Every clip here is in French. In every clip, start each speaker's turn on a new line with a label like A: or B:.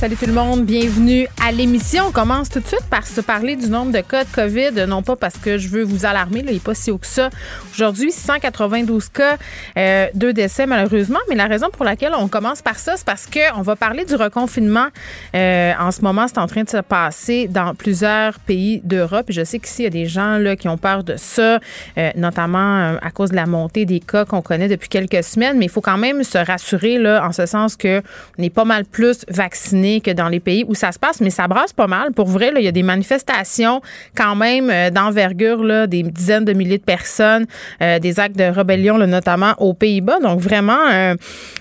A: Salut tout le monde, bienvenue à l'émission. On commence tout de suite par se parler du nombre de cas de COVID, non pas parce que je veux vous alarmer, là, il n'est pas si haut que ça. Aujourd'hui, 192 cas, euh, deux décès malheureusement, mais la raison pour laquelle on commence par ça, c'est parce qu'on va parler du reconfinement. Euh, en ce moment, c'est en train de se passer dans plusieurs pays d'Europe. Je sais qu'ici, il y a des gens là, qui ont peur de ça, euh, notamment à cause de la montée des cas qu'on connaît depuis quelques semaines, mais il faut quand même se rassurer là, en ce sens que on est pas mal plus que dans les pays où ça se passe, mais ça brasse pas mal. Pour vrai, il y a des manifestations quand même euh, d'envergure, là, des dizaines de milliers de personnes, euh, des actes de rébellion, là, notamment aux Pays-Bas. Donc vraiment, euh,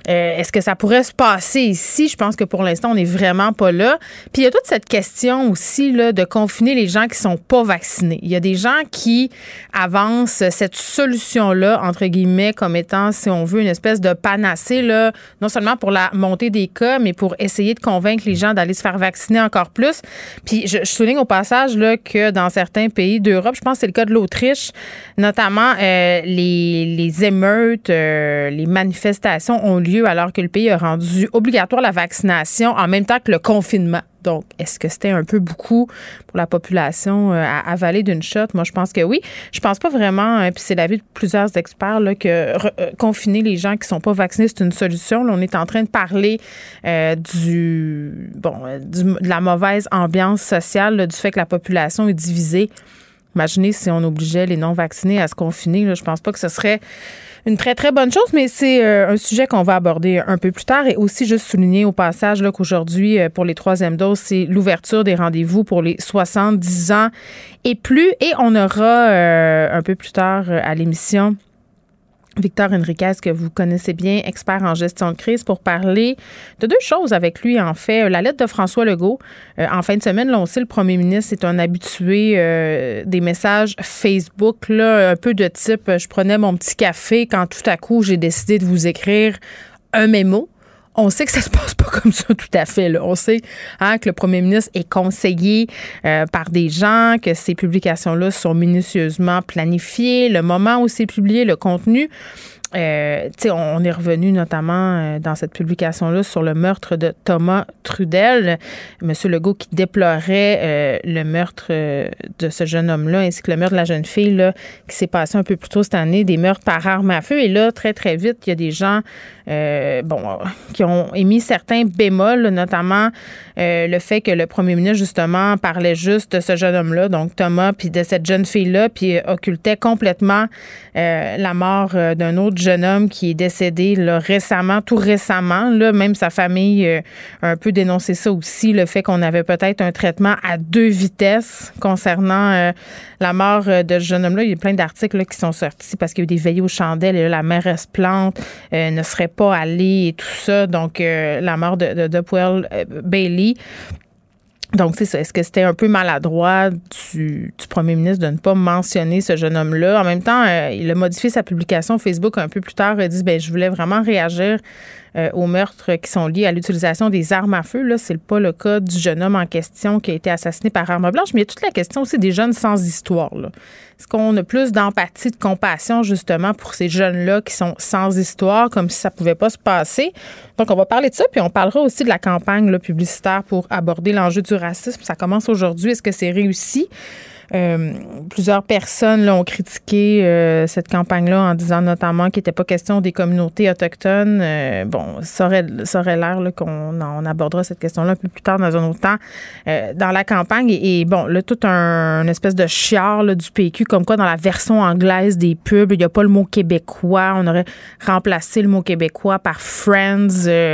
A: est-ce que ça pourrait se passer ici? Je pense que pour l'instant, on n'est vraiment pas là. Puis il y a toute cette question aussi là, de confiner les gens qui sont pas vaccinés. Il y a des gens qui avancent cette solution-là, entre guillemets, comme étant, si on veut, une espèce de panacée, là, non seulement pour la montée des cas, mais pour essayer de convaincre les gens d'aller se faire vacciner encore plus. Puis je, souligne au passage là, que dans certains pays d'Europe, je pense que c'est le cas de l'Autriche, notamment euh, les, émeutes, euh, les manifestations ont lieu alors que le pays a rendu obligatoire la vaccination en même temps que le confinement. Donc, est-ce que c'était un peu beaucoup pour la population euh, à avaler d'une shot? Moi, je pense que oui. Je pense pas vraiment, hein, puis c'est l'avis de plusieurs experts, là, que euh, confiner les gens qui sont pas vaccinés, c'est une solution. On est en train de parler euh, du, bon, de la mauvaise ambiance sociale, du fait que la population est divisée. Imaginez si on obligeait les non-vaccinés à se confiner. Je pense pas que ce serait une très, très bonne chose, mais c'est euh, un sujet qu'on va aborder un peu plus tard. Et aussi, juste souligner au passage qu'aujourd'hui, euh, pour les troisièmes doses, c'est l'ouverture des rendez-vous pour les 70 ans et plus. Et on aura euh, un peu plus tard à l'émission Victor Enriquez, que vous connaissez bien, expert en gestion de crise, pour parler de deux choses avec lui, en fait. La lettre de François Legault. Euh, en fin de semaine, là, on sait, le premier ministre est un habitué euh, des messages Facebook, là, un peu de type je prenais mon petit café quand tout à coup j'ai décidé de vous écrire un mémo on sait que ça se passe pas comme ça tout à fait. On sait hein, que le premier ministre est conseillé euh, par des gens, que ces publications-là sont minutieusement planifiées, le moment où c'est publié, le contenu. Euh, on est revenu notamment euh, dans cette publication-là sur le meurtre de Thomas Trudel. Monsieur Legault qui déplorait euh, le meurtre de ce jeune homme-là ainsi que le meurtre de la jeune fille là, qui s'est passé un peu plus tôt cette année, des meurtres par arme à feu. Et là, très, très vite, il y a des gens bon, qui ont émis certains bémols, notamment le fait que le premier ministre, justement, parlait juste de ce jeune homme-là, donc Thomas, puis de cette jeune fille-là, puis occultait complètement la mort d'un autre jeune homme qui est décédé là, récemment, tout récemment. Là, même sa famille euh, a un peu dénoncé ça aussi, le fait qu'on avait peut-être un traitement à deux vitesses concernant euh, la mort euh, de ce jeune homme-là. Il y a plein d'articles qui sont sortis parce qu'il y a eu des veillées aux chandelles et la mère plante, ne serait pas allée et tout ça. Donc, la mort de, de, de Bailey. Donc, c'est ça. Est-ce que c'était un peu maladroit du, premier ministre de ne pas mentionner ce jeune homme-là? En même temps, euh, il a modifié sa publication Facebook un peu plus tard. Il a dit, ben, je voulais vraiment réagir euh, aux meurtres qui sont liés à l'utilisation des armes à feu. Là, c'est pas le cas du jeune homme en question qui a été assassiné par arme blanche, mais il y a toute la question aussi des jeunes sans histoire. Est-ce qu'on a plus d'empathie, de compassion justement pour ces jeunes-là qui sont sans histoire, comme si ça pouvait pas se passer? Donc, on va parler de ça, puis on parlera aussi de la campagne publicitaire pour aborder l'enjeu du racisme. Ça commence aujourd'hui. Est-ce que c'est réussi? Euh, plusieurs personnes ont critiqué euh, cette campagne-là en disant notamment qu'il n'était pas question des communautés autochtones. Euh, bon, ça aurait, ça aurait l'air qu'on on abordera cette question-là un peu plus tard dans un autre temps dans la campagne. Et, bon, là, tout un espèce de chiard du PQ, comme quoi dans la version anglaise des pubs, il n'y a pas le mot québécois. On aurait remplacé le mot québécois par friends.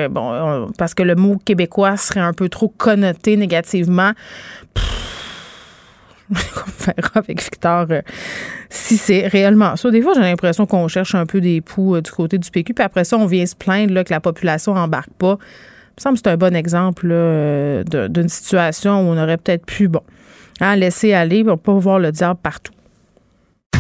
A: bon, parce que le mot québécois serait un peu trop connoté négativement. on verra avec Victor euh, si c'est réellement ça. Des fois, j'ai l'impression qu'on cherche un peu des poux euh, du côté du PQ, puis après ça, on vient se plaindre là, que la population embarque pas. Il me semble que c'est un bon exemple euh, d'une situation où on aurait peut-être pu, bon, hein, laisser aller pour pas voir le diable partout.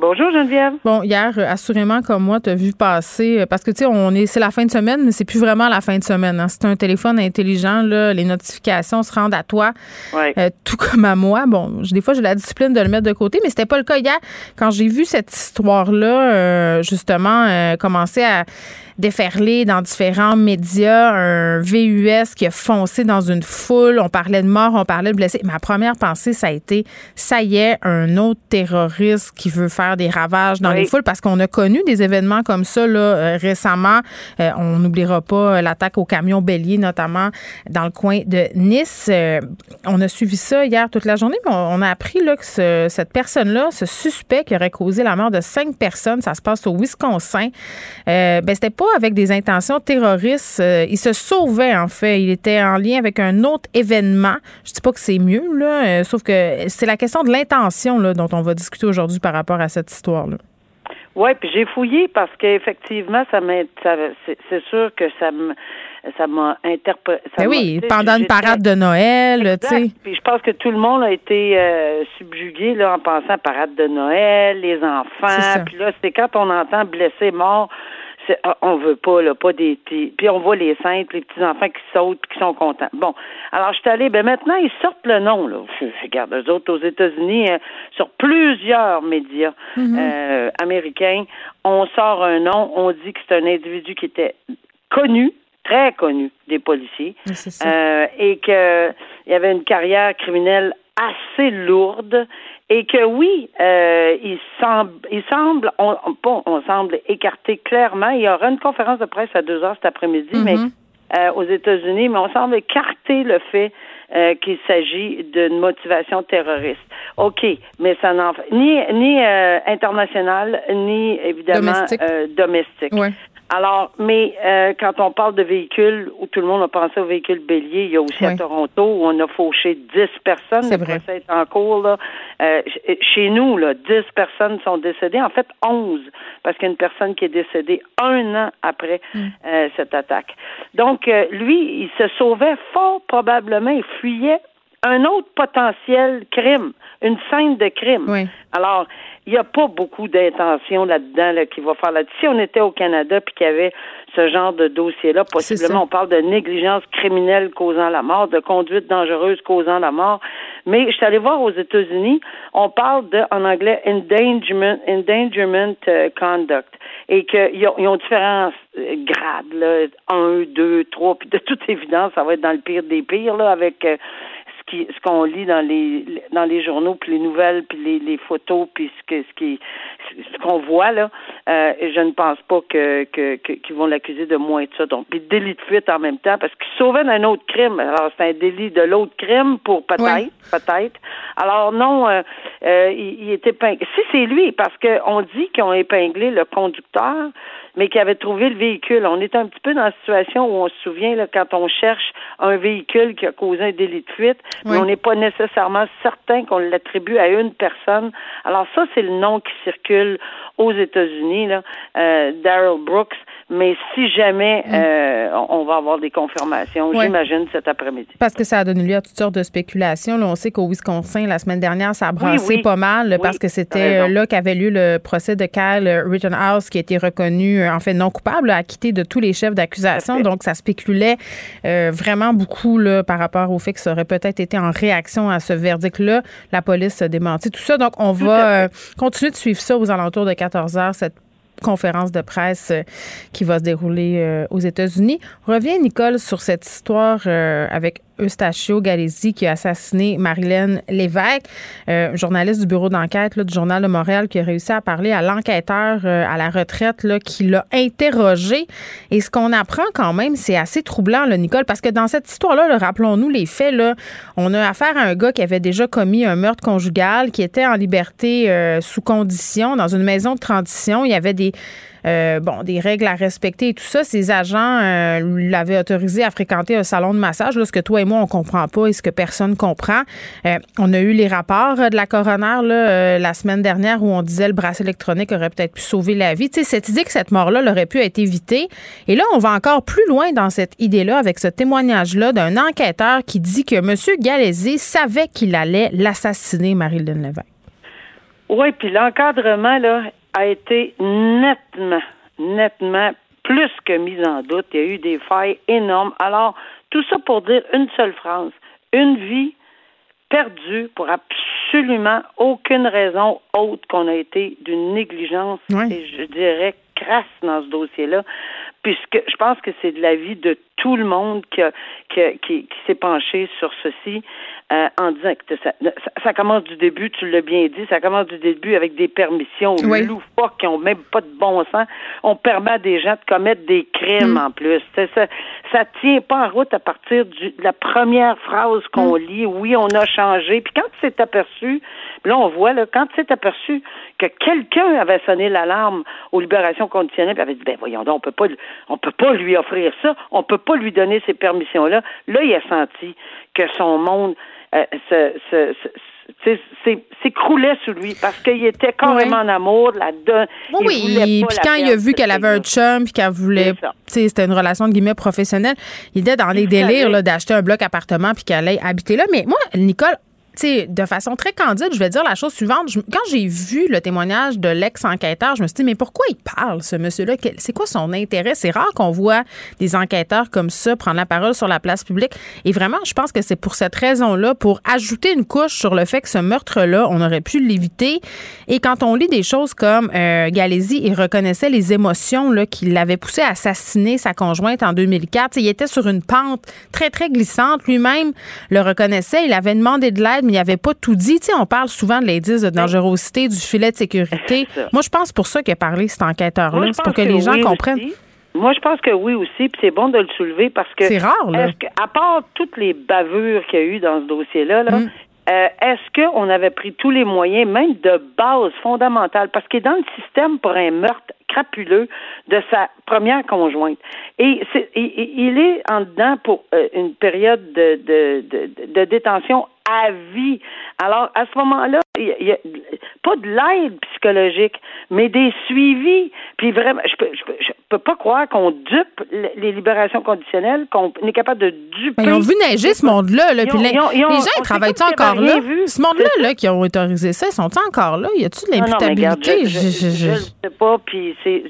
B: Bonjour, Geneviève.
A: Bon, hier, euh, assurément, comme moi, t'as vu passer, euh, parce que, tu sais, on est, c'est la fin de semaine, mais c'est plus vraiment la fin de semaine. Hein. C'est un téléphone intelligent, là, les notifications se rendent à toi,
B: Ouais.
A: euh, tout comme à moi. Bon, des fois, j'ai la discipline de le mettre de côté, mais c'était pas le cas hier. Quand j'ai vu cette histoire-là, euh, justement, euh, commencer à déferler dans différents médias, un VUS qui a foncé dans une foule, on parlait de mort, on parlait de blessés. Ma première pensée, ça a été, ça y est, un autre terroriste qui veut faire des ravages dans
B: Oui.
A: les foules, parce qu'on a connu des événements comme ça là, euh, récemment. Euh, on n'oubliera pas euh, l'attaque au camion bélier, notamment dans le coin de Nice. Euh, on a suivi ça hier toute la journée, mais on, on a appris là, que ce- cette personne-là, ce suspect qui aurait causé la mort de cinq personnes, ça se passe au Wisconsin, euh, ben, c'était pas avec des intentions terroristes. Euh, il se sauvait, en fait. Il était en lien avec un autre événement. Je dis pas que c'est mieux, là, euh, sauf que c'est la question de l'intention là, dont on va discuter aujourd'hui par rapport à cette histoire-là.
B: Oui, puis j'ai fouillé parce qu'effectivement, ça c'est, sûr que ça me, ça m'a interpellé.
A: Ben oui, pendant une parade de Noël, tu sais.
B: Puis je pense que tout le monde a été euh, subjugué là en pensant à parade de Noël, les enfants. Puis là, c'est quand on entend blessé, mort. Ah, On veut pas, là, pas des petits. Puis on voit les saintes, les petits enfants qui sautent, qui sont contents. Bon, alors je suis allée. Ben maintenant, ils sortent le nom. Là. Regarde eux autres aux États-Unis, euh, sur plusieurs médias euh, américains, on sort un nom, on dit que c'est un individu qui était connu, très connu des policiers, euh, et que il y avait une carrière criminelle assez lourde et que oui, euh, il semble, il semble, on, on- pas, on semble écarter clairement. Il y aura une conférence de presse à deux heures cet après-midi, mais euh, aux États-Unis, mais on semble écarter le fait euh, qu'il s'agit d'une motivation terroriste. OK, mais ça n'en fait ni ni euh, international, ni évidemment
A: Domestique.
B: euh, domestique.
A: Ouais.
B: Alors, mais euh, quand on parle de véhicules où tout le monde a pensé aux véhicules béliers, il y a aussi à. Toronto où on a fauché 10 personnes.
A: C'est vrai.
B: procès est en cours. Là. Euh, ch- chez nous, là, 10 personnes sont décédées. En fait, 11, parce qu'il y a une personne qui est décédée un an après
A: Mm.
B: euh, cette attaque. Donc, euh, lui, il se sauvait fort probablement, il fuyait un autre potentiel crime, une scène de crime.
A: Oui.
B: Alors, il n'y a pas beaucoup d'intention là-dedans là, qui va faire là Si on était au Canada puis qu'il y avait ce genre de dossier-là, possiblement on parle de négligence criminelle causant la mort, de conduite dangereuse causant la mort. Mais je suis allée voir aux États-Unis, on parle de, en anglais, endangerment, endangerment euh, conduct. Et qu'ils ont, ils ont différents euh, grades, là, un, deux, trois, puis de toute évidence, ça va être dans le pire des pires, là, avec euh, ce qui ce qu'on lit dans les dans les journaux puis les nouvelles puis les, les photos puis ce que ce qui ce qu'on voit là euh, je ne pense pas que que que- qu'ils vont l'accuser de moins de ça. Donc puis délit de fuite en même temps parce qu'il sauvait d'un autre crime. Alors c'est un délit de l'autre crime pour peut-être
A: Ouais.
B: peut-être. Alors non euh, euh, il, il est épinglé si c'est lui parce que on dit qu'ils ont épinglé le conducteur mais qui avait trouvé le véhicule. On est un petit peu dans la situation où on se souvient là, quand on cherche un véhicule qui a causé un délit de fuite, mais on n'est pas nécessairement certain qu'on l'attribue à une personne. Alors ça, c'est le nom qui circule aux États-Unis, là, euh, Daryl Brooks. Mais si jamais euh, on on va avoir des confirmations,
A: Mm. Ouais.
B: j'imagine cet après-midi.
A: Parce que ça a donné lieu à toutes sortes de spéculations. Là, on sait qu'au Wisconsin, la semaine dernière, ça a brassé
B: oui.
A: pas mal
B: Oui,
A: parce que c'était euh, là qu'avait lieu le procès de Kyle Rittenhouse qui a été reconnu, euh, en fait, non coupable, acquitté de tous les chefs d'accusation. Donc, ça spéculait euh, vraiment beaucoup là, par rapport au fait que ça aurait peut-être été en réaction à ce verdict-là. La police a démenti tout ça. Donc, on
B: Tout
A: va euh, continuer de suivre ça aux alentours de 14 heures, cette conférence de presse euh, qui va se dérouler euh, aux États-Unis. Reviens, Nicole, sur cette histoire euh, avec Eustachio Galési qui a assassiné Marilyn Lévesque, euh, journaliste du bureau d'enquête du Journal de Montréal qui a réussi à parler à l'enquêteur euh, à la retraite là, qui l'a interrogé. Et ce qu'on apprend quand même, c'est assez troublant, Nicole, parce que dans cette histoire-là, là, rappelons-nous les faits, là, on a affaire à un gars qui avait déjà commis un meurtre conjugal, qui était en liberté euh, sous condition dans une maison de transition. Il y avait des euh, bon, des règles à respecter et tout ça. Ses agents euh, l'avaient autorisé à fréquenter un salon de massage, là, ce que toi et moi, on comprend pas et ce que personne comprend. Euh, on a eu les rapports de la coroner là, la semaine dernière où on disait le bracelet électronique aurait peut-être pu sauver la vie. Tu cette idée que cette mort-là aurait pu être évitée. Et là, on va encore plus loin dans cette idée-là avec ce témoignage-là d'un enquêteur qui dit que M. Galézé savait qu'il allait l'assassiner, Marilyn Lévesque.
B: Oui, puis l'encadrement, là, a été nettement, nettement plus que mis en doute. Il y a eu des failles énormes. Alors, tout ça pour dire une seule phrase. Une vie perdue pour absolument aucune raison autre qu'on a été d'une négligence, et je dirais crasse dans ce dossier-là, puisque je pense que c'est de la vie de tout le monde qui, qui, qui s'est penché sur ceci. Euh, en disant que ça, ça, commence du début, tu l'as bien dit, ça commence du début avec des permissions oui. loufoques qui ont même pas de bon sens. On permet à des gens de commettre des crimes mm. en plus. Ça, ça tient pas en route à partir de la première phrase qu'on mm. lit. Oui, on a changé. Puis quand c'est aperçu, là on voit là, quand c'est aperçu que quelqu'un avait sonné l'alarme aux libérations conditionnelles, puis avait dit ben voyons donc, on peut pas, on peut pas lui offrir ça, on peut pas lui donner ces permissions là. Là, il a senti que son monde euh, s'écroulait sous lui parce qu'il était carrément en amour là-dedans.
A: Oui, oui. Puis quand il a vu qu'elle avait un chum puis qu'elle voulait, c'était une relation de guillemets professionnelle, il était dans les délires d'acheter un bloc appartement puis qu'elle allait habiter là. Mais moi, Nicole, de façon très candide, je vais dire la chose suivante. quand j'ai vu le témoignage de l'ex-enquêteur, je me suis dit, mais pourquoi il parle, ce monsieur-là? C'est quoi son intérêt? C'est rare qu'on voit des enquêteurs comme ça prendre la parole sur la place publique. Et vraiment, je pense que c'est pour cette raison-là, pour ajouter une couche sur le fait que ce meurtre-là, on aurait pu l'éviter. Et quand on lit des choses comme euh, il reconnaissait les émotions là, qui l'avaient poussé à assassiner sa conjointe en 2004. il était sur une pente très, très glissante. Lui-même le reconnaissait. Il avait demandé de l'aide mais il n'avait pas tout dit. on parle souvent de l'indice de dangerosité, du filet de sécurité. Moi, je pense pour ça qu'il a parlé cet enquêteur-là. C'est pour que, les gens comprennent.
B: Moi, je pense que oui aussi, puis c'est bon de le soulever parce que.
A: C'est rare, là.
B: à part toutes les bavures qu'il y a eu dans ce dossier-là, là, mm. euh, est-ce qu'on avait pris tous les moyens, même de base fondamentale, parce qu'il est dans le système pour un meurtre crapuleux de sa première conjointe. Et il est en dedans pour euh, une période de, de, de, de détention à vie. Alors, à ce moment-là, il y, a pas de l'aide psychologique, mais des suivis. Puis vraiment, je peux, je peux, je peux pas croire qu'on dupe les libérations conditionnelles, qu'on est capable de duper.
A: ils ont vu neiger ce monde-là. Là, puis les, gens, ils travaillent encore là? Ce monde-là là, qui ont autorisé ça, ils sont encore là? Y a-tu de l'imputabilité?
B: Je, je, sais pas, puis c'est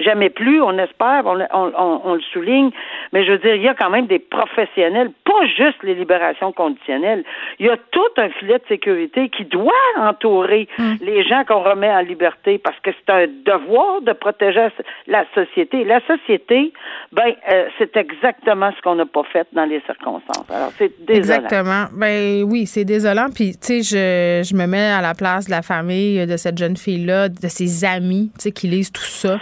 B: jamais plus, on espère, on, on, le souligne, mais je veux dire, il y a quand même des professionnels, pas juste les libérations conditionnelles. Il y a tout un filet de sécurité qui doit entourer mm. les gens qu'on remet en liberté parce que c'est un devoir de protéger la société. La société, ben, euh, c'est exactement ce qu'on n'a pas fait dans les circonstances. Alors, c'est désolant.
A: Exactement. Ben oui, c'est désolant. Puis, tu sais, je, je me mets à la place de la famille de cette jeune fille-là, de ses amis, tu sais, qui lisent tout ça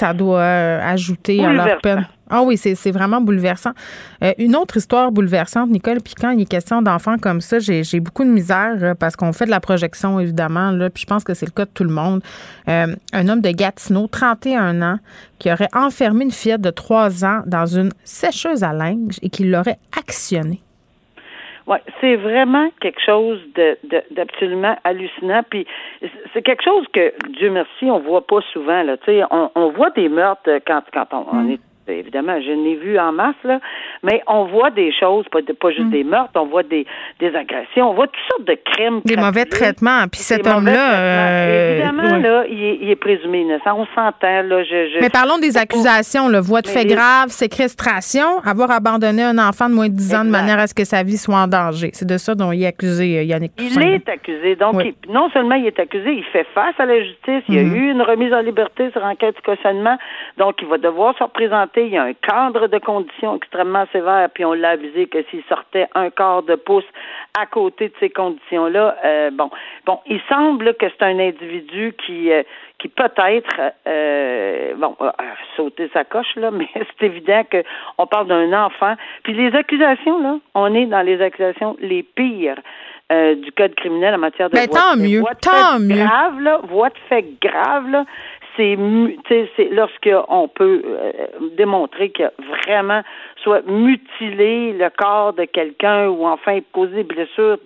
A: ça doit euh, ajouter à leur peine. Ah oui, c'est vraiment bouleversant. Euh, une autre histoire bouleversante, Nicole, puis quand il est question d'enfants comme ça, j'ai beaucoup de misère euh, parce qu'on fait de la projection, évidemment, là, puis je pense que c'est le cas de tout le monde. un homme de Gatineau, 31 ans, qui aurait enfermé une fillette de 3 ans dans une sécheuse à linge et qui l'aurait actionnée.
B: Oui, c'est vraiment quelque chose d'absolument hallucinant. Puis c'est quelque chose que, Dieu merci, on voit pas souvent. Là. On, on voit des meurtres quand, quand on, on mm. est évidemment, je n'ai vu en masse, là, mais on voit des choses, pas, pas juste mm. des meurtres, on voit des, des agressions, on voit toutes sortes de crimes.
A: Des mauvais traitements. Puis cet homme-là.
B: Euh, évidemment, là, il est, il est, présumé innocent. On s'entend, là. Je,
A: mais parlons des accusations, le voie de fait grave, séquestration, avoir abandonné un enfant de moins de 10 ans de manière à ce que sa vie soit en danger. C'est de ça dont il est accusé, euh, Yannick
B: Il est accusé. Donc, non seulement il est accusé, il fait face à la justice. Il y a mm-hmm. eu une remise en liberté sur enquête de cautionnement. Donc, il va devoir se représenter il y a un cadre de conditions extrêmement sévère, puis on l'a avisé que s'il sortait un quart de pouce à côté de ces conditions-là, euh, bon, bon, il semble que c'est un individu qui euh, qui peut-être, euh, bon, a sauté sa coche là, mais c'est évident que on parle d'un enfant. Puis les accusations là, on est dans les accusations les pires. du code criminel en matière de
A: ben, tant mieux, tant mieux.
B: grave là, voie de fait grave là, c'est lorsque on peut euh, démontrer que vraiment soit mutilé le corps de quelqu'un ou enfin poser des blessures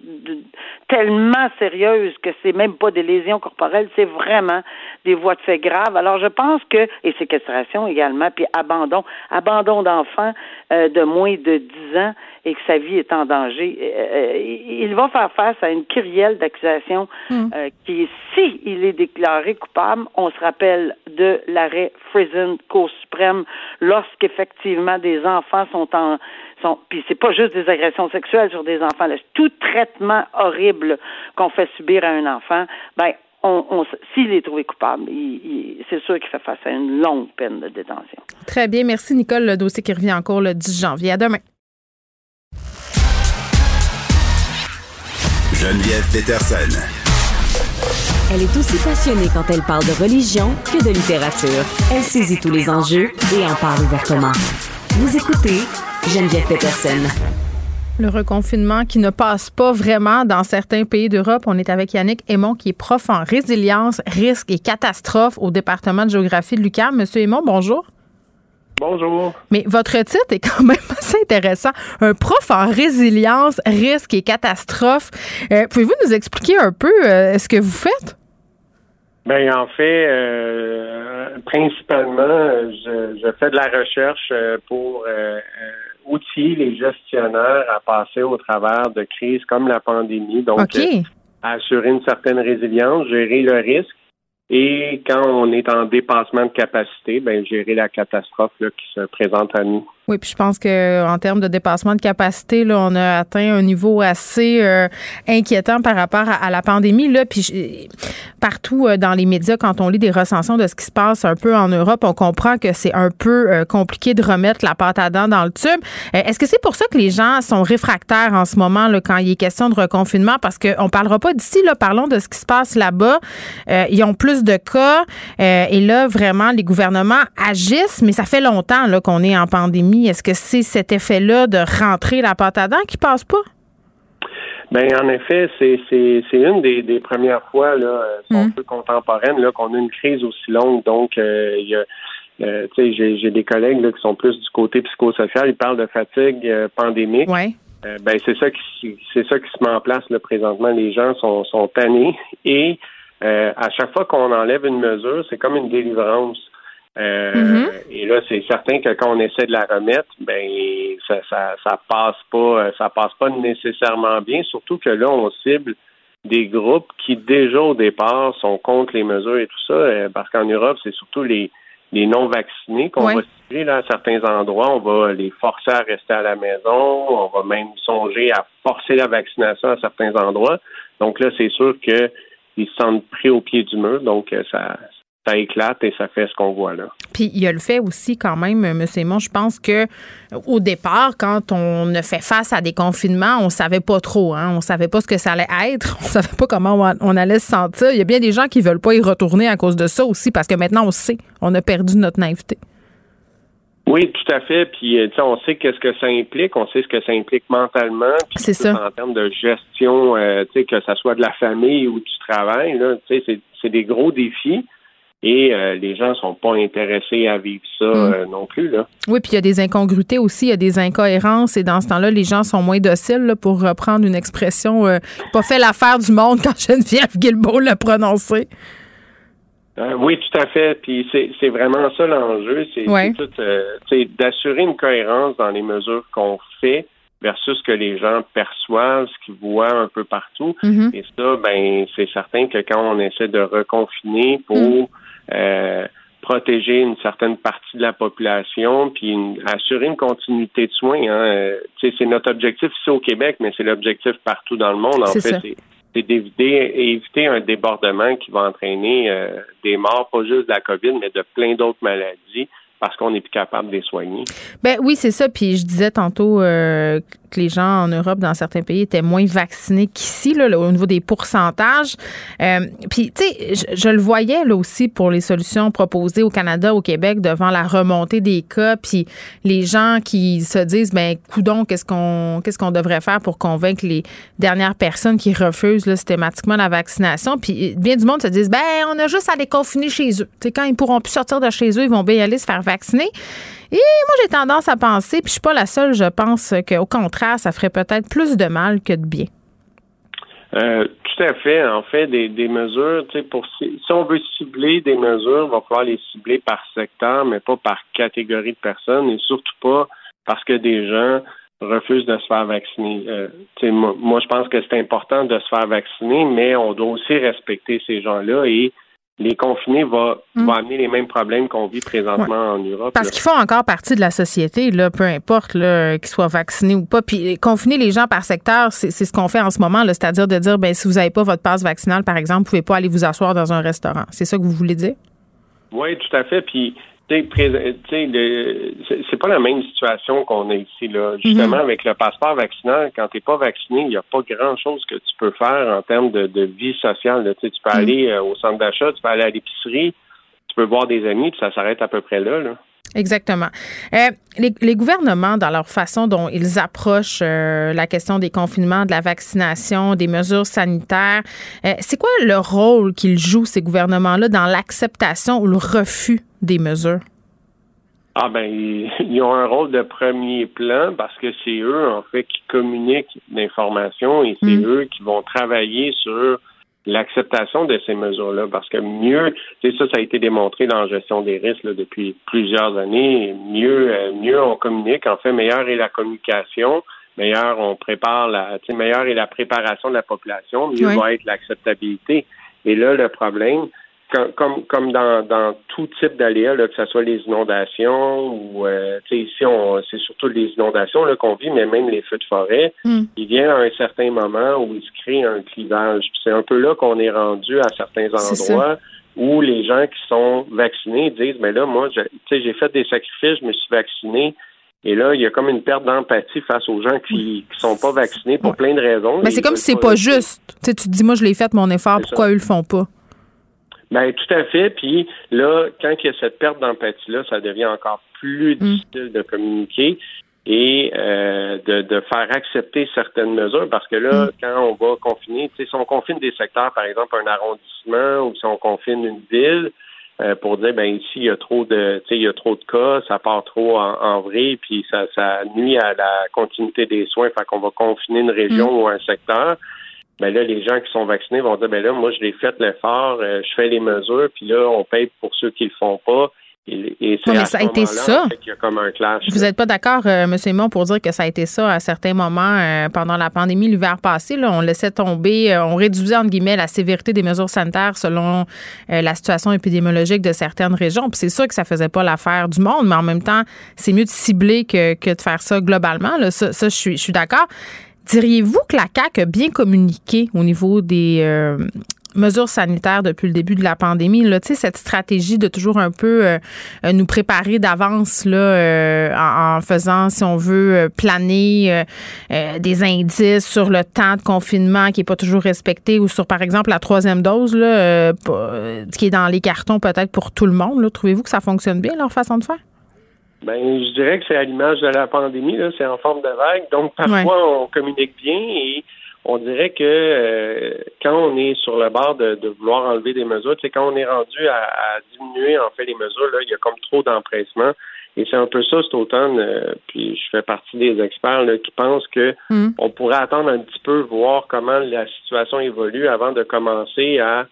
B: tellement sérieuses que c'est même pas des lésions corporelles, c'est vraiment des voies de fait graves. Alors je pense que et séquestration également, puis abandon, abandon d'enfants euh, de moins de 10 ans et que sa vie est en danger, euh, il va faire face à une kyrielle d'accusations hmm. qui, si il est déclaré coupable, on se rappelle de l'arrêt Friesen Cour suprême lorsqu'effectivement des enfants sont en sont puis c'est pas juste des agressions sexuelles sur des enfants, là, tout traitement horrible qu'on fait subir à un enfant, ben on, s'il est trouvé coupable, c'est sûr qu'il fait face à une longue peine de détention.
A: Très bien. Merci, Nicole. Le dossier qui revient encore le 10 janvier. À demain.
C: Geneviève Peterson.
D: Elle est aussi passionnée quand elle parle de religion que de littérature. Elle saisit tous les enjeux et en parle ouvertement. Vous écoutez Geneviève Peterson.
A: Le reconfinement qui ne passe pas vraiment dans certains pays d'Europe. On est avec Yannick Aymon, qui est prof en résilience, risque et catastrophe au département de géographie de l'UQAM. Monsieur Aymon, bonjour.
E: Bonjour.
A: Mais votre titre est quand même assez intéressant. Un prof en résilience, risque et catastrophe. Euh, pouvez-vous nous expliquer un peu euh, ce que vous faites?
E: Ben en fait, euh, principalement, je, fais de la recherche pour outiller les gestionnaires à passer au travers de crises comme la pandémie. Donc, assurer une certaine résilience, gérer le risque et quand on est en dépassement de capacité, ben gérer la catastrophe qui se présente à nous.
A: Oui, puis je pense que en termes de dépassement de capacité, là, on a atteint un niveau assez euh, inquiétant par rapport à, la pandémie. Là, puis partout euh, dans les médias, quand on lit des recensions de ce qui se passe un peu en Europe, on comprend que c'est un peu euh, compliqué de remettre la pâte à dents dans le tube. Est-ce que c'est pour ça que les gens sont réfractaires en ce moment là, quand il est question de reconfinement? Parce qu'on parlera pas d'ici, là, parlons de ce qui se passe là-bas. ils ont plus de cas et là, vraiment, les gouvernements agissent, mais ça fait longtemps là, qu'on est en pandémie. Est-ce que c'est cet effet-là de rentrer la pâte à dents qui passe pas?
E: Ben en effet, c'est une des, premières fois là, euh, un hmm. peu contemporaine là qu'on a une crise aussi longue. Donc euh, il y a euh, j'ai des collègues là, qui sont plus du côté psychosocial, ils parlent de fatigue pandémique.
A: Ouais.
E: ben c'est ça qui c'est ça qui se met en place là, présentement. Les gens sont, sont tannés et à chaque fois qu'on enlève une mesure, c'est comme une délivrance. Euh, mm-hmm. Et là, c'est certain que quand on essaie de la remettre, ben ça, ça, ça passe pas, ça passe pas nécessairement bien. Surtout que là, on cible des groupes qui déjà au départ sont contre les mesures et tout ça, euh, parce qu'en Europe, c'est surtout les, les non vaccinés qu'on va cibler là à certains endroits. On va les forcer à rester à la maison. On va même songer à forcer la vaccination à certains endroits. Donc là, c'est sûr que ils se sentent pris au pied du mur, donc euh, ça, ça éclate et ça fait ce qu'on voit là.
A: Puis il y a le fait aussi quand même, M. Simon, je pense que au départ, quand on a fait face à des confinements, on savait pas trop, hein, on savait pas ce que ça allait être, on savait pas comment on allait se sentir. Il y a bien des gens qui veulent pas y retourner à cause de ça aussi, parce que maintenant on sait, on a perdu notre naïveté.
E: Oui, tout à fait. Puis, euh, on sait qu'est-ce que ça implique. On sait ce que ça implique mentalement.
A: C'est ça.
E: En termes de gestion, euh, tu sais, que ça soit de la famille ou du travail, là, tu sais, c'est des gros défis et euh, les gens sont pas intéressés à vivre ça mm. euh, non plus. Là.
A: Oui, puis il y a des incongruités aussi, il y a des incohérences et dans ce temps-là, les gens sont moins dociles pour reprendre une expression euh, pas fait l'affaire du monde quand Geneviève Guilbeault l'a prononcée.
E: oui, tout à fait. Puis c'est vraiment ça l'enjeu, c'est d'assurer une cohérence dans les mesures qu'on fait versus ce que les gens perçoivent, ce qu'ils voient un peu partout. Mm-hmm. Et ça, ben, c'est certain que quand on essaie de reconfiner pour mm. Euh, protéger une certaine partie de la population, puis assurer une continuité de soins. Hein. Euh, c'est notre objectif ici au Québec, mais c'est l'objectif partout dans le monde. En fait, c'est d'éviter éviter un débordement qui va entraîner euh, des morts, pas juste de la COVID, mais de plein d'autres maladies parce qu'on n'est plus capable de les soigner.
A: Ben oui, c'est ça. Puis je disais tantôt les gens en Europe, dans certains pays, étaient moins vaccinés qu'ici, au niveau des pourcentages. Euh, puis, tu sais, je, le voyais là aussi pour les solutions proposées au Canada, au Québec, devant la remontée des cas, puis les gens qui se disent, ben, coudon, qu'est-ce qu'on qu'est-ce qu'on devrait faire pour convaincre les dernières personnes qui refusent là, systématiquement la vaccination? Puis bien du monde se disent, ben, on a juste à les confiner chez eux. sais, quand ils pourront plus sortir de chez eux, ils vont bien aller se faire vacciner. Et moi, j'ai tendance à penser, puis je suis pas la seule, je pense qu'au contraire, ça ferait peut-être plus de mal que de bien.
E: Euh, tout à fait. En fait, des, mesures, tu sais, pour si, on veut cibler des mesures, il va falloir les cibler par secteur, mais pas par catégorie de personnes, et surtout pas parce que des gens refusent de se faire vacciner. Euh, moi, moi, je pense que c'est important de se faire vacciner, mais on doit aussi respecter ces gens-là et les confinés va, mm. amener les mêmes problèmes qu'on vit présentement en Europe.
A: Parce qu'ils font encore partie de la société, là, peu importe qu'ils soient vaccinés ou pas. Puis confiner les gens par secteur, c'est ce qu'on fait en ce moment, c'est-à-dire de dire ben si vous n'avez pas votre passe vaccinale, par exemple, vous ne pouvez pas aller vous asseoir dans un restaurant. C'est ça que vous voulez dire?
E: Oui, tout à fait. Puis c'est pas la même situation qu'on a ici. Là. Justement, mhm. avec le passeport vaccinal, quand tu n'es pas vacciné, il n'y a pas grand-chose que tu peux faire en termes de, vie sociale. Tu, peux mhm. aller euh, au centre d'achat, tu peux aller à l'épicerie, tu peux voir des amis, puis ça s'arrête à peu près là. là.
A: Exactement. Euh, les, gouvernements, dans leur façon dont ils approchent euh, la question des confinements, de la vaccination, des mesures sanitaires, c'est quoi le rôle qu'ils jouent, ces gouvernements-là, dans l'acceptation ou le refus des mesures?
E: Ah ben, ils ont un rôle de premier plan parce que c'est eux, en fait, qui communiquent l'information et c'est mm. eux qui vont travailler sur l'acceptation de ces mesures-là. Parce que mieux, c'est ça, ça a été démontré dans la gestion des risques depuis plusieurs années. Mieux, euh, mieux on communique, en fait, meilleure est la communication, meilleure on prépare la, meilleure est la préparation de la population, mieux va être l'acceptabilité. Et là, le problème, comme, comme dans, dans tout type d'aléas, que ce soit les inondations ou euh, ici on c'est surtout les inondations qu'on vit, mais même les feux de forêt, hmm. il vient à un certain moment où il se crée un clivage. C'est un peu là qu'on est rendu à certains endroits où les gens qui sont vaccinés disent Mais là, moi, j'ai fait des sacrifices, je me suis vacciné. Et là, il y a comme une perte d'empathie face aux gens qui ne sont pas vaccinés pour plein de raisons.
A: Mais c'est comme si c'est pas, juste. tu te dis, moi, je l'ai fait mon effort, pourquoi eux le font pas?
E: Ben, tout à fait. Puis là, quand il y a cette perte d'empathie-là, ça devient encore plus mm. difficile de communiquer et euh, de, faire accepter certaines mesures parce que là, mm. quand on va confiner, si on confine des secteurs, par exemple un arrondissement ou si on confine une ville, euh, pour dire ben ici il y a trop de il y a trop de cas, ça part trop en, vrai, puis ça, ça nuit à la continuité des soins, fait qu'on va confiner une région mm. ou un secteur ben là, les gens qui sont vaccinés vont dire, ben là, moi, je l'ai fait l'effort, euh, je fais les mesures, puis là, on paye pour ceux qui le font pas. Et, c'est
A: mais ça a été ça.
E: Il y a comme un clash.
A: Vous n'êtes pas d'accord, euh, M. Simon, pour dire que ça a été ça à certains moments euh, pendant la pandémie l'hiver passé. Là, on laissait tomber, on réduisait, entre guillemets, la sévérité des mesures sanitaires selon la situation épidémiologique de certaines régions. Puis c'est sûr que ça faisait pas l'affaire du monde, mais en même temps, c'est mieux de cibler que, que de faire ça globalement. Là. Ça, ça je suis, je suis d'accord. Diriez-vous que la CAQ a bien communiqué au niveau des euh, mesures sanitaires depuis le début de la pandémie? Là, cette stratégie de toujours un peu euh, nous préparer d'avance euh, en, faisant, si on veut, planer des indices sur le temps de confinement qui n'est pas toujours respecté ou sur, par exemple, la troisième dose là, qui est dans les cartons peut-être pour tout le monde. Trouvez-vous que ça fonctionne bien, leur façon de faire?
E: Ben, je dirais que c'est à l'image de la pandémie, là, c'est en forme de vague. Donc, parfois, on communique bien et on dirait que euh, quand on est sur le bord de, vouloir enlever des mesures, c'est quand on est rendu à, diminuer en fait les mesures, là, il y a comme trop d'empressement. Et c'est un peu ça cet automne. Euh, puis je fais partie des experts là, qui pensent que mm. on pourrait attendre un petit peu, voir comment la situation évolue avant de commencer à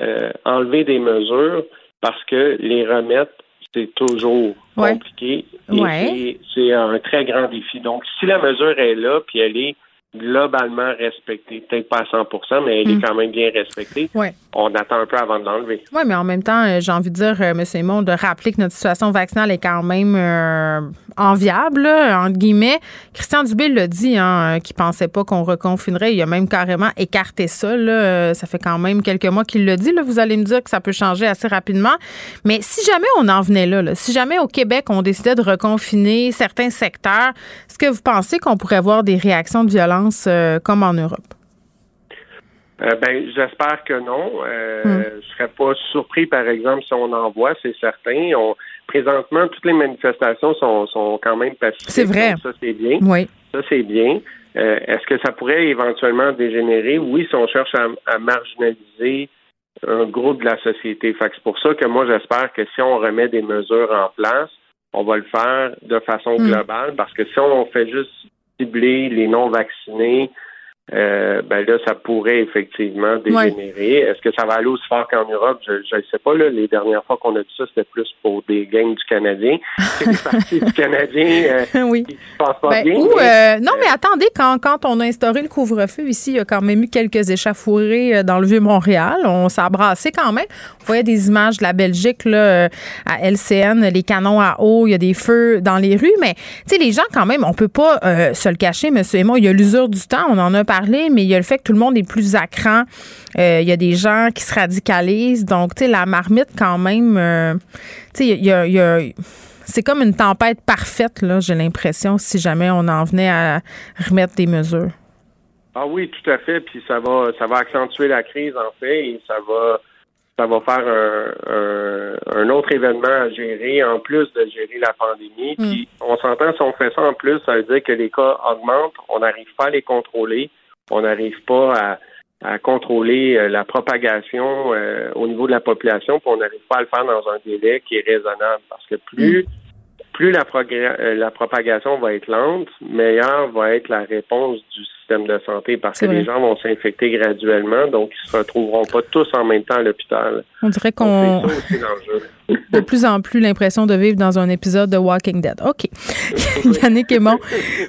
E: euh, enlever des mesures parce que les remettre c'est toujours compliqué. Et c'est un très grand défi. Donc, si la mesure est là, puis elle est globalement respectée. Peut-être pas à 100% mais elle est mm. quand même bien respectée. On attend un peu avant de l'enlever.
A: Oui, mais en même temps, euh, j'ai envie de dire, euh, M. Simon, de rappeler que notre situation vaccinale est quand même euh, enviable, entre guillemets. Christian Dubé l'a dit, hein, qu'il pensait pas qu'on reconfinerait. Il a même carrément écarté ça. Là. Ça fait quand même quelques mois qu'il le dit. Là. Vous allez me dire que ça peut changer assez rapidement. Mais si jamais on en venait là, là si jamais au Québec, on décidait de reconfiner certains secteurs, est-ce que vous pensez qu'on pourrait avoir des réactions de violence euh, comme en Europe?
E: Euh, ben, j'espère que non. Euh, ne hmm. Je serais pas surpris, par exemple, si on en voit, c'est certain. présentement, toutes les manifestations sont, sont quand même pacifiques.
A: C'est vrai.
E: ça, c'est bien.
A: Oui.
E: Ça, c'est bien. Euh, est-ce que ça pourrait éventuellement dégénérer? Oui, si on cherche à, marginaliser un groupe de la société. Fait c'est pour ça que moi, j'espère que si on remet des mesures en place, on va le faire de façon hmm. globale parce que si on fait juste cibler les non-vaccinés, euh, ben là, ça pourrait effectivement dégénérer. Est-ce que ça va aller aussi fort qu'en Europe? Je ne sais pas. Là, les dernières fois qu'on a dit ça, c'était plus pour des gangs du Canadien. C'est des parties du Canadien euh, oui. qui se passent pas ben, bien.
A: Euh, non, mais attendez, quand, quand on a instauré le couvre-feu ici, il y a quand même eu quelques échafourées dans le Vieux-Montréal. On s'est quand même. On voyait des images de la Belgique là, à LCN, les canons à eau, il y a des feux dans les rues. Mais, tu sais, les gens, quand même, on peut pas se le cacher, monsieur et moi, il y a l'usure du temps. On en a parlé mais il y a le fait que tout le monde est plus à cran. Euh, il y a des gens qui se radicalisent. Donc, tu sais, la marmite, quand même, euh, tu sais, il y a, c'est comme une tempête parfaite, là, j'ai l'impression, si jamais on en venait à remettre des mesures.
E: Ah oui, tout à fait. Puis ça va, ça va accentuer la crise, en fait, et ça va, ça va faire un, un, autre événement à gérer, en plus de gérer la pandémie. Mm. Puis on s'entend, si on fait ça en plus, ça veut dire que les cas augmentent, on n'arrive pas à les contrôler on n'arrive pas à, contrôler euh, la propagation euh, au niveau de la population, puis on n'arrive pas à le faire dans un délai qui est raisonnable. Parce que plus, mm. plus la, euh, la propagation va être lente, meilleure va être la réponse du système de santé parce que les gens vont s'infecter graduellement, donc ils se retrouveront pas tous en même temps à l'hôpital.
A: On dirait qu'on de plus en plus l'impression de vivre dans un épisode de Walking Dead. OK. Yannick Aymon,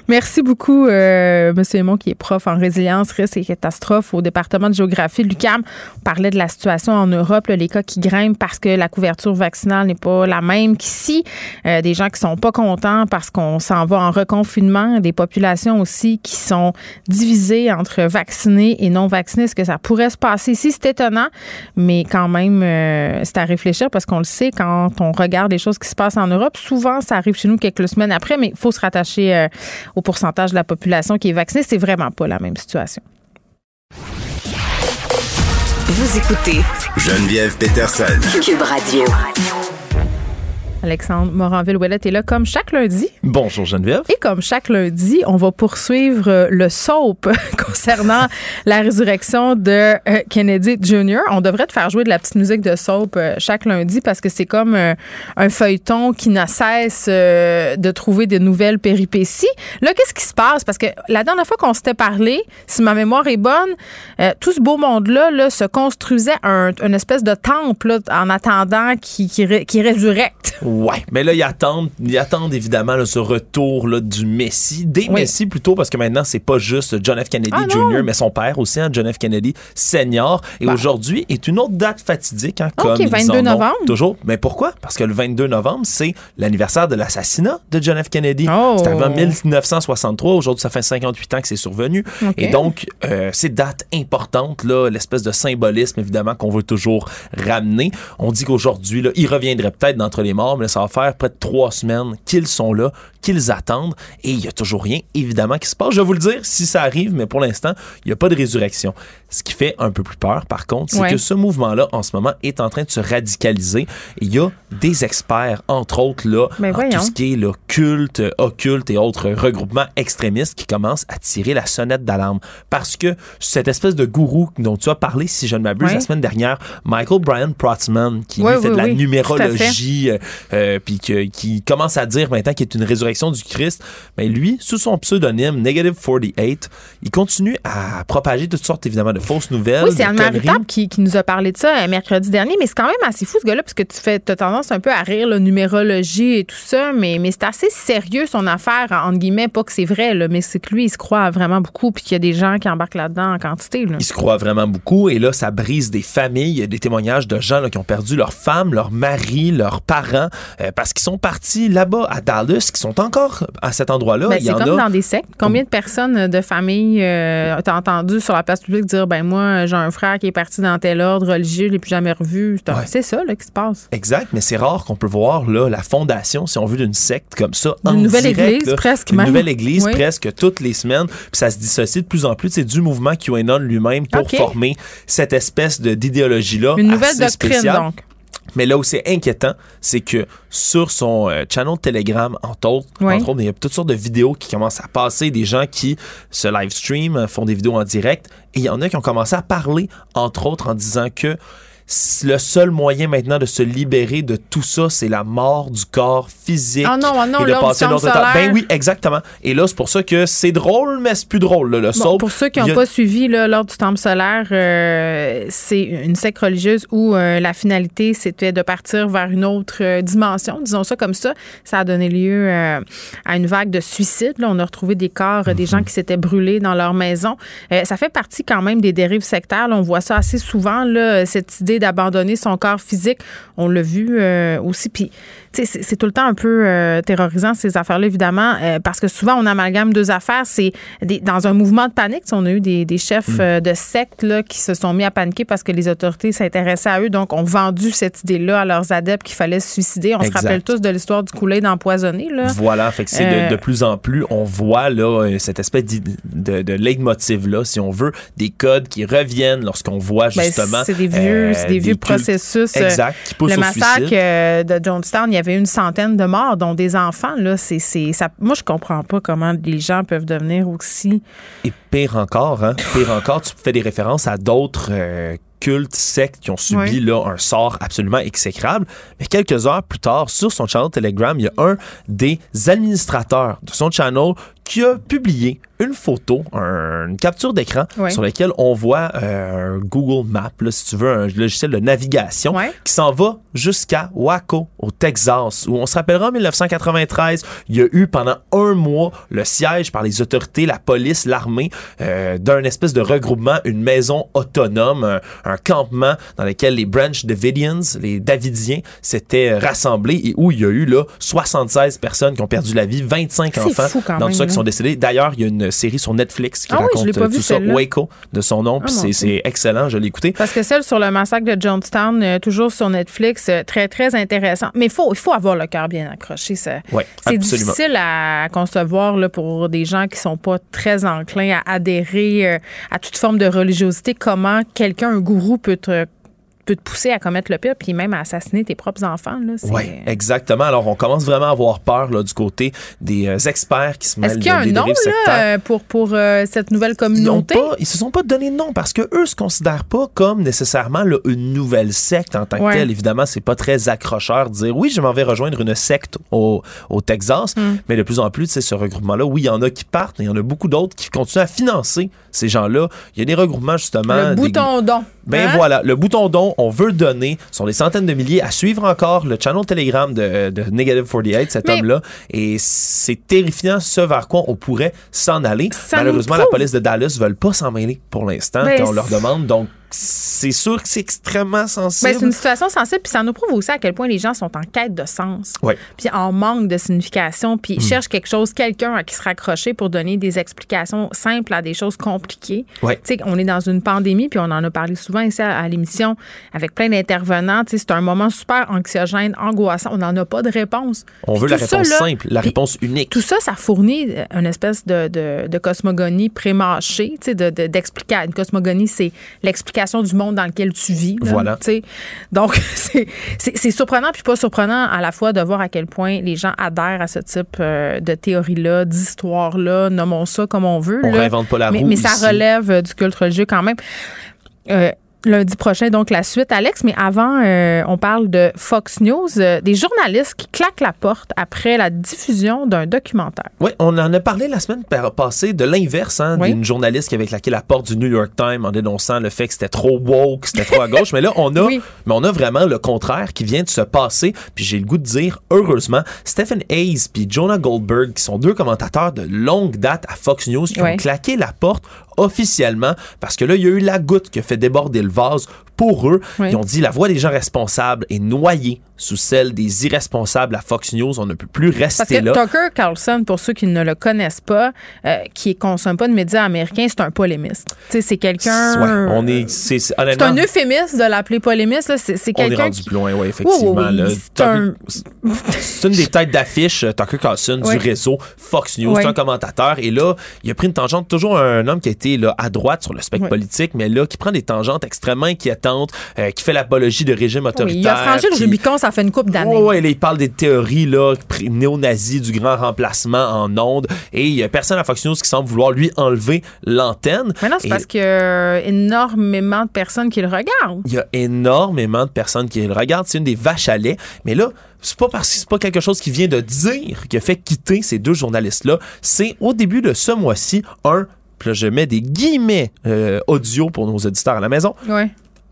A: merci beaucoup, euh, Monsieur Aymon, qui est prof en résilience, risque et catastrophe au département de géographie de l'UQAM. On parlait de la situation en Europe, les cas qui grimpent parce que la couverture vaccinale n'est pas la même qu'ici. Euh, des gens qui sont pas contents parce qu'on s'en va en reconfinement, des populations aussi qui sont divisées entre vaccinés et non vaccinés. Est-ce que ça pourrait se passer ici? C'est étonnant, mais quand même, euh, c'est à réfléchir parce qu'on le sait, quand on regarde les choses qui se passent en Europe, souvent, ça arrive chez nous quelques semaines après, mais il faut se rattacher euh, au pourcentage de la population qui est vaccinée. C'est vraiment pas la même situation.
C: Vous écoutez Geneviève Peterson. Cube Radio.
A: Alexandre Moranville-Ouellet est là comme chaque lundi.
F: Bonjour Geneviève.
A: Et comme chaque lundi, on va poursuivre euh, le soap concernant la résurrection de euh, Kennedy Jr. On devrait te faire jouer de la petite musique de soap euh, chaque lundi parce que c'est comme un feuilleton qui n'a cesse de trouver de nouvelles péripéties. Là, qu'est-ce qui se passe? Parce que la dernière fois qu'on s'était parlé, si ma mémoire est bonne, tout ce beau monde-là là, se construisait un, une espèce de temple en attendant qu'il qui, qui résurrecte.
F: Ouais, mais là ils attendent, ils attendent évidemment ce retour là, du Messie, des Messi plutôt parce que maintenant c'est pas juste John F Kennedy ah, Jr. mais son père aussi, hein, John F Kennedy Senior. Et bah. aujourd'hui est une autre date fatidique, hein, comme
A: 22 novembre.
F: toujours. Mais pourquoi? Parce que le 22 novembre c'est l'anniversaire de l'assassinat de John F Kennedy. Oh. C'était en 1963. Aujourd'hui ça fait 58 ans que c'est survenu. Et donc euh, c'est date importante là, l'espèce de symbolisme évidemment qu'on veut toujours ramener. On dit qu'aujourd'hui il reviendrait peut-être d'entre les morts mais ça va faire près de trois semaines qu'ils sont là, qu'ils attendent, et il y a toujours rien, évidemment, qui se passe. Je vais vous le dire si ça arrive, mais pour l'instant, il n'y a pas de résurrection. Ce qui fait un peu plus peur, par contre, c'est que ce mouvement-là, en ce moment, est en train de se radicaliser. Il y a des experts, entre autres, là, en tout ce qui est là, culte, occulte et autres regroupements extrémistes qui commencent à tirer la sonnette d'alarme. Parce que cette espèce de gourou dont tu as parlé, si je ne m'abuse, la semaine dernière, Michael Brian Protzman, qui fait de la numérologie, euh, puis qui commence à dire maintenant qu'il est une résurrection du Christ, mais lui, sous son pseudonyme Negative 48, il continue à propager toutes sortes évidemment de fausses nouvelles.
A: Oui, c'est Anne Maritable qui, qui, nous a parlé de ça euh, mercredi dernier, mais c'est quand même assez fou ce gars-là parce que tu fais as tendance un peu à rire la numérologie et tout ça, mais, mais c'est assez sérieux son affaire entre guillemets, pas que c'est vrai, là, mais c'est que lui il se croit vraiment beaucoup puis qu'il y a des gens qui embarquent là-dedans en quantité.
F: Il se croit vraiment beaucoup et là ça brise des familles, des témoignages de gens qui ont perdu leur femme, leur mari, leurs parents euh, parce qu'ils sont partis là-bas à Dallas, qui sont encore à cet endroit-là.
A: Ben, c'est comme dans des sectes. Combien de personnes de famille euh, t'as entendu sur la place publique dire ben moi j'ai un frère qui est parti dans tel ordre religieux, je l'ai plus jamais revu. C'est ça là qui se passe.
F: Exact, mais c'est rare qu'on peut voir là la fondation, si on veut, d'une secte comme ça.
A: Une nouvelle église presque.
F: Une nouvelle église presque toutes les semaines. Puis ça se dissocie de plus en plus. C'est du mouvement QAnon lui-même pour former cette espèce d'idéologie là.
A: Une nouvelle doctrine donc.
F: Mais là où c'est inquiétant, c'est que sur son euh, channel Telegram, entre autres, entre autres, il y a toutes sortes de vidéos qui commencent à passer, des gens qui se live stream, font des vidéos en direct, et il y en a qui ont commencé à parler, entre autres, en disant que le seul moyen maintenant de se libérer de tout ça, c'est la mort du corps physique.
A: Ah non, ah non,
F: et de
A: passer
F: autre temps. Ben oui, exactement. Et là, c'est pour ça que c'est drôle, mais c'est plus drôle. le
A: bon, pour ceux qui n'ont pas suivi lors du temple solaire, euh, c'est une secte religieuse où euh, la finalité, c'était de partir vers une autre euh, dimension, disons ça comme ça. Ça a donné lieu à une vague de suicides. Là, on a retrouvé des corps, des gens qui s'étaient brûlés dans leur maison. ça fait partie quand même des dérives sectaires. on voit ça assez souvent, là, cette idée d'abandonner son corps physique. On l'a vu euh, aussi. Puis, c'est tout le temps un peu euh, terrorisant, ces affaires-là, évidemment, euh, parce que souvent, on amalgame deux affaires. C'est dans un mouvement de panique. On a eu des, chefs mm. de sectes là, qui se sont mis à paniquer parce que les autorités s'intéressaient à eux. Donc, ont vendu cette idée-là à leurs adeptes qu'il fallait se suicider. On se rappelle tous de l'histoire du coulet d'empoisonné.
F: Voilà. Fait que c'est de, plus en plus, on voit là, cette espèce de, de leitmotiv-là, si on veut, des codes qui reviennent lorsqu'on voit ben, justement.
A: c'est des vieux, des vieux processus.
F: Euh, exact, qui poussent
A: le massacre euh, de Jonestown, il y avait une centaine de morts, dont des enfants. Là, c'est, ça, moi, je comprends pas comment les gens peuvent devenir aussi.
F: Et pire encore, hein, pire encore, tu fais des références à d'autres euh, cultes, sectes qui ont subi là un sort absolument exécrable. Mais quelques heures plus tard, sur son channel Telegram, il y a un des administrateurs de son channel qui a publié une photo, une capture d'écran sur laquelle on voit euh, un Google Map, si tu veux, un logiciel de navigation qui s'en va jusqu'à Waco, au Texas, où on se rappellera en 1993, il y a eu pendant un mois le siège par les autorités, la police, l'armée, euh, d'un espèce de regroupement, une maison autonome, un, campement dans lequel les Branch Davidians, les Davidiens, s'étaient rassemblés et où il y a eu là 76 personnes qui ont perdu la vie, 25 enfants dans ça qui sont décédés. D'ailleurs, il y a une série sur Netflix qui ah raconte euh, tout ça, Waco, de son nom. Ah, c'est excellent, je l'ai écouté.
A: Parce que celle sur le massacre de Jonestown, euh, toujours sur Netflix, euh, très, très intéressant. Mais faut, il faut avoir le cœur bien accroché. C'est difficile à concevoir là, pour des gens qui sont pas très enclins à adhérer à toute forme de religiosité. Comment quelqu'un, un gourou, peut te peut te pousser à commettre le pire, puis même à assassiner tes propres enfants.
F: Oui, exactement. Alors, on commence vraiment à avoir peur là, du côté des euh, experts qui se mêlent Est-ce qu'il y a un nom là,
A: pour, pour euh, cette nouvelle communauté?
F: Ils, ne se sont pas donné de nom parce que eux se considèrent pas comme nécessairement une nouvelle secte en tant que telle. Évidemment, c'est pas très accrocheur de dire oui, je m'en vais rejoindre une secte au, au Texas, hmm. mais de plus en plus, ce regroupement-là, oui, il y en a qui partent, mais il y en a beaucoup d'autres qui continuent à financer ces gens-là. Il y a des regroupements justement.
A: Le bouton don.
F: Ben hein? voilà, le bouton don on veut donner. Ce sont des centaines de milliers à suivre encore le channel Telegram de, de Negative 48, cet homme-là. Et c'est terrifiant ce vers quoi on pourrait s'en aller. Malheureusement, la police de Dallas ne veut pas s'en mêler pour l'instant ben, quand on leur demande. Donc, c'est sûr que c'est extrêmement sensible.
A: Ben, c'est une situation sensible, puis ça nous prouve aussi à quel point les gens sont en quête de sens, puis en manque de signification, puis hmm. cherchent quelque chose, quelqu'un à qui se raccrocher pour donner des explications simples à des choses compliquées. sais, On est dans une pandémie, puis on en a parlé souvent ici à, l'émission avec plein d'intervenants. C'est un moment super anxiogène, angoissant. On n'en a pas de réponse.
F: On veut la réponse simple, la réponse unique.
A: Tout ça, ça fournit une espèce de, de, de cosmogonie pré-mâchée, d'expliquer. De, une cosmogonie, c'est l'explication du monde dans lequel tu vis. voilà. Donc, c'est surprenant puis pas surprenant à la fois de voir à quel point les gens adhèrent à ce type euh, de théorie-là, d'histoire-là, nommons ça comme on veut.
F: On réinvente pas la
A: mais,
F: roue.
A: Mais ça relève du culte religieux quand même. Euh, lundi prochain, donc la suite, Alex. Mais avant, euh, on parle de Fox News, euh, des journalistes qui claquent la porte après la diffusion d'un documentaire.
F: Oui, on en a parlé la semaine passée de l'inverse, hein, d'une journaliste qui avait claqué la porte du New York Times en dénonçant le fait que c'était trop woke, c'était trop à gauche. mais là, on a, mais on a vraiment le contraire qui vient de se passer. Puis j'ai le goût de dire, heureusement, Stephen Hayes puis Jonah Goldberg, qui sont deux commentateurs de longue date à Fox News, qui ont claqué la porte officiellement parce que là, il y a eu la goutte qui a fait déborder le vase pour eux. Ils ont dit la voix des gens responsables est noyée sous celle des irresponsables à Fox News. On ne peut plus rester
A: Parce que Tucker Carlson, pour ceux qui ne le connaissent pas, euh, qui ne consomme pas de médias américains, c'est un polémiste. C'est quelqu'un.
F: on est.
A: C'est un euphémisme de l'appeler polémiste. C'est quelqu'un. On est
F: rendu plus loin, oui, effectivement. c'est une des têtes d'affiche, euh, Tucker Carlson, du réseau Fox News. C'est un commentateur. Et là, il a pris une tangente. Toujours un homme qui a été là, à droite sur le spectre politique, mais là, qui prend des tangentes extrêmement inquiétantes, euh, qui fait l'apologie de régime autoritaire. il a
A: franchi le Rubicon, ça fait une coupe d'années.
F: Oui, ouais, il parle des théories là, néo-nazis du grand remplacement en ondes et il y a personne à Fox News qui semble vouloir lui enlever l'antenne.
A: Mais non, c'est parce qu'il y a énormément de personnes qui le regardent.
F: Il y a énormément de personnes qui le regardent. C'est une des vaches à lait. Mais là, c'est pas parce que c'est pas quelque chose qui vient de dire qui a fait quitter ces deux journalistes-là. C'est au début de ce mois-ci un puis là, je mets des guillemets euh, audio pour nos auditeurs à la maison.
A: Ouais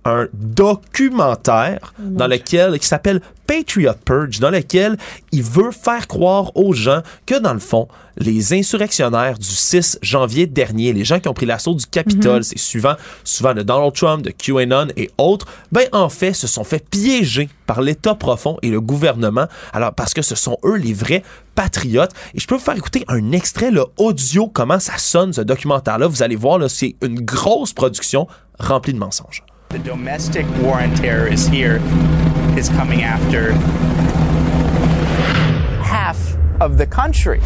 F: un documentaire dans lequel qui s'appelle Patriot Purge, dans lequel il veut faire croire aux gens que dans le fond, les insurrectionnaires du 6 janvier dernier, les gens qui ont pris l'assaut du Capitole, mhm. c'est souvent, souvent de Donald Trump, de QAnon et autres, ben en fait, se sont fait piéger par l'État profond et le gouvernement. Alors parce que ce sont eux les vrais patriotes. Et je peux vous faire écouter un extrait le audio comment ça sonne ce documentaire-là. Vous allez voir, c'est une grosse production remplie de mensonges.
G: The domestic war on terror is here, is coming after half of the country.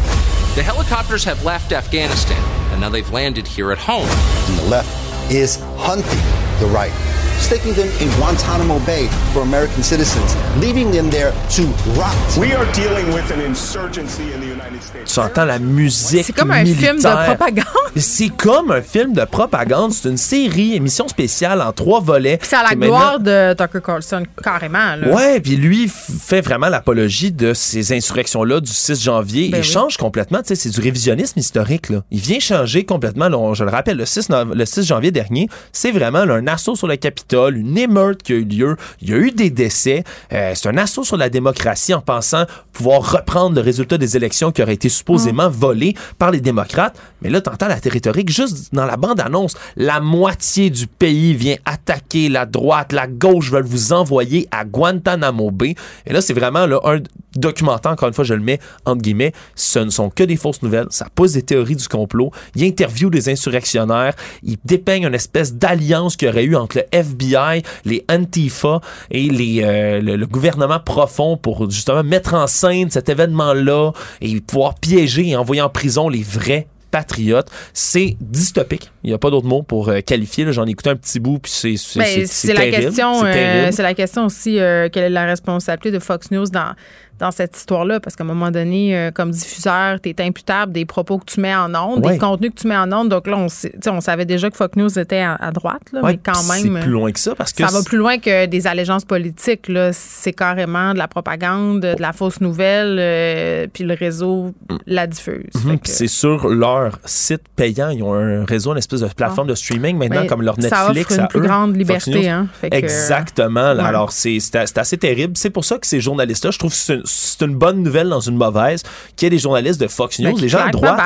H: The helicopters have left Afghanistan, and now they've landed here at home.
I: And the left is hunting the right sticking them in Guantanamo Bay for American citizens, leaving them there to rot.
J: We are dealing with an insurgency in the United States.
F: Tu entends la musique
A: C'est comme un film de propagande.
F: C'est comme un film de propagande. C'est une série, émission spéciale en trois volets.
A: C'est à la gloire de Tucker Carlson, carrément. Là.
F: Ouais, puis lui fait vraiment l'apologie de ces insurrections-là du 6 janvier. Ben il change complètement. C'est du révisionnisme historique. Là. Il vient changer complètement. Là, je le rappelle, le 6, le 6 janvier dernier, c'est vraiment là, un assaut sur le Capitole une émeute qui a eu lieu, il y a eu des décès. Euh, c'est un assaut sur la démocratie en pensant pouvoir reprendre le résultat des élections qui auraient été supposément mm. volé par les démocrates. Mais là, t'entends la rhétorique juste dans la bande-annonce. La moitié du pays vient attaquer la droite, la gauche veulent vous envoyer à Guantanamo Bay. Et là, c'est vraiment là, un documentaire, encore une fois, je le mets entre guillemets, ce ne sont que des fausses nouvelles. Ça pose des théories du complot. Il interview des insurrectionnaires. Il dépeigne une espèce d'alliance qu'il y aurait eu entre le FBI les Antifa et les, euh, le, gouvernement profond pour justement mettre en scène cet événement-là et pouvoir piéger et envoyer en prison les vrais patriotes. C'est dystopique. Il n'y a pas d'autre mot pour euh, qualifier. J'en ai écouté un petit bout, puis c'est c'est
A: ben, la question. Euh, c'est la question aussi. quelle est la responsabilité de Fox News dans dans cette histoire-là, parce qu'à un moment donné, euh, comme diffuseur, tu es imputable des propos que tu mets en ondes, des contenus que tu mets en ondes. Donc là, on, on savait déjà que Fox News était à, droite, là, mais quand même.
F: C'est plus loin que ça, parce que.
A: Ça va plus loin que des allégeances politiques. Là. C'est carrément de la propagande, de la fausse nouvelle, euh, puis le réseau mm. la diffuse.
F: Mhm, c'est sur leur site payant. Ils ont un réseau, une espèce de plateforme de streaming maintenant, comme leur Netflix.
A: Ça offre une plus grande liberté. Hein,
F: Exactement. Alors, c'est assez terrible. C'est pour ça que ces journalistes-là, je trouve c'est une bonne nouvelle dans une mauvaise qu'il y ait des journalistes de Fox News, des gens à droite,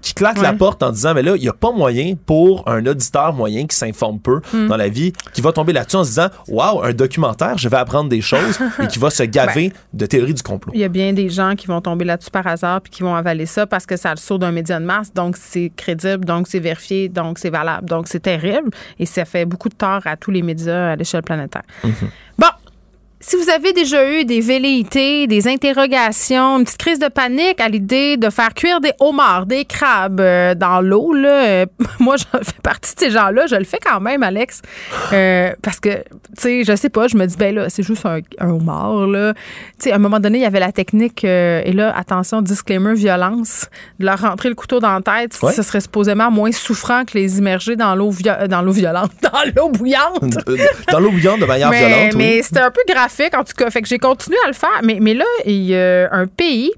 F: qui claquent la porte en disant, mais là, il n'y a pas moyen pour un auditeur moyen qui s'informe peu hmm. dans la vie, qui va tomber là-dessus en se disant, waouh, un documentaire, je vais apprendre des choses et qui va se gaver ben, de théories du complot.
A: Il y a bien des gens qui vont tomber là-dessus par hasard puis qui vont avaler ça parce que ça le saut d'un média de masse, donc c'est crédible, donc c'est vérifié, donc c'est valable, donc c'est terrible et ça fait beaucoup de tort à tous les médias à l'échelle planétaire. Mhm. Bon, si vous avez déjà eu des velléités, des interrogations, une petite crise de panique à l'idée de faire cuire des homards, des crabes euh, dans l'eau, là, euh, moi, je fais partie de ces gens-là. Je le fais quand même, Alex. Euh, parce que, tu sais, je sais pas, je me dis, ben là, c'est juste un, homard, là. Tu sais, à un moment donné, il y avait la technique, et là, attention, disclaimer, violence, de leur rentrer le couteau dans la tête. Ce serait supposément moins souffrant que les immerger dans l'eau dans l'eau violente, dans l'eau bouillante.
F: dans l'eau bouillante de manière violente, oui.
A: Mais c'était un peu grave en tout cas. Fait que j'ai continué à le faire. Mais, mais là, il y a un pays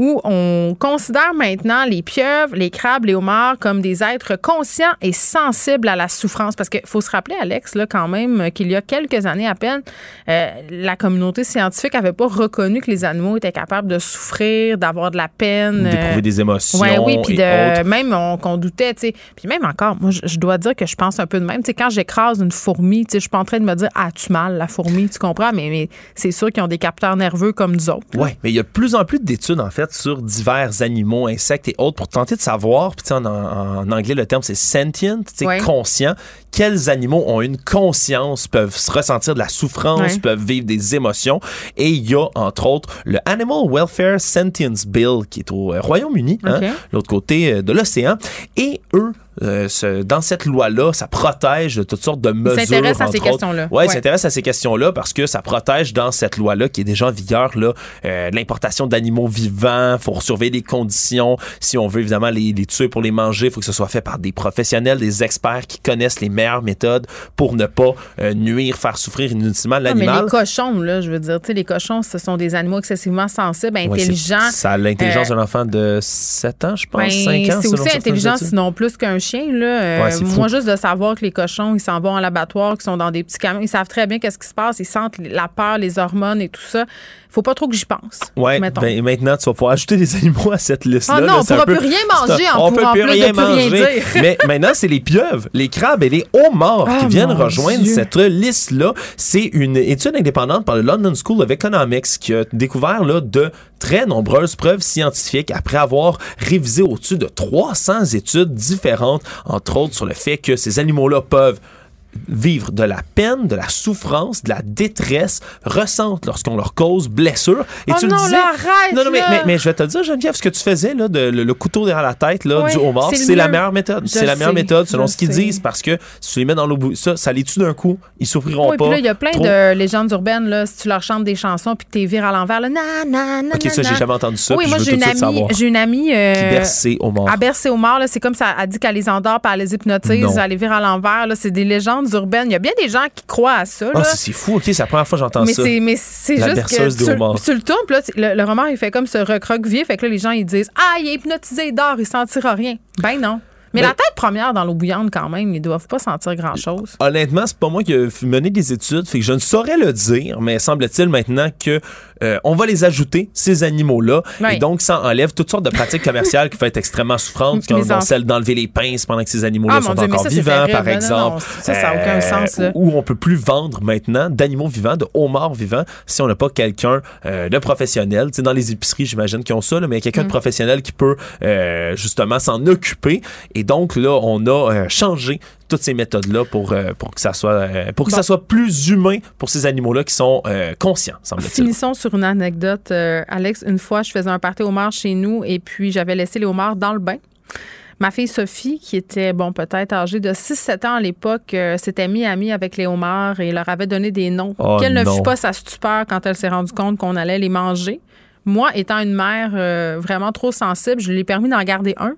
A: où on considère maintenant les pieuvres, les crabes, les homards comme des êtres conscients et sensibles à la souffrance. Parce qu'il faut se rappeler, Alex, là, quand même, qu'il y a quelques années à peine, euh, la communauté scientifique n'avait pas reconnu que les animaux étaient capables de souffrir, d'avoir de la peine.
F: D'éprouver euh, des émotions.
A: Ouais, oui, puis de, même qu'on doutait, tu sais. Puis même encore, moi, je, dois dire que je pense un peu de même. Tu sais, quand j'écrase une fourmi, tu sais, je suis pas en train de me dire, ah, tu mal, la fourmi, tu comprends? Mais, mais c'est sûr qu'ils ont des capteurs nerveux comme nous autres.
F: Oui, mais il y a de plus en plus d'études, en fait, sur divers animaux, insectes et autres pour tenter de savoir, puis en, en, anglais le terme c'est sentient, c'est conscient, quels animaux ont une conscience, peuvent ressentir de la souffrance, peuvent vivre des émotions. Et il y a entre autres le Animal Welfare Sentience Bill qui est au euh, Royaume-Uni, hein, l'autre côté euh, de l'océan. Et eux euh, dans cette loi-là, ça protège de toutes sortes de mesures. Ça
A: s'intéresse à ces questions-là.
F: Oui, ouais. s'intéresse à ces questions-là parce que ça protège dans cette loi-là qui est déjà en vigueur là, euh, l'importation d'animaux vivants. Il faut surveiller les conditions. Si on veut évidemment les, les tuer pour les manger, il faut que ce soit fait par des professionnels, des experts qui connaissent les meilleures méthodes pour ne pas euh, nuire, faire souffrir inutilement l'animal.
A: Mais les cochons, là, je veux dire, les cochons, ce sont des animaux excessivement sensibles, intelligents.
F: ça a l'intelligence d'un enfant de 7 ans, je pense, ben, 5 ans.
A: C'est aussi intelligent, sinon plus qu'un chien. Là. Euh, moi, juste de savoir que les cochons, ils s'en vont à l'abattoir, qu'ils sont dans des petits camions, ils savent très bien qu'est-ce qui se passe, ils sentent la peur, les hormones et tout ça faut pas trop que j'y pense.
F: Ouais, ben, maintenant, tu vas pouvoir ajouter des animaux à cette liste-là.
A: Ah non, on pourra plus rien manger en, on peut plus rien manger.
F: Mais maintenant, c'est les pieuvres, les crabes et les homards qui ah, viennent rejoindre cette liste-là. C'est une étude indépendante par le London School of Economics qui a découvert là, de très nombreuses preuves scientifiques après avoir révisé au-dessus de 300 études différentes, entre autres sur le fait que ces animaux-là peuvent vivre de la peine, de la souffrance, de la détresse, ressentent lorsqu'on leur cause blessure.
A: Et oh tu non, le disais.
F: non, non, mais, mais, je vais te dire, Geneviève, ce que tu faisais, là, de, le, couteau derrière la tête là, du homard, c'est la meilleure méthode. C'est la meilleure méthode selon ce qu'ils disent parce que si tu les mets dans l'eau, ça, ça les tue d'un coup, ils souffriront
A: oui,
F: pas.
A: Il y a plein de légendes urbaines, là, si tu leur chantes des chansons puis que tu vires à l'envers, là, nan,
F: Ok, ça, j'ai jamais entendu ça.
A: Oui, moi,
F: j'ai
A: une, amie, j'ai une amie. Euh,
F: qui berçait au mort.
A: À bercer au mort, c'est comme ça, elle dit qu'elle les endort, puis elle les hypnotise, elle les vire à l'envers. C'est des légendes urbaines. Il y a bien des gens qui croient à ça.
F: Ah, c'est fou, ok, c'est la première fois que j'entends ça.
A: Mais c'est juste que tu, tu, le tournes, là, le, le roman, il fait comme ce recroquevillé, fait que là, les gens, ils disent Ah, il est hypnotisé, il dort, il sentira rien. Ben non. Mais, la tête première dans l'eau bouillante, quand même, ils doivent pas sentir grand-chose.
F: Honnêtement, c'est pas moi qui ai mené des études, fait que je ne saurais le dire, mais semble-t-il maintenant que euh, on va les ajouter, ces animaux-là, et donc ça enlève toutes sortes de pratiques commerciales qui peuvent être extrêmement souffrantes, comme celle d'enlever les pinces pendant que ces animaux-là ah, sont encore vivants, par exemple.
A: ça, ça n'a aucun euh, sens. Là.
F: Où on peut plus vendre maintenant d'animaux vivants, de homards vivants, si on n'a pas quelqu'un euh, de professionnel. Tu dans les épiceries, j'imagine qu'ils ont ça, mais quelqu'un de mm. professionnel qui peut justement s'en occuper. Et donc là, on a changé toutes ces méthodes-là pour, euh, pour que ça soit euh, pour que ça soit plus humain pour ces animaux-là qui sont euh, conscients, semble-t-il.
A: Finissons sur une anecdote. Alex, une fois, je faisais un party homard chez nous et puis j'avais laissé les homards dans le bain. Ma fille Sophie, qui était, bon, peut-être âgée de 6-7 ans à l'époque, s'était mis amie avec les homards et leur avait donné des noms. Oh Quelle ne fut pas sa stupeur quand elle s'est rendue compte qu'on allait les manger. Moi, étant une mère vraiment trop sensible, je lui ai permis d'en garder un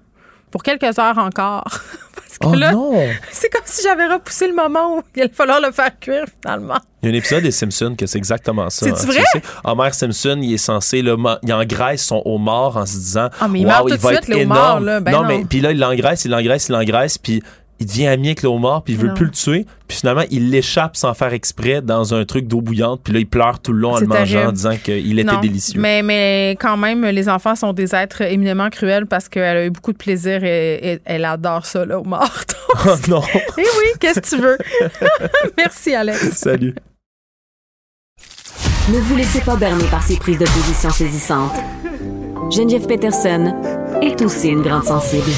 A: pour quelques heures encore.
F: oh non!
A: C'est comme si j'avais repoussé le moment où il allait falloir le faire cuire finalement.
F: Il y a un épisode des Simpsons que c'est exactement ça.
A: C'est vrai?
F: Tu sais, Homer Simpson, il est censé, là, il engraisse son homard en se disant,
A: ah, mais il, wow, il va être énorme. là. Ben
F: non, mais puis là, il l'engraisse, il l'engraisse, il l'engraisse, puis il devient ami avec le homard, puis il veut plus le tuer. Puis finalement, il l'échappe sans faire exprès dans un truc d'eau bouillante. Puis là, il pleure tout le long en le mangeant en disant qu'il était délicieux.
A: Mais, mais quand même, les enfants sont des êtres éminemment cruels parce qu'elle a eu beaucoup de plaisir et, elle adore ça, le homard.
F: Oh non!
A: Eh oui, qu'est-ce que tu veux? Merci, Alex.
F: Salut.
D: Ne vous laissez pas berner par ces prises de position saisissantes. Geneviève Peterson est aussi une grande sensible.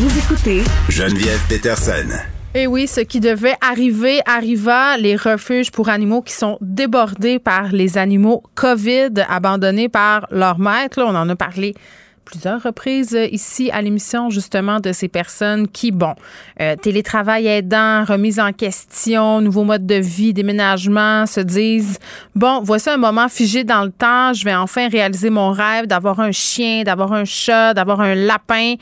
D: Vous écoutez
C: Geneviève Peterson.
A: Et oui, ce qui devait arriver arriva. Les refuges pour animaux qui sont débordés par les animaux COVID abandonnés par leur maître. Là, on en a parlé plusieurs reprises euh, ici à l'émission, justement, de ces personnes qui, bon, euh, télétravail aidant, remise en question, nouveau mode de vie, déménagement, se disent, bon, voici un moment figé dans le temps, je vais enfin réaliser mon rêve d'avoir un chien, d'avoir un chat, d'avoir un lapin.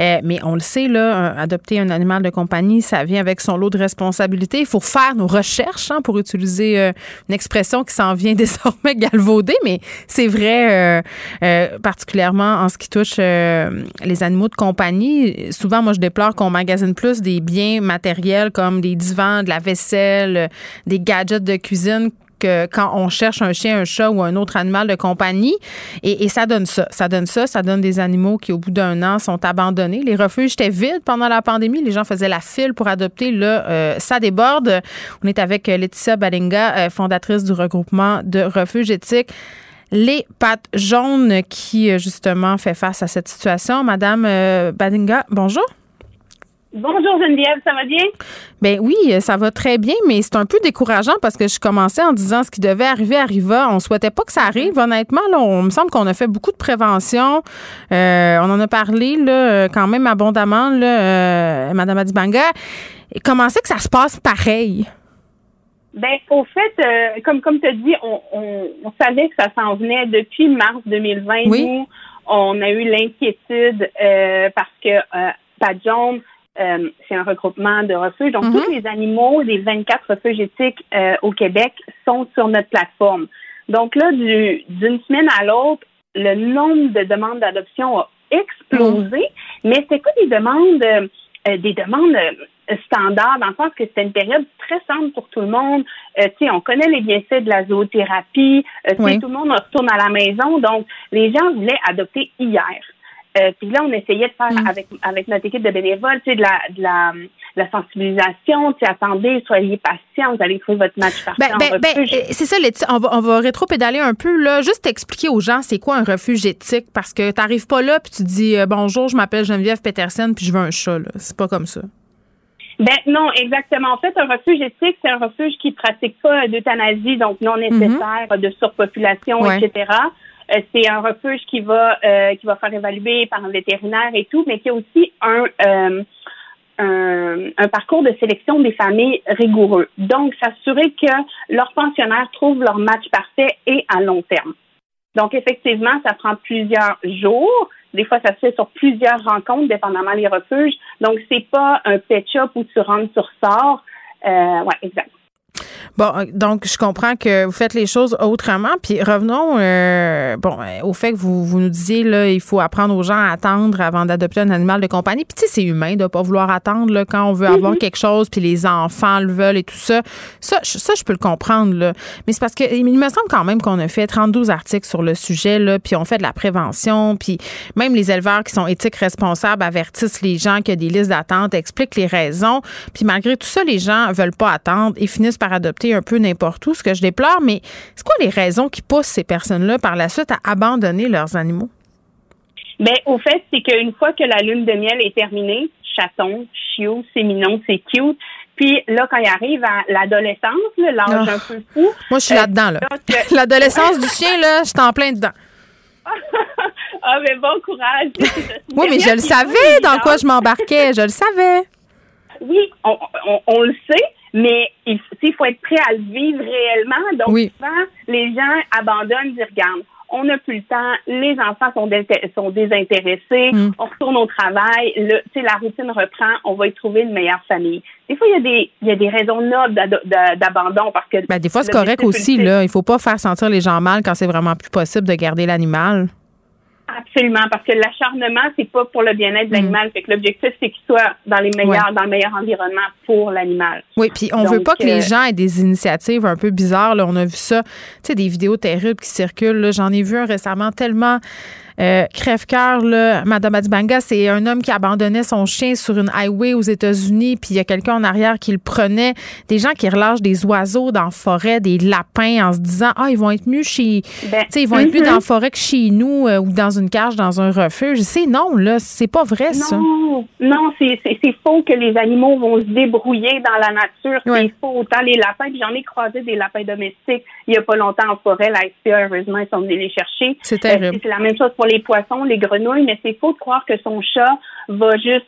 A: Euh, mais on le sait, là, adopter un animal de compagnie, ça vient avec son lot de responsabilités. Il faut faire nos recherches, hein, pour utiliser une expression qui s'en vient désormais galvaudée, mais c'est vrai, particulièrement en ce qui euh, les animaux de compagnie, souvent, moi, je déplore qu'on magasine plus des biens matériels comme des divans, de la vaisselle, des gadgets de cuisine que quand on cherche un chien, un chat ou un autre animal de compagnie. Et, ça donne ça. Ça donne ça. Ça donne des animaux qui, au bout d'un an, sont abandonnés. Les refuges étaient vides pendant la pandémie. Les gens faisaient la file pour adopter. Là, euh, ça déborde. On est avec Laetitia Balinga, euh, fondatrice du regroupement de refuges éthiques les pattes jaunes qui, euh, justement, fait face à cette situation. Madame euh, Badinga, bonjour.
K: Bonjour Geneviève, ça va bien?
A: Ben oui, ça va très bien, mais c'est un peu décourageant parce que je commençais en disant ce qui devait arriver arriva. On souhaitait pas que ça arrive, honnêtement. Là, on me semble qu'on a fait beaucoup de prévention. Euh, on en a parlé là, quand même abondamment, là, Madame Adibanga. Comment c'est que ça se passe pareil?
K: Ben, au fait, euh, comme comme tu as dit, on, on, savait que ça s'en venait depuis mars 2020. Oui. Nous, on a eu l'inquiétude euh, parce que euh, Padjon, euh, c'est un regroupement de refuges. Donc, tous mhm. les animaux des 24 refuges éthiques euh, au Québec sont sur notre plateforme. Donc là, d'une semaine à l'autre, le nombre de demandes d'adoption a explosé, mhm. mais c'est quoi des demandes, des demandes standard, dans le sens que c'était une période très simple pour tout le monde. Euh, on connaît les bienfaits de la zoothérapie. Euh, Tout le monde retourne à la maison. Donc, les gens voulaient adopter hier. Euh, puis là, on essayait de faire mm. avec avec notre équipe de bénévoles, tu sais, de la, de la, la sensibilisation, tu attendez, soyez patient, vous allez trouver votre match parfait.
A: Ben, ben, ben c'est ça, on va, on va rétro-pédaler un peu, là. Juste expliquer aux gens c'est quoi un refuge éthique, parce que tu n'arrives pas là puis tu dis euh, bonjour, je m'appelle Geneviève Peterson puis je veux un chat, là. C'est pas comme ça.
K: Ben non, exactement. En fait, un refuge éthique, c'est un refuge qui pratique pas d'euthanasie, donc non nécessaire, de surpopulation, etc. Euh, c'est un refuge qui va euh, qui va faire évaluer par un vétérinaire et tout, mais qui a aussi un, euh, un, un parcours de sélection des familles rigoureux. Donc, s'assurer que leurs pensionnaires trouvent leur match parfait et à long terme. Donc, effectivement, ça prend plusieurs jours. Des fois, ça se fait sur plusieurs rencontres, dépendamment des refuges. Donc, c'est pas un pet shop où tu rentres sur sort. Euh, ouais, exact.
A: Bon, donc je comprends que vous faites les choses autrement. Puis revenons euh, bon euh, au fait que vous, vous nous disiez là, il faut apprendre aux gens à attendre avant d'adopter un animal de compagnie. Puis tu sais, c'est humain de pas vouloir attendre là, quand on veut avoir mhm. quelque chose, puis les enfants le veulent et tout ça. Ça, ça je peux le comprendre là. Mais c'est parce que il me semble quand même qu'on a fait 32 articles sur le sujet là, puis on fait de la prévention, puis même les éleveurs qui sont éthiques responsables avertissent les gens qu'il y a des listes d'attente, expliquent les raisons. Puis malgré tout ça, les gens veulent pas attendre et finissent par adopter un peu n'importe où, ce que je déplore, mais c'est quoi les raisons qui poussent ces personnes-là par la suite à abandonner leurs animaux?
K: Bien, au fait, c'est qu'une fois que la lune de miel est terminée, chaton, chiot, c'est mignon, c'est cute. Puis là, quand il arrive à l'adolescence, l'âge ah. un peu fou.
A: Moi, je suis là-dedans, là. L'adolescence du chien, là, je suis en plein dedans.
K: ah, mais bon courage.
A: oui, mais je le savais dans quoi je m'embarquais. Je le savais.
K: Oui, on le sait, mais il, faut être prêt à le vivre réellement. Donc, souvent, les gens abandonnent, disent, regarde, on n'a plus le temps, les enfants sont, sont désintéressés, mm. on retourne au travail, le, la routine reprend, on va y trouver une meilleure famille. Des fois, il y a des, il y a des raisons nobles d'abandon parce que.
A: Ben, des fois, c'est correct aussi, là. Il faut pas faire sentir les gens mal quand c'est vraiment plus possible de garder l'animal.
K: Absolument, parce que l'acharnement, c'est pas pour le bien-être de mm. l'animal. Fait que l'objectif, c'est qu'il soit dans les meilleurs, dans le meilleur environnement pour l'animal.
A: Oui, puis on veut pas que les euh, gens aient des initiatives un peu bizarres. Là. On a vu ça, tu sais, des vidéos terribles qui circulent. J'en ai vu un récemment tellement Euh, Crève-cœur, là, Madame Adibanga, c'est un homme qui abandonnait son chien sur une highway aux États-Unis, puis il y a quelqu'un en arrière qui le prenait. Des gens qui relâchent des oiseaux dans la forêt, des lapins, en se disant ah ils vont être mieux chez, ben, ils vont être mieux mm-hmm. dans la forêt que chez nous euh, ou dans une cage, dans un refuge. C'est non là, c'est pas vrai ça.
K: Non, non, c'est faux que les animaux vont se débrouiller dans la nature. C'est faux. Autant les lapins, j'en ai croisé des lapins domestiques il y a pas longtemps en forêt. La SPA, heureusement, ils sont venus les chercher.
A: C'est terrible.
K: c'est la même chose pour les poissons, les grenouilles, mais c'est faux de croire que son chat va juste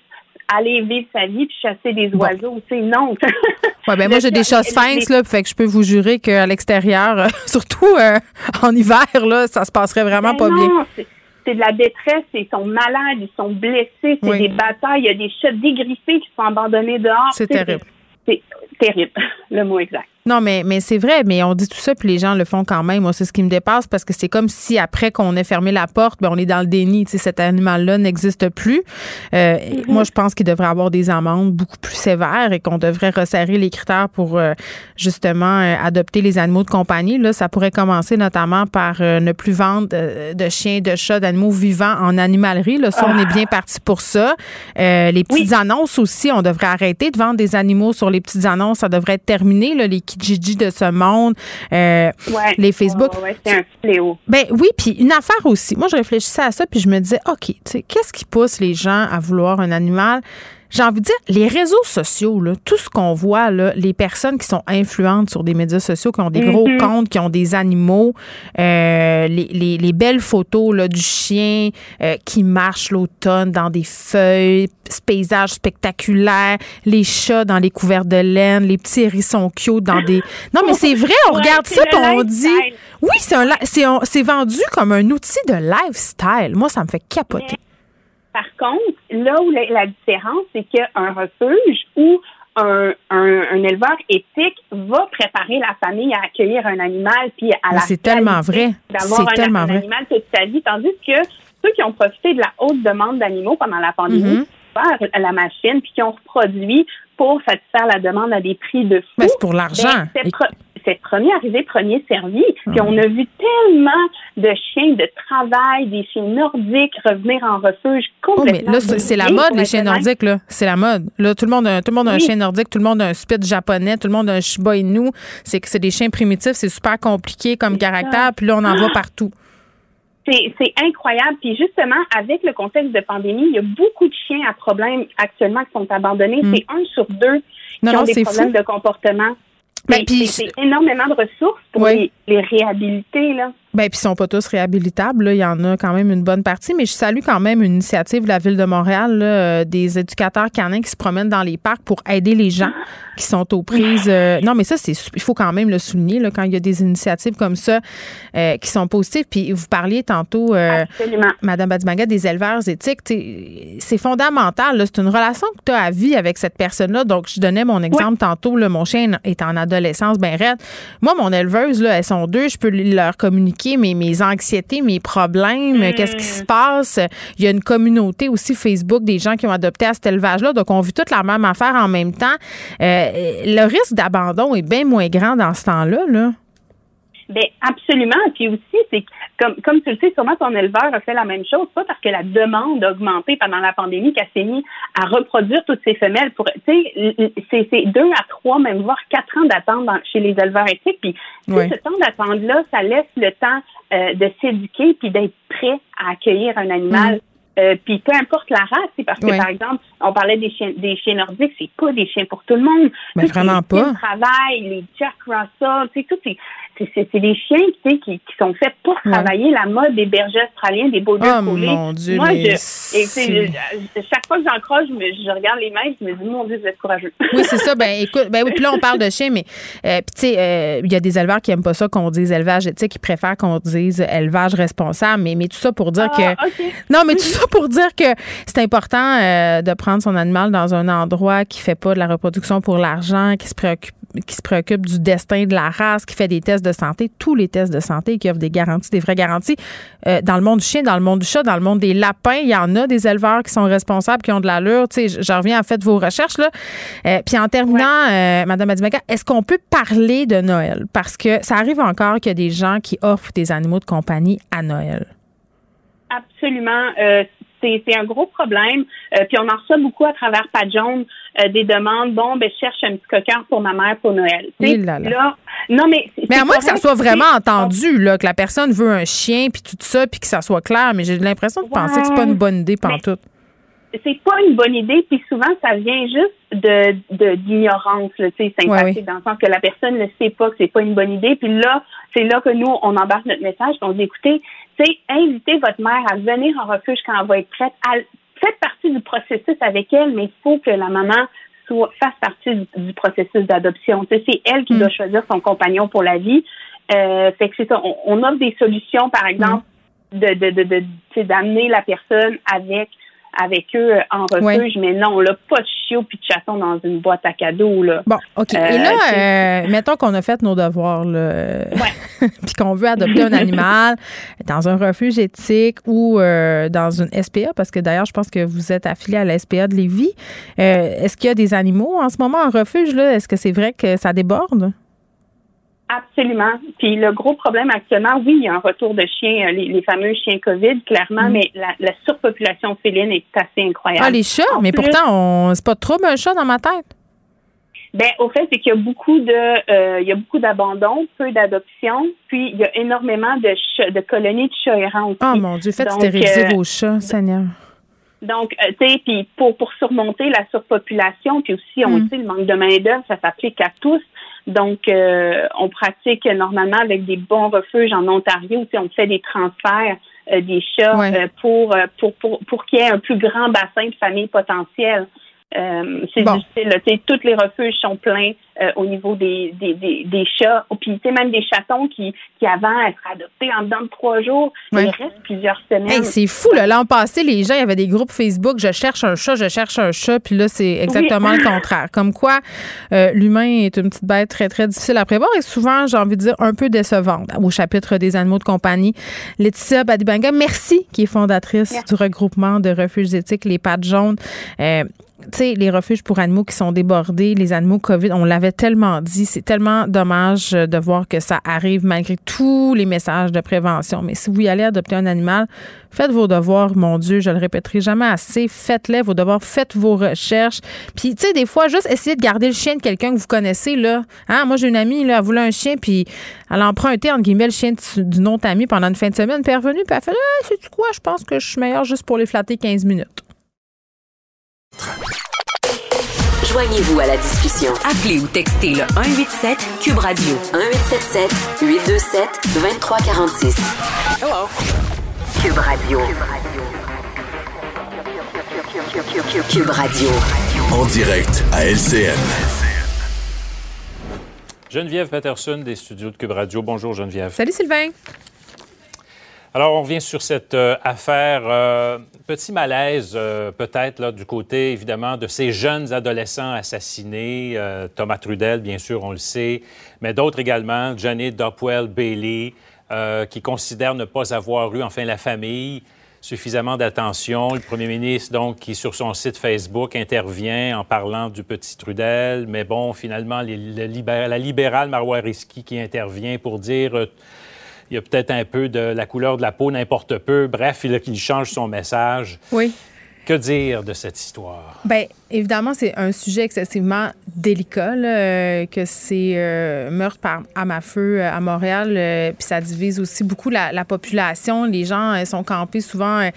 K: aller vivre sa vie puis chasser des oiseaux. C'est non.
A: ouais, ben moi j'ai des chats sphinx là, fait que je peux vous jurer qu'à l'extérieur, euh, surtout euh, en hiver là, ça se passerait vraiment
K: ben
A: pas bien.
K: C'est de la détresse, ils sont malades, ils sont blessés, c'est des batailles, il y a des chats dégriffés qui sont abandonnés dehors.
A: C'est terrible.
K: C'est terrible, le mot exact.
A: Non, mais, mais c'est vrai, mais on dit tout ça, puis les gens le font quand même. Moi, c'est ce qui me dépasse parce que c'est comme si après qu'on ait fermé la porte, ben, on est dans le déni. Tu sais, cet animal-là n'existe plus. Euh, mm-hmm. Moi, je pense qu'il devrait avoir des amendes beaucoup plus sévères et qu'on devrait resserrer les critères pour euh, justement euh, adopter les animaux de compagnie. Là, ça pourrait commencer notamment par ne plus vendre de chiens, de chats, d'animaux vivants en animalerie. Là, ça, on est bien parti pour ça. les petites annonces aussi, on devrait arrêter de vendre des animaux sur les petites annonces. Ça devrait être terminé. Là, les Gigi de ce monde, euh, les Facebook.
K: c'est un fléau.
A: Ben oui, puis une affaire aussi. Moi, je réfléchissais à ça, puis je me disais, OK, qu'est-ce qui pousse les gens à vouloir un animal? J'ai envie de dire, les réseaux sociaux, là, tout ce qu'on voit, là, les personnes qui sont influentes sur des médias sociaux, qui ont des gros mhm. comptes, qui ont des animaux, euh, les, les, belles photos là, du chien euh, qui marche l'automne dans des feuilles, ce paysage spectaculaire, les chats dans les couverts de laine, les petits hérissons cute dans des... Non, mais c'est vrai, on regarde ça et on dit... Oui, c'est vendu comme un outil de lifestyle. Moi, ça me fait capoter.
K: Par contre, là où la, différence, c'est qu'un refuge ou un, éleveur éthique va préparer la famille à accueillir un animal puis à la
A: C'est tellement vrai.
K: D'avoir un,
A: tellement
K: animal toute sa vie, tandis que ceux qui ont profité de la haute demande d'animaux pendant la pandémie, mm-hmm. la machine puis qui ont reproduit pour satisfaire la demande à des prix de fou.
A: Mais c'est pour l'argent.
K: Ben, c'est premier arrivé, premier servi. Puis on a vu tellement de chiens de travail, des chiens nordiques revenir en refuge complètement.
A: Oh, mais là, c'est la mode, les chiens nordiques, là. C'est la mode. Là, tout le monde a, tout le monde a un chien nordique, tout le monde a un spit japonais, tout le monde a un Shiba Inu. C'est que c'est des chiens primitifs, c'est super compliqué comme caractère, puis là, on en voit partout.
K: C'est incroyable. Puis justement, avec le contexte de pandémie, il y a beaucoup de chiens à problème actuellement qui sont abandonnés. Hmm. C'est un sur deux qui ont des problèmes de comportement. Ben, c'est énormément de ressources pour les, les réhabiliter. Là.
A: Ben, puis ils sont pas tous réhabilitables. Il y en a quand même une bonne partie, mais je salue quand même une initiative de la Ville de Montréal, euh, des éducateurs canins qui se promènent dans les parcs pour aider les gens qui sont aux prises. Euh, non, mais ça, c'est il faut quand même le souligner là, quand il y a des initiatives comme ça euh, qui sont positives. Puis vous parliez tantôt, Madame Badimaga, des éleveurs éthiques. C'est fondamental. C'est une relation que tu as à vie avec cette personne-là. Donc, je donnais mon exemple tantôt. Là, mon chien est en adolescence, ben raide. Moi, mon éleveuse, là, elles sont deux. Je peux leur communiquer mes, anxiétés, mes problèmes, hmm. qu'est-ce qui se passe? Il y a une communauté aussi Facebook des gens qui ont adopté à cet élevage-là. Donc, on vit toute la même affaire en même temps. Euh, le risque d'abandon est bien moins grand dans ce temps-là. Là.
K: Bien, absolument. Puis aussi, c'est comme, comme tu le sais, sûrement ton éleveur a fait la même chose, pas parce que la demande a augmenté pendant la pandémie qu'elle s'est mise à reproduire toutes ces femelles. Pour, tu sais, c'est deux à trois, même voire quatre ans d'attente chez les éleveurs éthiques. Puis, ce temps d'attente-là, ça laisse le temps euh, de s'éduquer puis d'être prêt à accueillir un animal. Mm. Euh, puis peu importe la race, parce que par exemple, on parlait des chiens, des chiens nordiques, c'est pas des chiens pour tout le monde.
A: Mais vraiment
K: les
A: pas.
K: travail, les Jack Russell, tu sais, tout c'est des chiens qui, qui sont faits pour travailler la mode des bergers australiens, des beaux
A: oh, mon Dieu, Moi, je,
K: chaque fois que j'en croise, je, je, regarde les mains, je me dis, mon Dieu, vous êtes courageux.
A: Oui, c'est ça. Ben, écoute, ben oui, puis là, on parle de chiens, mais, euh, puis tu sais, euh, il y a des éleveurs qui n'aiment pas ça qu'on dise élevage éthique, qui préfèrent qu'on dise élevage responsable, mais, mais tout ça pour dire
K: ah,
A: que. Non, mais tout ça pour dire que c'est important euh, de prendre son animal dans un endroit qui fait pas de la reproduction pour l'argent, qui se préoccupe qui se préoccupe du destin de la race, qui fait des tests de santé, tous les tests de santé, qui offrent des garanties, des vraies garanties. Euh, dans le monde du chien, dans le monde du chat, dans le monde des lapins, il y en a des éleveurs qui sont responsables, qui ont de l'allure. Tu sais, je reviens à fait vos recherches là. Euh, puis en terminant, euh, Madame Adimaka, est-ce qu'on peut parler de Noël? Parce que ça arrive encore qu'il y a des gens qui offrent des animaux de compagnie à Noël.
K: Absolument. Euh, c'est un gros problème. Euh, puis on en reçoit beaucoup à travers Pat Jones euh, des demandes. Bon, ben je cherche un petit coquin pour ma mère pour Noël.
A: Là, non mais mais à moins que ça soit vraiment entendu là, que la personne veut un chien puis tout ça puis que ça soit clair. Mais j'ai l'impression de penser que c'est pas une bonne idée pendant tout
K: c'est pas une bonne idée, puis souvent ça vient juste de d'ignorance, tu sais, sympathique, dans le sens que la personne ne sait pas que c'est pas une bonne idée, puis là, c'est là que nous on embarque notre message, on dit écoutez, c'est invitez votre mère à venir en refuge quand elle va être prête, faites partie du processus avec elle, mais il faut que la maman soit fasse partie du, processus d'adoption. c'est elle qui doit mm. choisir son compagnon pour la vie. Euh, fait que c'est ça, on, offre des solutions, par exemple, mm. de de, de, de d'amener la personne avec avec eux en refuge, mais non, là, pas de chiot puis de chaton dans une boîte à cadeaux. Là.
A: Bon, OK. Et là, euh, euh, mettons qu'on a fait nos devoirs, là, puis qu'on veut adopter un animal dans un refuge éthique ou euh, dans une SPA, parce que d'ailleurs, je pense que vous êtes affilié à la SPA de Lévis. Est-ce qu'il y a des animaux en ce moment en refuge? Là? Est-ce que c'est vrai que ça déborde?
K: Absolument. Puis le gros problème actuellement, oui, il y a un retour de chiens, euh, les, fameux chiens COVID, clairement, mm. mais la, surpopulation féline est assez incroyable.
A: Ah, les chats, mais pourtant, on c'est pas trop un chat dans ma tête.
K: Ben, au fait, c'est qu'il y a beaucoup de, euh, il y a beaucoup d'abandon, peu d'adoption, puis il y a énormément de, de colonies de chats errants aussi.
A: Oh mon Dieu, faites stériliser euh, vos chats, Seigneur.
K: Donc, tu sais, puis pour, pour surmonter la surpopulation, puis aussi, on mm. sait, le manque de main-d'œuvre, ça s'applique à tous. Donc, euh, on pratique normalement avec des bons refuges en Ontario. On fait des transferts euh, des chats euh, pour, pour, pour, pour qu'il y ait un plus grand bassin de familles potentielles. Euh, c'est difficile. Tous les refuges sont pleins euh, au niveau des, des, des, des chats. Puis, tu même des chatons qui, qui avant être adoptés en dedans de trois jours, il reste plusieurs semaines.
A: c'est fou. L'an passé, les gens, il y avait des groupes Facebook, je cherche un chat, je cherche un chat. Puis là, c'est exactement le contraire. Comme quoi, euh, l'humain est une petite bête très, très difficile à prévoir et souvent, j'ai envie de dire, un peu décevante au chapitre des animaux de compagnie. Laetitia Badibanga, merci, qui est fondatrice du regroupement de refuges éthiques Les Pattes Jaunes tu les refuges pour animaux qui sont débordés, les animaux COVID, on l'avait tellement dit, c'est tellement dommage de voir que ça arrive malgré tous les messages de prévention. Mais si vous y allez adopter un animal, faites vos devoirs, mon Dieu, je le répéterai jamais assez. Faites-les, vos devoirs, faites vos recherches. Puis, tu des fois, juste essayez de garder le chien de quelqu'un que vous connaissez, là. Hein? Moi, j'ai une amie, là, elle voulait un chien, puis elle a emprunté, entre guillemets, le chien d'une autre amie pendant une fin de semaine, puis elle est revenue, puis elle a fait, ah, sais-tu quoi, je pense que je suis meilleure juste pour les flatter 15 minutes.
D: Joignez-vous à la discussion. Appelez ou textez le 187 Cube Radio 1877 827 2346. Hello. Cube Radio. Cube Radio.
C: En direct à LCN.
L: Geneviève Peterson des studios de Cube Radio. Bonjour Geneviève.
A: Salut Sylvain.
L: Alors, on revient sur cette euh, affaire. Euh, petit malaise, euh, peut-être, du côté, évidemment, de ces jeunes adolescents assassinés. Thomas Trudel, bien sûr, on le sait, mais d'autres également. Johnny Dopwell Bailey, qui considèrent ne pas avoir eu, enfin, la famille suffisamment d'attention. Le premier ministre, donc, qui sur son site Facebook intervient en parlant du petit Trudel, mais bon, finalement, la libérale Marois qui intervient pour dire il y a peut-être un peu de la couleur de la peau, n'importe peu. Bref, il, il change son message.
A: Oui.
L: Que dire de cette histoire?
A: Bien, évidemment, c'est un sujet excessivement délicat, euh, que c'est euh, meurtre par arme à feu euh, à Montréal, puis ça divise aussi beaucoup la, population. Les gens sont campés souvent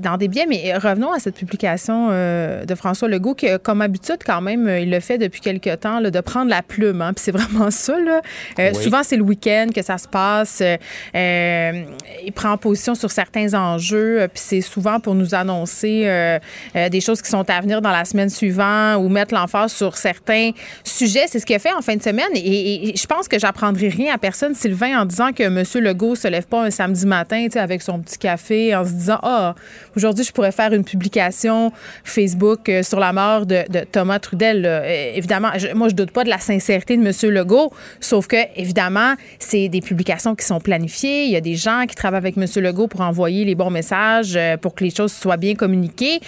A: dans des biais. Mais revenons à cette publication de François Legault, qui, comme habitude, quand même, il le fait depuis quelques temps, de prendre la plume. Hein, puis c'est vraiment ça. Là. Souvent, c'est le week-end que ça se passe. il prend position sur certains enjeux, puis c'est souvent pour nous annoncer des choses qui sont à venir dans la semaine suivant ou mettre l'emphase sur certains sujets. C'est ce qu'il a fait en fin de semaine. Et, je pense que j'apprendrai rien à personne, Sylvain, en disant que M. Legault se lève pas un samedi matin avec son petit café en se disant Ah, aujourd'hui, je pourrais faire une publication Facebook euh, sur la mort de, Thomas Trudel. Euh, évidemment, moi, je doute pas de la sincérité de M. Legault, sauf que, évidemment, c'est des publications qui sont planifiées. Il y a des gens qui travaillent avec M. Legault pour envoyer les bons messages, euh, pour que les choses soient bien communiquées.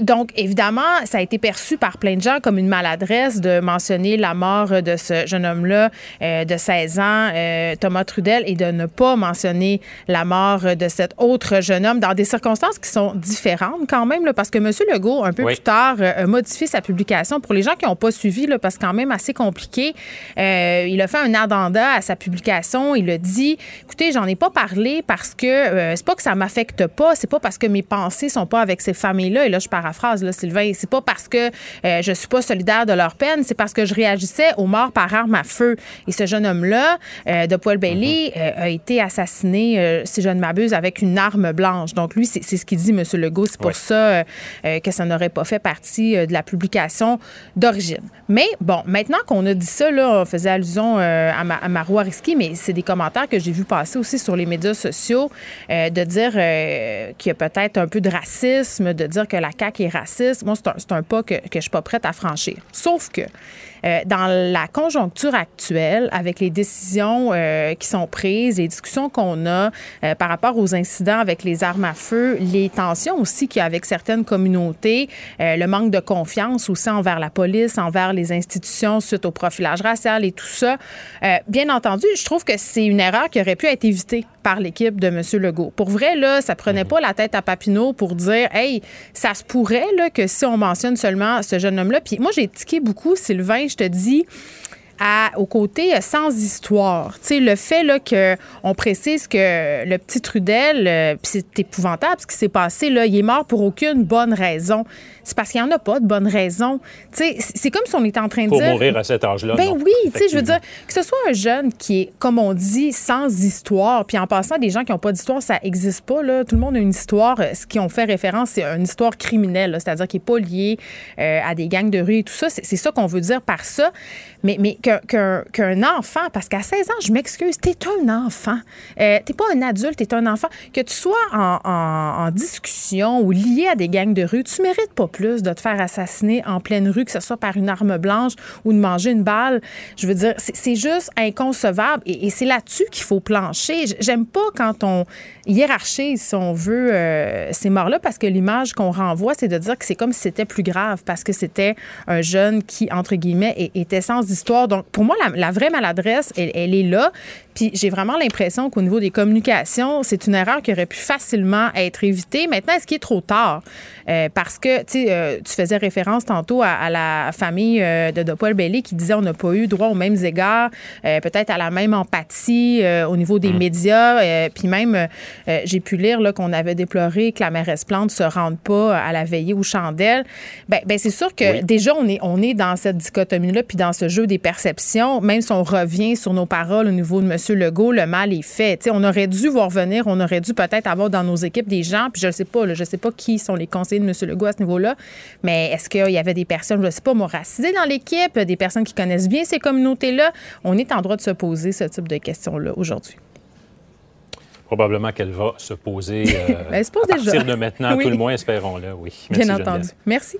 A: donc, évidemment, ça a été perçu par plein de gens comme une maladresse de mentionner la mort de ce jeune homme-là euh, de 16 ans, euh, Thomas Trudel, et de ne pas mentionner la mort de cet autre jeune homme dans des circonstances qui sont différentes quand même, là, parce que M. Legault, un peu plus tard, a modifié sa publication. Pour les gens qui n'ont pas suivi, là, parce que quand même assez compliqué, il a fait un addenda à sa publication. Il a dit, écoutez, j'en ai pas parlé parce que c'est pas que ça m'affecte pas, c'est pas parce que mes pensées sont pas avec ces familles-là. Et là, je paraphrase, là, Sylvain. C'est pas parce que euh, je suis pas solidaire de leur peine, c'est parce que je réagissais aux morts par arme à feu. Et ce jeune homme-là, euh, de Paul Bailey, mhm. euh, a été assassiné, si je ne m'abuse, avec une arme blanche. Donc, lui, c'est ce qu'il dit, M. Legault. C'est pour ça que ça n'aurait pas fait partie de la publication d'origine. Mais bon, maintenant qu'on a dit ça, là, on faisait allusion à, ma, à Marois Risky, mais c'est des commentaires que j'ai vu passer aussi sur les médias sociaux de dire qu'il y a peut-être un peu de racisme, de dire que la CAQ est raciste. Moi, c'est un, pas que, que je suis pas prête à franchir. Sauf que euh, dans la conjoncture actuelle, avec les décisions euh, qui sont prises, les discussions qu'on a euh, par rapport aux incidents avec les armes à feu, les tensions aussi qu'il y a avec certaines communautés, le manque de confiance aussi envers la police, envers les institutions suite au profilage racial et tout ça, bien entendu, je trouve que c'est une erreur qui aurait pu être évitée par l'équipe de M. Legault. Pour vrai, là, ça prenait pas la tête à Papineau pour dire, hey, ça se pourrait là, que si on mentionne seulement ce jeune homme-là. Puis moi, j'ai tiqué beaucoup, Sylvain, je te dis, au côté sans histoire. Tu sais, le fait là, qu'on précise que le petit Trudel, euh, c'est épouvantable ce qui s'est passé, là, il est mort pour aucune bonne raison c'est parce qu'il n'y en a pas de bonne raison. C'est comme si on était en train de
L: Pour
A: dire.
L: mourir à cet âge-là.
A: Ben oui, je veux dire, que ce soit un jeune qui est, comme on dit, sans histoire, puis en passant, des gens qui n'ont pas d'histoire, ça n'existe pas. Là. Tout le monde a une histoire. Ce qui ont fait référence, c'est une histoire criminelle, c'est-à-dire qui n'est pas liée euh, à des gangs de rue et tout ça. C'est ça qu'on veut dire par ça. Mais, mais qu'un enfant, parce qu'à 16 ans, je m'excuse, t'es un enfant. Euh, t'es pas un adulte, t'es un enfant. Que tu sois en, en, en discussion ou lié à des gangs de rue, tu mérites pas plus de te faire assassiner en pleine rue, que ce soit par une arme blanche ou de manger une balle. Je veux dire, c'est juste inconcevable et, c'est là-dessus qu'il faut plancher. J'aime pas quand on hiérarchise, si on veut, euh, ces morts-là, parce que l'image qu'on renvoie, c'est de dire que c'est comme si c'était plus grave, parce que c'était un jeune qui, entre guillemets, était sans histoire. Donc, pour moi, la, vraie maladresse, elle, est là. Puis j'ai vraiment l'impression qu'au niveau des communications, c'est une erreur qui aurait pu facilement être évitée. Maintenant, est-ce qu'il est trop tard? Euh, parce que, tu sais, euh, tu faisais référence tantôt à, la famille euh, de Dopol Bailey qui disait on n'a pas eu droit aux mêmes égards, peut-être à la même empathie au niveau des mm. médias. puis même, j'ai pu lire qu'on avait déploré que la mairesse Plante se rende pas à la veillée aux chandelles. Ben, ben c'est sûr que déjà, on est, on est dans cette dichotomie-là, puis dans ce jeu des perceptions, même si on revient sur nos paroles au niveau de M. Legault, le mal est fait. on aurait dû voir venir, on aurait dû peut-être avoir dans nos équipes des gens, puis je ne sais pas, je ne sais pas qui sont les conseillers de M. Legault à ce niveau-là, mais est-ce qu'il y avait des personnes, je ne sais pas, moi, racisées dans l'équipe, des personnes qui connaissent bien ces communautés-là? On est en droit de se poser ce type de questions-là aujourd'hui
L: probablement qu'elle va se poser euh,
A: ben, à
L: partir de maintenant, tout le moins, espérons-le, oui.
A: Bien entendu. Merci.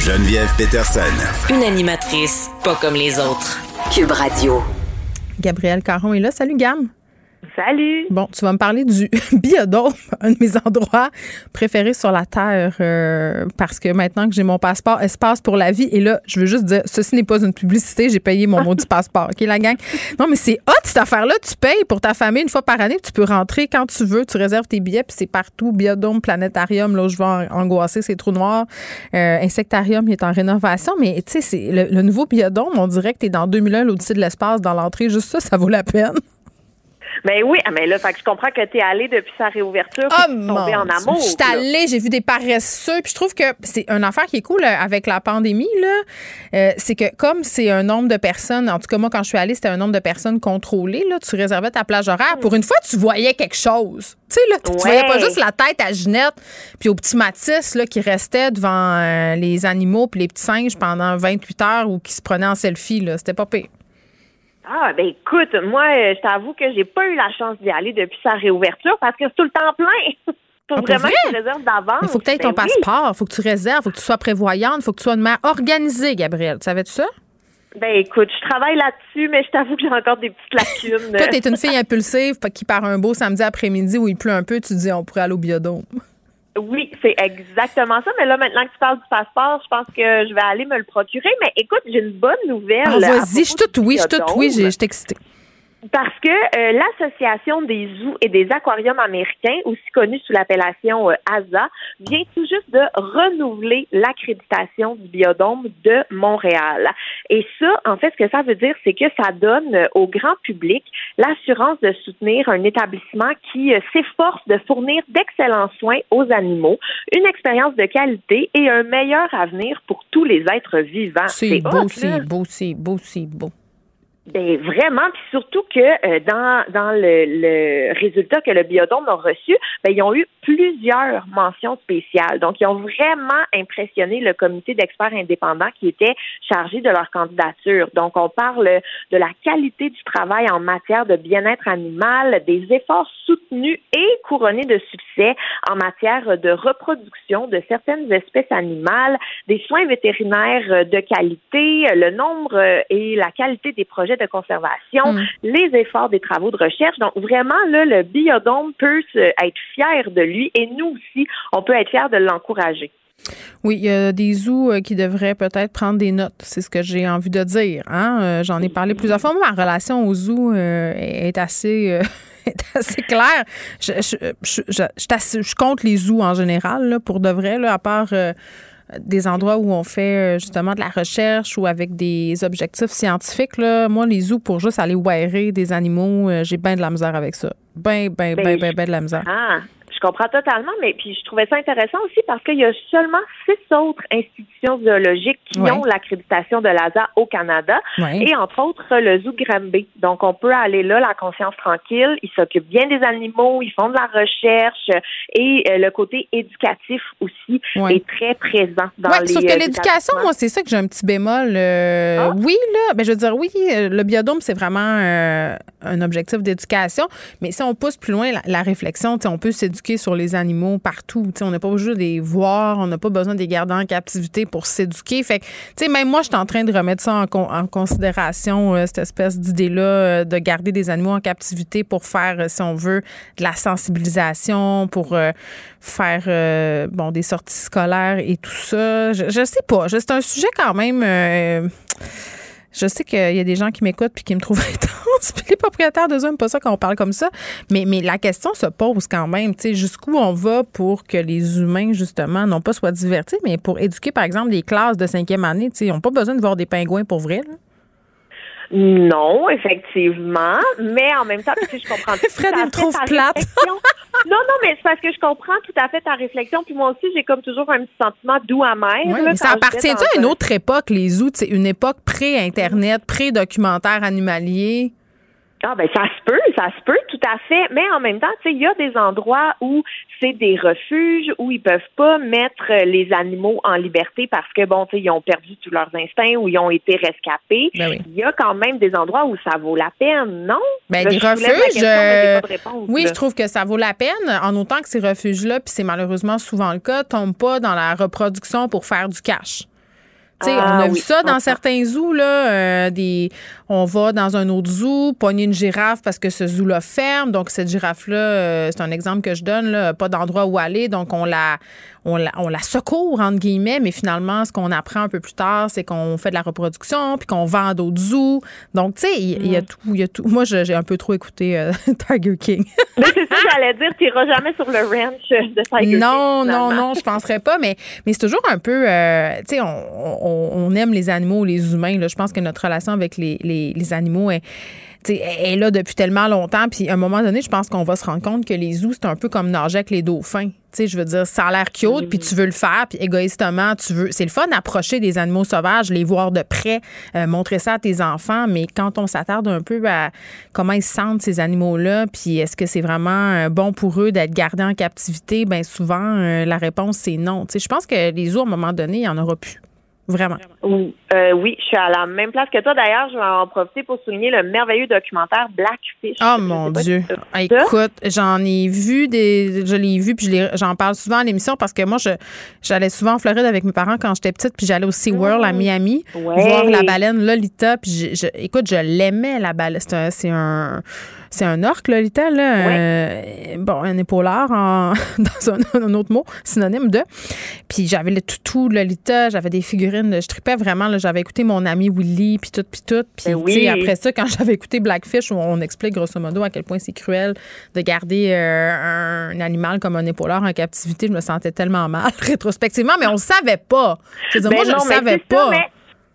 C: Geneviève Peterson.
D: Une animatrice pas comme les autres. Cube Radio.
A: Gabrielle Caron est là. Salut, Gam.
M: Salut.
A: Bon, tu vas me parler du biodôme, un de mes endroits préférés sur la Terre, euh, parce que maintenant que j'ai mon passeport espace pour la vie, et là, je veux juste dire, ceci n'est pas une publicité, j'ai payé mon mot du passeport, OK, la gang? Non, mais c'est hot, cette affaire-là, tu payes pour ta famille une fois par année, tu peux rentrer quand tu veux, tu réserves tes billets, puis c'est partout, biodôme, planétarium, là où je vais angoisser, c'est trous noirs, euh, insectarium, il est en rénovation, mais tu sais, c'est le, nouveau biodôme, on dirait que tu es dans 2001, l'Odyssée de l'espace, dans l'entrée, juste ça, ça vaut la peine.
M: Ben oui, ah, mais là, fait que je comprends que tu es allé depuis sa réouverture, oh, en amour.
A: Je suis allée, j'ai vu des paresseux, puis je trouve que c'est une affaire qui est cool euh, avec la pandémie, là. Euh, c'est que comme c'est un nombre de personnes, en tout cas, moi, quand je suis allée, c'était un nombre de personnes contrôlées, là. Tu réservais ta plage horaire. Pour une fois, tu voyais quelque chose. Tu sais, là, tu voyais pas juste la tête à Ginette, puis au petit Matisse, là, qui restait devant euh, les animaux puis les petits singes pendant 28 heures ou qui se prenait en selfie, là. C'était pas pire.
M: Ah, ben écoute, moi, euh, je t'avoue que j'ai pas eu la chance d'y aller depuis sa réouverture parce que c'est tout le temps plein. faut ah, vraiment que tu réserves d'avance.
A: Il faut que tu aies ton ben passeport, il faut que tu réserves, il faut que tu sois prévoyante, il faut que tu sois de manière organisée, Gabrielle. Tu savais-tu ça?
M: Ben écoute, je travaille là-dessus, mais je t'avoue que j'ai encore des petites lacunes.
A: Toi, t'es une fille impulsive qui part un beau samedi après-midi où il pleut un peu, tu te dis on pourrait aller au biodôme.
M: Oui, c'est exactement ça. Mais là, maintenant que tu parles du passeport, je pense que je vais aller me le procurer. Mais écoute, j'ai une bonne nouvelle.
A: Ah, vas-y, je suis toute oui, je suis toute oui, je suis excitée.
M: Parce que euh, l'Association des zoos et des aquariums américains, aussi connue sous l'appellation euh, ASA, vient tout juste de renouveler l'accréditation du biodôme de Montréal. Et ça, en fait, ce que ça veut dire, c'est que ça donne euh, au grand public l'assurance de soutenir un établissement qui s'efforce de fournir d'excellents soins aux animaux, une expérience de qualité et un meilleur avenir pour tous les êtres vivants.
A: C'est beau, c'est beau, c'est beau, c'est beau.
M: Ben vraiment, puis surtout que euh, dans dans le, le, résultat que le biodôme a reçu, ben, ils ont eu plusieurs mentions spéciales. Donc, ils ont vraiment impressionné le comité d'experts indépendants qui était chargé de leur candidature. Donc, on parle de la qualité du travail en matière de bien-être animal, des efforts soutenus et couronnés de succès en matière de reproduction de certaines espèces animales, des soins vétérinaires de qualité, le nombre et la qualité des projets de conservation, mm. les efforts des travaux de recherche. Donc, vraiment, là, le biodôme peut être fier de lui et nous aussi, on peut être fier de l'encourager.
A: Oui, il y a des zoos euh, qui devraient peut-être prendre des notes. C'est ce que j'ai envie de dire. Hein. Euh, j'en ai parlé plusieurs fois. ma relation aux zoos euh, est assez, assez claire. Je, je, je, je, compte les zoos en général, là, pour de vrai, là, à part des endroits où on fait euh, justement de la recherche ou avec des objectifs scientifiques. Là. Moi, les zoos, pour juste aller wirer des animaux, euh, j'ai bien de la misère avec ça. Ben, ben, ben, ben, ben de la misère.
M: Ah, comprends totalement, mais puis je trouvais ça intéressant aussi parce qu'il y a seulement six autres institutions zoologiques qui ont l'accréditation de l'ASA au Canada et entre autres le Zoo Granby. Donc on peut aller là, la conscience tranquille. Ils s'occupent bien des animaux, ils font de la recherche et euh, le côté éducatif aussi est très présent dans les.
A: Sauf que euh, l'éducation, moi, c'est ça que j'ai un petit bémol. Euh, ah. Oui, là, ben je veux dire, oui, le biodôme, c'est vraiment un objectif d'éducation, mais si on pousse plus loin la, la réflexion, on peut s'éduquer sur les animaux partout. on n'a pas besoin de les voir, on n'a pas besoin de les garder en captivité pour s'éduquer. Fait que, même moi, je suis en train de remettre ça en, considération, euh, cette espèce d'idée-là euh, de garder des animaux en captivité pour faire, euh, si on veut, de la sensibilisation, pour faire, bon, des sorties scolaires et tout ça. Je, je sais pas. C'est un sujet quand même je sais qu'il y a des gens qui m'écoutent puis qui me trouvent intense. Puis les propriétaires de Zoom, pas ça quand on parle comme ça. Mais, la question se pose quand même, tu sais, jusqu'où on va pour que les humains, justement, non pas soient divertis, mais pour éduquer, par exemple, des classes de cinquième année, tu sais, ils n'ont pas besoin de voir des pingouins pour vrai.
M: Non, effectivement, mais en même temps, je comprends tout
A: Fred, à trouve plate.
M: non, non, mais c'est parce que je comprends tout à fait ta réflexion. Puis moi aussi, j'ai comme toujours un petit sentiment doux amer.
A: Oui, ça appartient à une autre époque, les outils, une époque pré-internet, pré-documentaire animalier?
M: Ah ben ça se peut, ça se peut, tout à fait. Mais en même temps, tu sais, il y a des endroits où c'est des refuges où ils peuvent pas mettre les animaux en liberté parce que bon, tu sais, ils ont perdu tous leurs instincts ou ils ont été rescapés.
A: Ben
M: il y a quand même des endroits où ça vaut la peine, non?
A: Ben des refuges. Euh, oui, je trouve que ça vaut la peine en autant que ces refuges-là, puis c'est malheureusement souvent le cas, tombent pas dans la reproduction pour faire du cash. On a ah vu ça dans certains zoos, là, euh, des, on va dans un autre zoo, pogner une girafe parce que ce zoo-là ferme. Donc, cette girafe-là, euh, c'est un exemple que je donne, là, pas d'endroit où aller. Donc, on la, on la, on la secourt, entre guillemets, mais finalement, ce qu'on apprend un peu plus tard, c'est qu'on fait de la reproduction, puis qu'on vend d'autres zoos. Donc, tu sais, il y, a mm. tout, il y a tout. Moi, j'ai un peu trop écouté euh, Tiger King.
M: mais c'est ça que j'allais dire, tu n'iras jamais sur le ranch de Tiger
A: King. Non, non, non, je penserais pas, mais, mais c'est toujours un peu, euh, tu sais, on, on, on, aime les animaux, les humains. Là. Je pense que notre relation avec les, les les, animaux est, est là depuis tellement longtemps. Puis à un moment donné, je pense qu'on va se rendre compte que les zoos, c'est un peu comme nager avec les dauphins. Tu je veux dire, ça a l'air cute, puis tu veux le faire, puis égoïstement, tu veux. C'est le fun d'approcher des animaux sauvages, les voir de près, euh, montrer ça à tes enfants, mais quand on s'attarde un peu à comment ils sentent ces animaux-là, puis est-ce que c'est vraiment euh, bon pour eux d'être gardés en captivité, bien souvent, euh, la réponse, c'est non. Tu je pense que les zoos, à un moment donné, il n'y en aura plus. Vraiment.
M: Euh, oui, je suis à la même place que toi. D'ailleurs, je vais en profiter pour souligner le merveilleux documentaire Blackfish.
A: Oh mon Dieu. Écoute, j'en ai vu des. Je l'ai vu, puis j'en parle souvent à l'émission parce que moi, je j'allais souvent en Floride avec mes parents quand j'étais petite, puis j'allais au SeaWorld à mmh. Miami voir la baleine Lolita. Puis je, écoute, je l'aimais, la baleine. C'est un c'est un orque, Lolita, là. Euh, bon, un épaulard en, dans un, autre mot, synonyme de. Puis j'avais le toutou Lolita, j'avais des figurines. Je tripais vraiment. J'avais écouté mon ami Willy, puis tout, puis tout. Puis ben après ça, quand j'avais écouté Blackfish, où on explique grosso modo à quel point c'est cruel de garder euh, un, animal comme un épaulard en captivité, je me sentais tellement mal rétrospectivement, mais on le savait pas. Je veux dire, moi, ben je le savais pas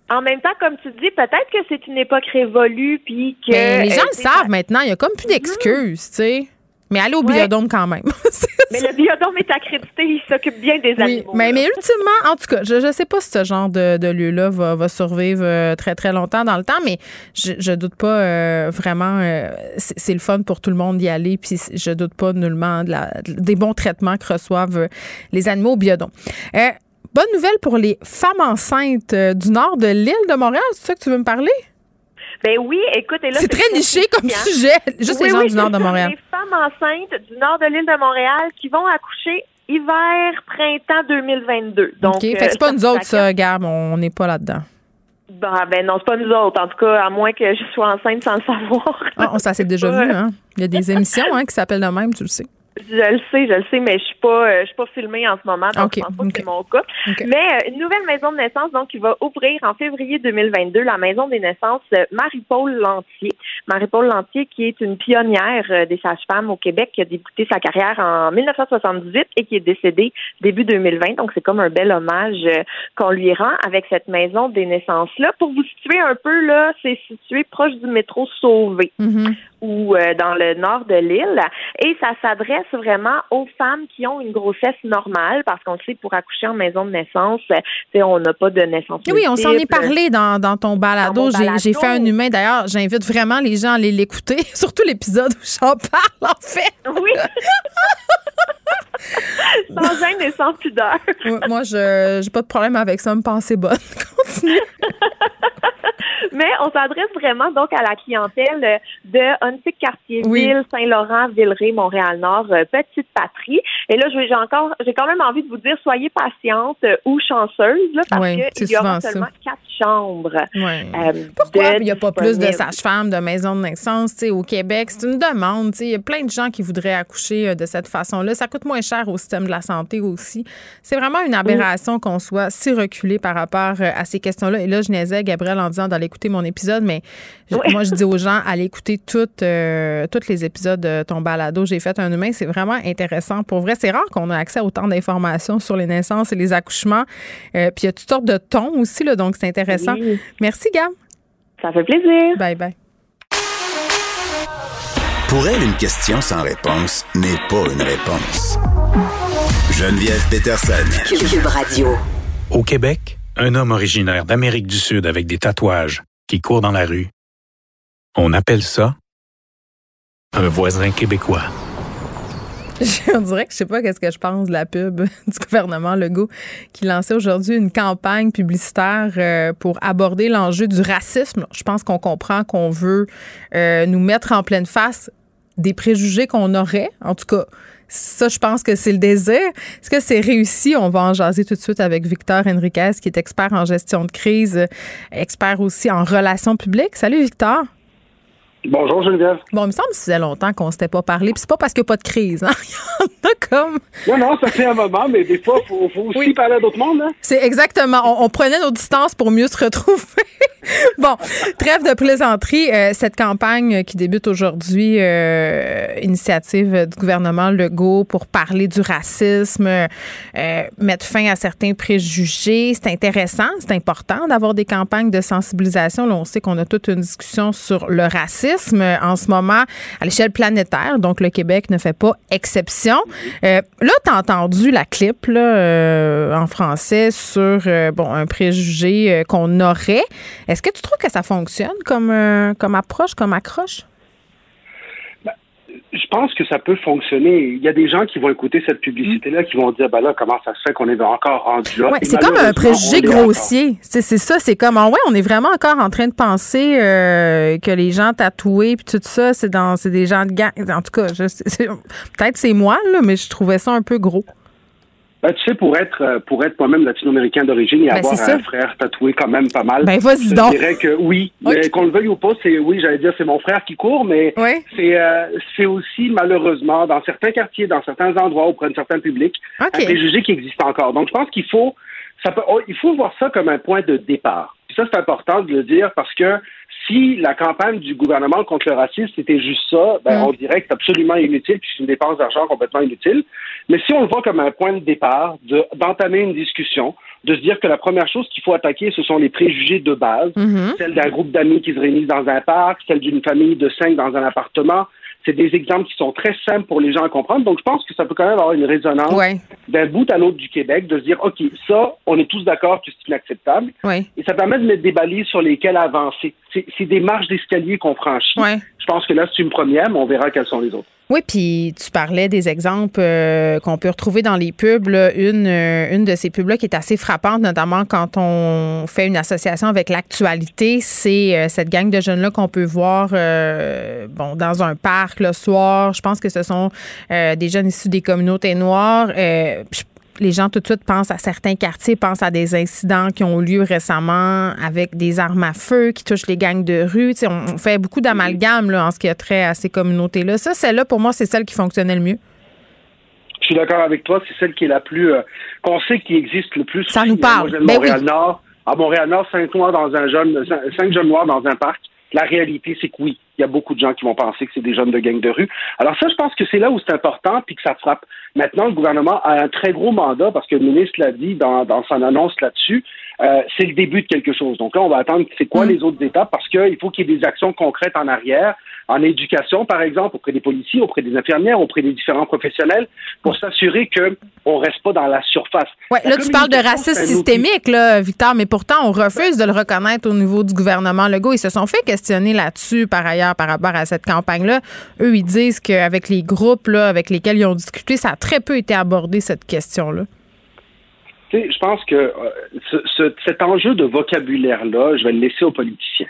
M: en même temps, comme tu dis, peut-être que c'est une époque révolue, puis que.
A: Mais les gens le savent maintenant. Il y a comme plus d'excuses, tu sais. Mais allez au biodôme quand même.
M: mais le biodôme est accrédité, il s'occupe bien des animaux.
A: Mais, mais, ultimement, en tout cas, je ne sais pas si ce genre de, lieu-là va, survivre euh, très, très longtemps dans le temps, mais je, je doute pas euh, vraiment. Euh, c'est le fun pour tout le monde d'y aller, puis je doute pas nullement des bons traitements que reçoivent les animaux au biodôme. Bonne nouvelle pour les femmes enceintes euh, du nord de l'île de Montréal. C'est ça que tu veux me parler?
M: Ben oui, écoute, là.
A: C'est très niché comme sujet. Juste les gens du nord de Montréal.
M: Les femmes enceintes du nord de l'île de Montréal qui vont accoucher hiver, printemps 2022. Donc, OK.
A: Fait que c'est pas nous autres, ça, Gab. On n'est pas là-dedans.
M: Ben, ben non, c'est pas nous autres. En tout cas, à moins que je sois enceinte sans le savoir.
A: Ah, ça s'est déjà vu, hein? Il y a des émissions hein, qui s'appellent de même, tu le sais.
M: Je le sais, je le sais, mais je suis pas, euh, je suis pas filmée en ce moment, donc je pense pas que c'est mon cas. Mais euh, une nouvelle maison de naissance, donc, qui va ouvrir en février 2022, la maison des naissances euh, Marie-Paul Lantier. Marie-Paul Lantier, qui est une pionnière des sages-femmes au Québec, qui a débuté sa carrière en 1978 et qui est décédée début 2020. Donc, c'est comme un bel hommage qu'on lui rend avec cette maison des naissances-là. Pour vous situer un peu, là, c'est situé proche du métro Sauvé. Mm-hmm ou euh, dans le nord de l'île. Et ça s'adresse vraiment aux femmes qui ont une grossesse normale, parce qu'on sait, pour accoucher en maison de naissance, on n'a pas de naissance.
A: Oui, on s'en est parlé dans, dans ton balado. J'ai fait un humain. D'ailleurs, j'invite vraiment les gens à aller l'écouter, surtout l'épisode où j'en parle, en fait.
M: Oui. sans gêne et sans pudeur.
A: moi, je n'ai pas de problème avec ça. Me penser bonne. Continue.
M: Mais on s'adresse vraiment donc à la clientèle de Huntsic, Cartierville, Saint-Laurent, Villeray, Montréal-Nord, euh, Petite Patrie. Et là, j'ai encore, j'ai quand même envie de vous dire, soyez patiente ou chanceuse, là, parce qu'il y aura seulement quatre chambres.
A: Euh, Pourquoi? il n'y a pas plus de sages-femmes, de maisons de naissance, au Québec? C'est une demande, Il y a plein de gens qui voudraient accoucher euh, de cette façon-là. Ça coûte moins cher au système de la santé aussi. C'est vraiment une aberration qu'on soit si reculé par rapport à ces questions-là. Et là, je naisais Gabriel en disant d'aller écouter mon épisode, mais moi, je dis aux gens, allez écouter toutes, euh, tous les épisodes de ton balado. J'ai fait un humain. C'est vraiment intéressant. Pour vrai, c'est rare qu'on ait accès à autant d'informations sur les naissances et les accouchements. Euh, puis il y a toutes sortes de tons aussi, là, donc c'est intéressant. Merci, Gab.
M: Ça fait plaisir.
A: Bye bye.
C: Pour elle, une question sans réponse n'est pas une réponse. Geneviève Peterson.
N: Cube Radio.
O: Au Québec, un homme originaire d'Amérique du Sud avec des tatouages qui court dans la rue. On appelle ça un voisin québécois.
A: On dirait que je sais pas qu'est-ce que je pense de la pub du gouvernement Legault qui lançait aujourd'hui une campagne publicitaire euh, pour aborder l'enjeu du racisme. Je pense qu'on comprend qu'on veut euh, nous mettre en pleine face des préjugés qu'on aurait, en tout cas ça, je pense que c'est le désir. Est-ce que c'est réussi? On va en jaser tout de suite avec Victor Henriquez, qui est expert en gestion de crise, expert aussi en relations publiques. Salut, Victor.
P: Bonjour Geneviève.
A: Bon, il me semble que ça faisait longtemps qu'on ne s'était pas parlé. Puis c'est pas parce qu'il n'y a pas de crise. Hein? il y en a comme.
P: Non, non, ça fait un moment, mais des fois, il faut, aussi parler à d'autres mondes. Hein?
A: C'est exactement. On, prenait nos distances pour mieux se retrouver. bon, trêve de plaisanterie. Euh, cette campagne qui débute aujourd'hui, euh, initiative du gouvernement Legault pour parler du racisme, euh, mettre fin à certains préjugés. C'est intéressant, c'est important d'avoir des campagnes de sensibilisation. Là, on sait qu'on a toute une discussion sur le racisme en ce moment à l'échelle planétaire. Donc, le Québec ne fait pas exception. Euh, là, tu as entendu la clip euh, en français sur euh, bon, un préjugé qu'on aurait. Est-ce que tu trouves que ça fonctionne comme, comme approche, comme accroche?
P: Je pense que ça peut fonctionner. Il y a des gens qui vont écouter cette publicité-là, qui vont dire, ben là, comment ça se fait qu'on est encore rendu là?
A: Ouais, c'est comme un préjugé grossier. C'est ça, c'est comme, ah ouais, on est vraiment encore en train de penser euh, que les gens tatoués puis tout ça, c'est dans, c'est des gens de gang. En tout cas, peut-être c'est moi là, mais je trouvais ça un peu gros.
P: Ben, tu sais, pour être euh, pour être moi-même latino-américain d'origine et ben, avoir un frère tatoué quand même pas mal.
A: Ben vas-y
P: donc. Je dirais que oui, mais qu'on le veuille ou pas, c'est oui, j'allais dire c'est mon frère qui court, mais c'est euh, c'est aussi malheureusement dans certains quartiers, dans certains endroits auprès de certains publics, un préjugé qui existe encore. Donc je pense qu'il faut ça peut, oh, il faut voir ça comme un point de départ. ça c'est important de le dire parce que si la campagne du gouvernement contre le racisme c'était juste ça, ben, mm. on dirait que c'est absolument inutile, puis c'est une dépense d'argent complètement inutile. Mais si on le voit comme un point de départ, d'entamer une discussion, de se dire que la première chose qu'il faut attaquer, ce sont les préjugés de base, mm-hmm. celle d'un groupe d'amis qui se réunissent dans un parc, celle d'une famille de cinq dans un appartement, c'est des exemples qui sont très simples pour les gens à comprendre. Donc, je pense que ça peut quand même avoir une résonance d'un bout à l'autre du Québec, de se dire, OK, ça, on est tous d'accord que c'est inacceptable. Et ça permet de mettre des balises sur lesquelles avancer. C'est des marches d'escalier qu'on franchit. Je pense que là, c'est une première, mais on verra quelles sont les autres.
A: Oui, puis tu parlais des exemples euh, qu'on peut retrouver dans les pubs. Une, euh, une de ces pubs-là qui est assez frappante, notamment quand on fait une association avec l'actualité, c'est euh, cette gang de jeunes-là qu'on peut voir bon, dans un parc le soir. Je pense que ce sont des jeunes issus des communautés noires les gens tout de suite pensent à certains quartiers, pensent à des incidents qui ont eu lieu récemment avec des armes à feu qui touchent les gangs de rue. on, fait beaucoup d'amalgames en ce qui a trait à ces communautés-là. Ça, celle-là, pour moi, c'est celle qui fonctionnait le mieux.
P: Je suis d'accord avec toi. C'est celle qui est la plus. Euh, qu'on sait qui existe le plus.
A: Ça nous parle.
P: Ben Montréal-Nord. À Montréal-Nord, cinq noirs dans un jeune, cinq jeunes noirs dans un parc. La réalité, c'est que oui, il y a beaucoup de gens qui vont penser que c'est des jeunes de gang de rue. Alors ça, je pense que c'est là où c'est important puis que ça frappe. Maintenant, le gouvernement a un très gros mandat parce que le ministre l'a dit dans, dans son annonce là-dessus. Euh, c'est le début de quelque chose. Donc là, on va attendre c'est quoi mm. les autres étapes parce qu'il faut qu'il y ait des actions concrètes en arrière, en éducation, par exemple, auprès des policiers, auprès des infirmières, auprès des différents professionnels, pour s'assurer qu'on ne reste pas dans la surface.
A: Ouais, là, tu parles de racisme systémique, là, Victor, mais pourtant, on refuse de le reconnaître au niveau du gouvernement Legault. Ils se sont fait questionner là-dessus, par ailleurs, par rapport à cette campagne-là. Eux, ils disent qu'avec les groupes là, avec lesquels ils ont discuté, ça a très peu été abordé, cette question-là
P: je pense que euh, cet enjeu de vocabulaire-là, je vais le laisser aux politiciens.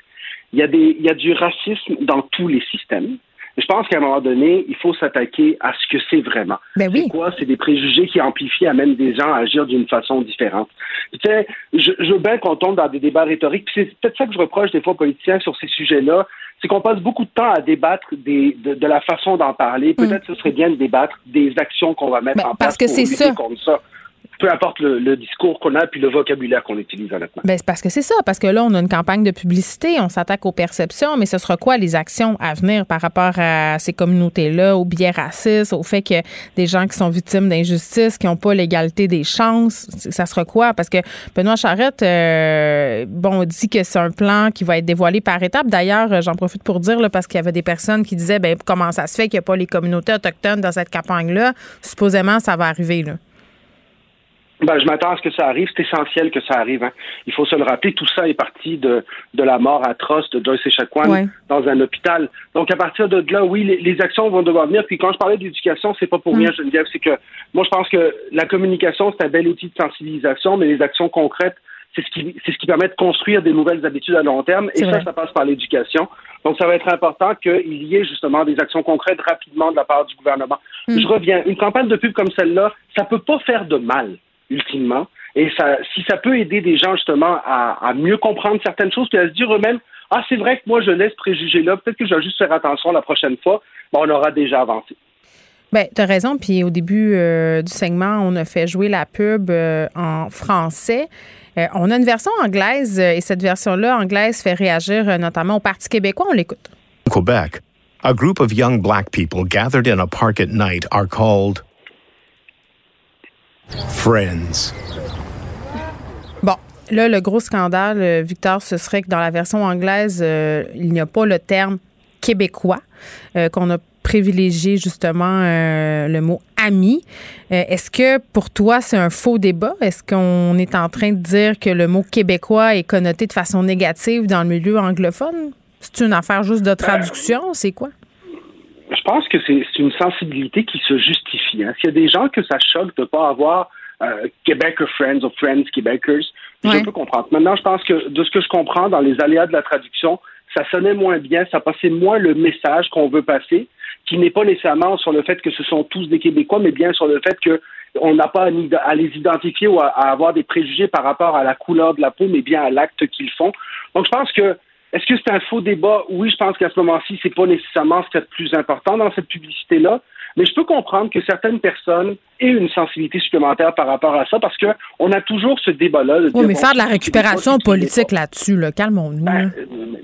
P: Il y, a des, il y a du racisme dans tous les systèmes. Je pense qu'à un moment donné, il faut s'attaquer à ce que c'est vraiment.
A: Ben oui.
P: C'est quoi? C'est des préjugés qui amplifient, amènent des gens à agir d'une façon différente. Tu sais, je, je veux bien qu'on tombe dans des débats rhétoriques. c'est peut-être ça que je reproche des fois aux politiciens sur ces sujets-là. C'est qu'on passe beaucoup de temps à débattre des, de, la façon d'en parler. Mm. Peut-être que ce serait bien de débattre des actions qu'on va mettre
A: ben,
P: en
A: place
P: parce que
A: c'est ça.
P: contre ça peu importe le, discours qu'on a puis le vocabulaire qu'on utilise honnêtement.
A: Ben, c'est parce que c'est ça, parce que là, on a une campagne de publicité, on s'attaque aux perceptions, mais ce sera quoi les actions à venir par rapport à ces communautés-là, aux biais racistes, au fait que des gens qui sont victimes d'injustice, qui n'ont pas l'égalité des chances, ça sera quoi? Parce que Benoît Charette, euh, bon, dit que c'est un plan qui va être dévoilé par étapes. D'ailleurs, j'en profite pour dire, là, parce qu'il y avait des personnes qui disaient, ben, comment ça se fait qu'il n'y a pas les communautés autochtones dans cette campagne-là? Supposément, ça va arriver, là.
P: Ben, je m'attends à ce que ça arrive. C'est essentiel que ça arrive. Hein. Il faut se le rappeler. Tout ça est parti de, de la mort atroce de Joyce Echaquan dans un hôpital. Donc, à partir de là, oui, les, actions vont devoir venir. Puis, quand je parlais d'éducation, c'est pas pour mm. rien, Geneviève. C'est que moi, je pense que la communication, c'est un bel outil de sensibilisation, mais les actions concrètes, c'est ce qui, c'est ce qui permet de construire des nouvelles habitudes à long terme. Et ça, ça passe par l'éducation. Donc, ça va être important qu'il y ait justement des actions concrètes rapidement de la part du gouvernement. Mm. Je reviens. Une campagne de pub comme celle-là, ça peut pas faire de mal ultimement. Et ça, si ça peut aider des gens justement à, mieux comprendre certaines choses, puis à se dire eux-mêmes, ah, c'est vrai que moi, je laisse préjuger là, peut-être que je vais juste faire attention la prochaine fois, on aura déjà avancé.
A: Bien, tu as raison. Puis au début euh, du segment, on a fait jouer la pub euh, en français. Euh, on a une version anglaise et cette version-là, anglaise, fait réagir notamment au Parti québécois. On l'écoute.
N: Quebec, a group of young black people gathered in a park at night are called Friends.
A: Bon, là, le gros scandale, euh, Victor, ce serait que dans la version anglaise, euh, il n'y a pas le terme québécois, euh, qu'on a privilégié justement le mot ami. Est-ce que pour toi, c'est un faux débat? Est-ce qu'on est en train de dire que le mot québécois est connoté de façon négative dans le milieu anglophone? C'est une affaire juste de traduction? C'est quoi?
P: Je pense que c'est une sensibilité qui se justifie. Hein. S'il y a des gens que ça choque de ne pas avoir euh, Québécois Friends ou Friends Québécois, je peux comprendre. Maintenant, je pense que de ce que je comprends dans les aléas de la traduction, ça sonnait moins bien, ça passait moins le message qu'on veut passer, qui n'est pas nécessairement sur le fait que ce sont tous des Québécois, mais bien sur le fait que on n'a pas à les identifier ou à, avoir des préjugés par rapport à la couleur de la peau, mais bien à l'acte qu'ils font. Donc, je pense que est-ce que c'est un faux débat? Oui, je pense qu'à ce moment-ci, c'est pas nécessairement ce qui est le plus important dans cette publicité-là. Mais je peux comprendre que certaines personnes aient une sensibilité supplémentaire par rapport à ça parce qu'on a toujours ce débat-là.
A: Oui, mais faire de la récupération politique là-dessus, là, calmons-nous. Ben,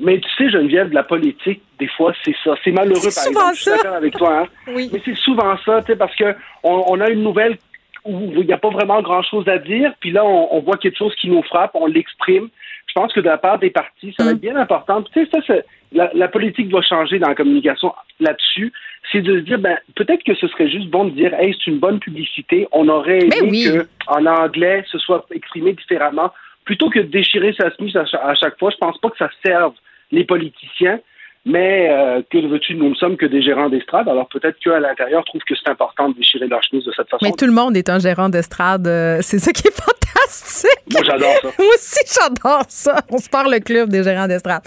P: mais tu sais, Geneviève, de la politique, des fois, c'est ça. C'est malheureux, par exemple. Je suis d'accord avec toi. Hein?
A: Oui.
P: Mais c'est souvent ça, tu sais, parce qu'on on a une nouvelle où il n'y a pas vraiment grand-chose à dire, puis là, on, voit quelque chose qui nous frappe, on l'exprime. Je pense que de la part des partis, ça va mm. être bien important. Tu sais, ça, la, la, politique doit changer dans la communication là-dessus. C'est de se dire, ben, peut-être que ce serait juste bon de dire, hey, c'est une bonne publicité. On aurait aimé que, en anglais, ce soit exprimé différemment. Plutôt que de déchirer sa chemise à, chaque fois, je pense pas que ça serve les politiciens. Mais euh, que veux-tu, nous ne sommes que des gérants d'estrade, alors peut-être qu'à l'intérieur trouvent que c'est important de déchirer leur chemise de cette façon.
A: Mais tout le monde est un gérant d'estrade, euh, c'est ça qui est fantastique.
P: Moi j'adore ça.
A: Moi aussi j'adore ça. On se parle le club des gérants d'estrade.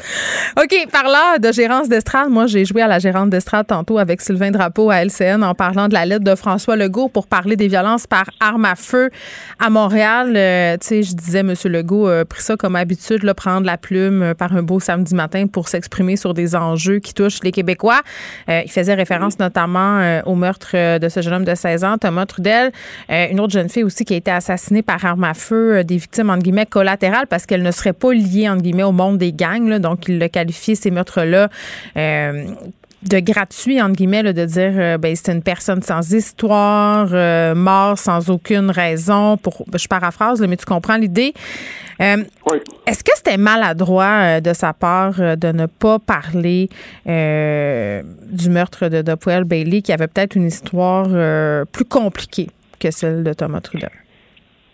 A: OK, parlant de gérance d'estrade, moi j'ai joué à la gérante d'estrade tantôt avec Sylvain Drapeau à LCN en parlant de la lettre de François Legault pour parler des violences par arme à feu à Montréal. Euh, tu sais, je disais, M. Legault a pris ça comme habitude, là, prendre la plume par un beau samedi matin pour s'exprimer sur des enjeux qui touchent les Québécois. Euh, il faisait référence notamment euh, au meurtre euh, de ce jeune homme de 16 ans, Thomas Trudel. une autre jeune fille aussi qui a été assassinée par arme à feu, des victimes, entre guillemets, collatérales parce qu'elle ne serait pas liée, entre guillemets, au monde des gangs. donc, il a qualifié ces meurtres-là de gratuit, entre guillemets, de dire ben, c'est une personne sans histoire, mort sans aucune raison. Pour, je paraphrase, mais tu comprends l'idée. Euh, est-ce que c'était maladroit de sa part de ne pas parler du meurtre de Dopwell Bailey, qui avait peut-être une histoire plus compliquée que celle de Thomas Trudel?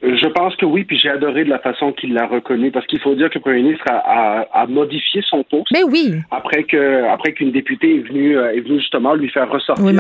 P: Je pense que oui, puis j'ai adoré de la façon qu'il l'a reconnu, parce qu'il faut dire que le premier ministre a, modifié son poste.
A: Mais oui.
P: Après que, après qu'une députée est venue, euh, est venue justement lui faire ressortir.
A: Oui.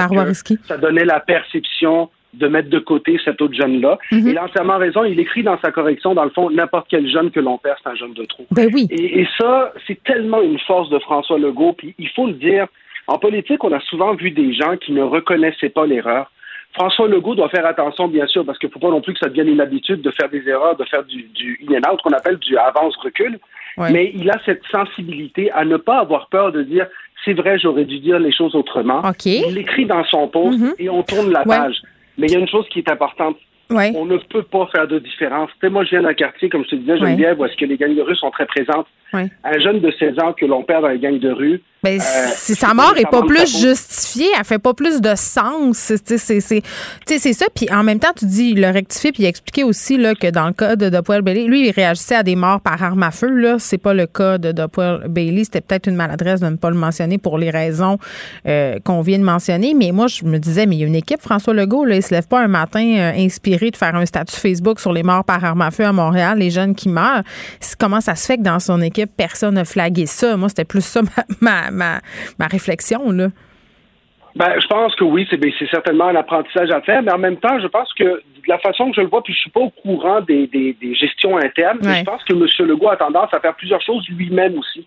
P: Ça donnait la perception de mettre de côté cet autre jeune-là. Mhm. Il a entièrement raison. Il écrit dans sa correction, dans le fond, n'importe quel jeune que l'on perd, c'est un jeune de trop.
A: Ben oui.
P: Et, et ça, c'est tellement une force de François Legault. Puis il faut le dire, en politique, on a souvent vu des gens qui ne reconnaissaient pas l'erreur François Legault doit faire attention, bien sûr, parce qu'il ne faut pas non plus que ça devienne une habitude de faire des erreurs, de faire du, du in and out, qu'on appelle du avance-recul. Mais il a cette sensibilité à ne pas avoir peur de dire c'est vrai, j'aurais dû dire les choses autrement. Il l'écrit dans son poste mm-hmm. et on tourne la page. Mais il y a une chose qui est importante. On ne peut pas faire de différence. moi, je viens d'un quartier, comme je te disais, Geneviève, où est-ce que les gangs de rue sont très présentes. Un jeune de 16 ans que l'on perd dans les gangs de rue,
A: ben, euh, si sa mort est pas plus justifiée, elle fait pas plus de sens. C'est ça. Puis en même temps, tu dis, il l'a rectifié, puis il a expliqué aussi là, que dans le cas de Dopwell Bailey, lui, il réagissait à des morts par arme à feu. Là, c'est pas le cas de Dopwell Bailey. C'était peut-être une maladresse de ne pas le mentionner pour les raisons euh, qu'on vient de mentionner. Mais moi, je me disais, mais il y a une équipe, François Legault, là, il se lève pas un matin euh, inspiré de faire un statut Facebook sur les morts par arme à feu à Montréal, les jeunes qui meurent. Comment ça se fait que dans son équipe, personne n'a flagué ça? Moi, c'était plus ça ma ma, réflexion, là.
P: Ben, je pense que oui, ben, c'est certainement un apprentissage à faire, mais en même temps, je pense que de la façon que je le vois, puis je suis pas au courant des, gestions internes, je pense que M. Legault a tendance à faire plusieurs choses lui-même aussi.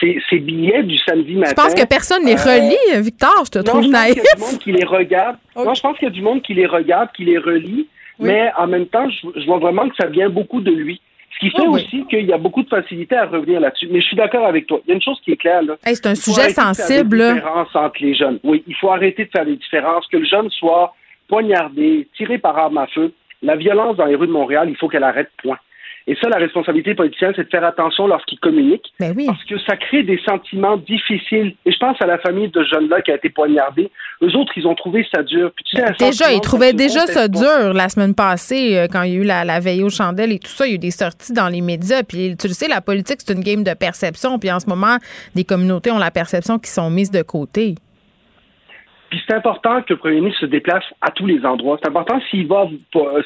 P: Ces, billets du samedi matin.
A: Je pense que personne les euh, relit, Victor, je te trouve naïf.
P: Je pense qu'il y a du monde qui les regarde. Non, je pense qu'il y a du monde qui les regarde, qui les relit, mais en même temps, je vois vraiment que ça vient beaucoup de lui. Qui fait aussi qu'il y a beaucoup de facilité à revenir là-dessus. Mais je suis d'accord avec toi. Il y a une chose qui est claire. Là.
A: c'est un sujet sensible.
P: Il faut arrêter de faire des différences entre les jeunes. Oui, il faut arrêter de faire des différences. Que le jeune soit poignardé, tiré par arme à feu. La violence dans les rues de Montréal, il faut qu'elle arrête, point. Et ça, la responsabilité politicienne, c'est de faire attention lorsqu'ils communiquent.
A: Ben oui.
P: Parce que ça crée des sentiments difficiles. Et je pense à la famille de jeunes-là qui a été poignardée. Eux autres, ils ont trouvé ça dur.
A: déjà, ils trouvaient déjà ça dur la semaine passée, euh, quand il y a eu la, veille aux chandelles et tout ça. Il y a eu des sorties dans les médias. Puis tu le sais, la politique, c'est une game de perception. Puis en ce moment, des communautés ont la perception qu'ils sont mises de côté.
P: Puis c'est important que le premier ministre se déplace à tous les endroits. C'est important s'il va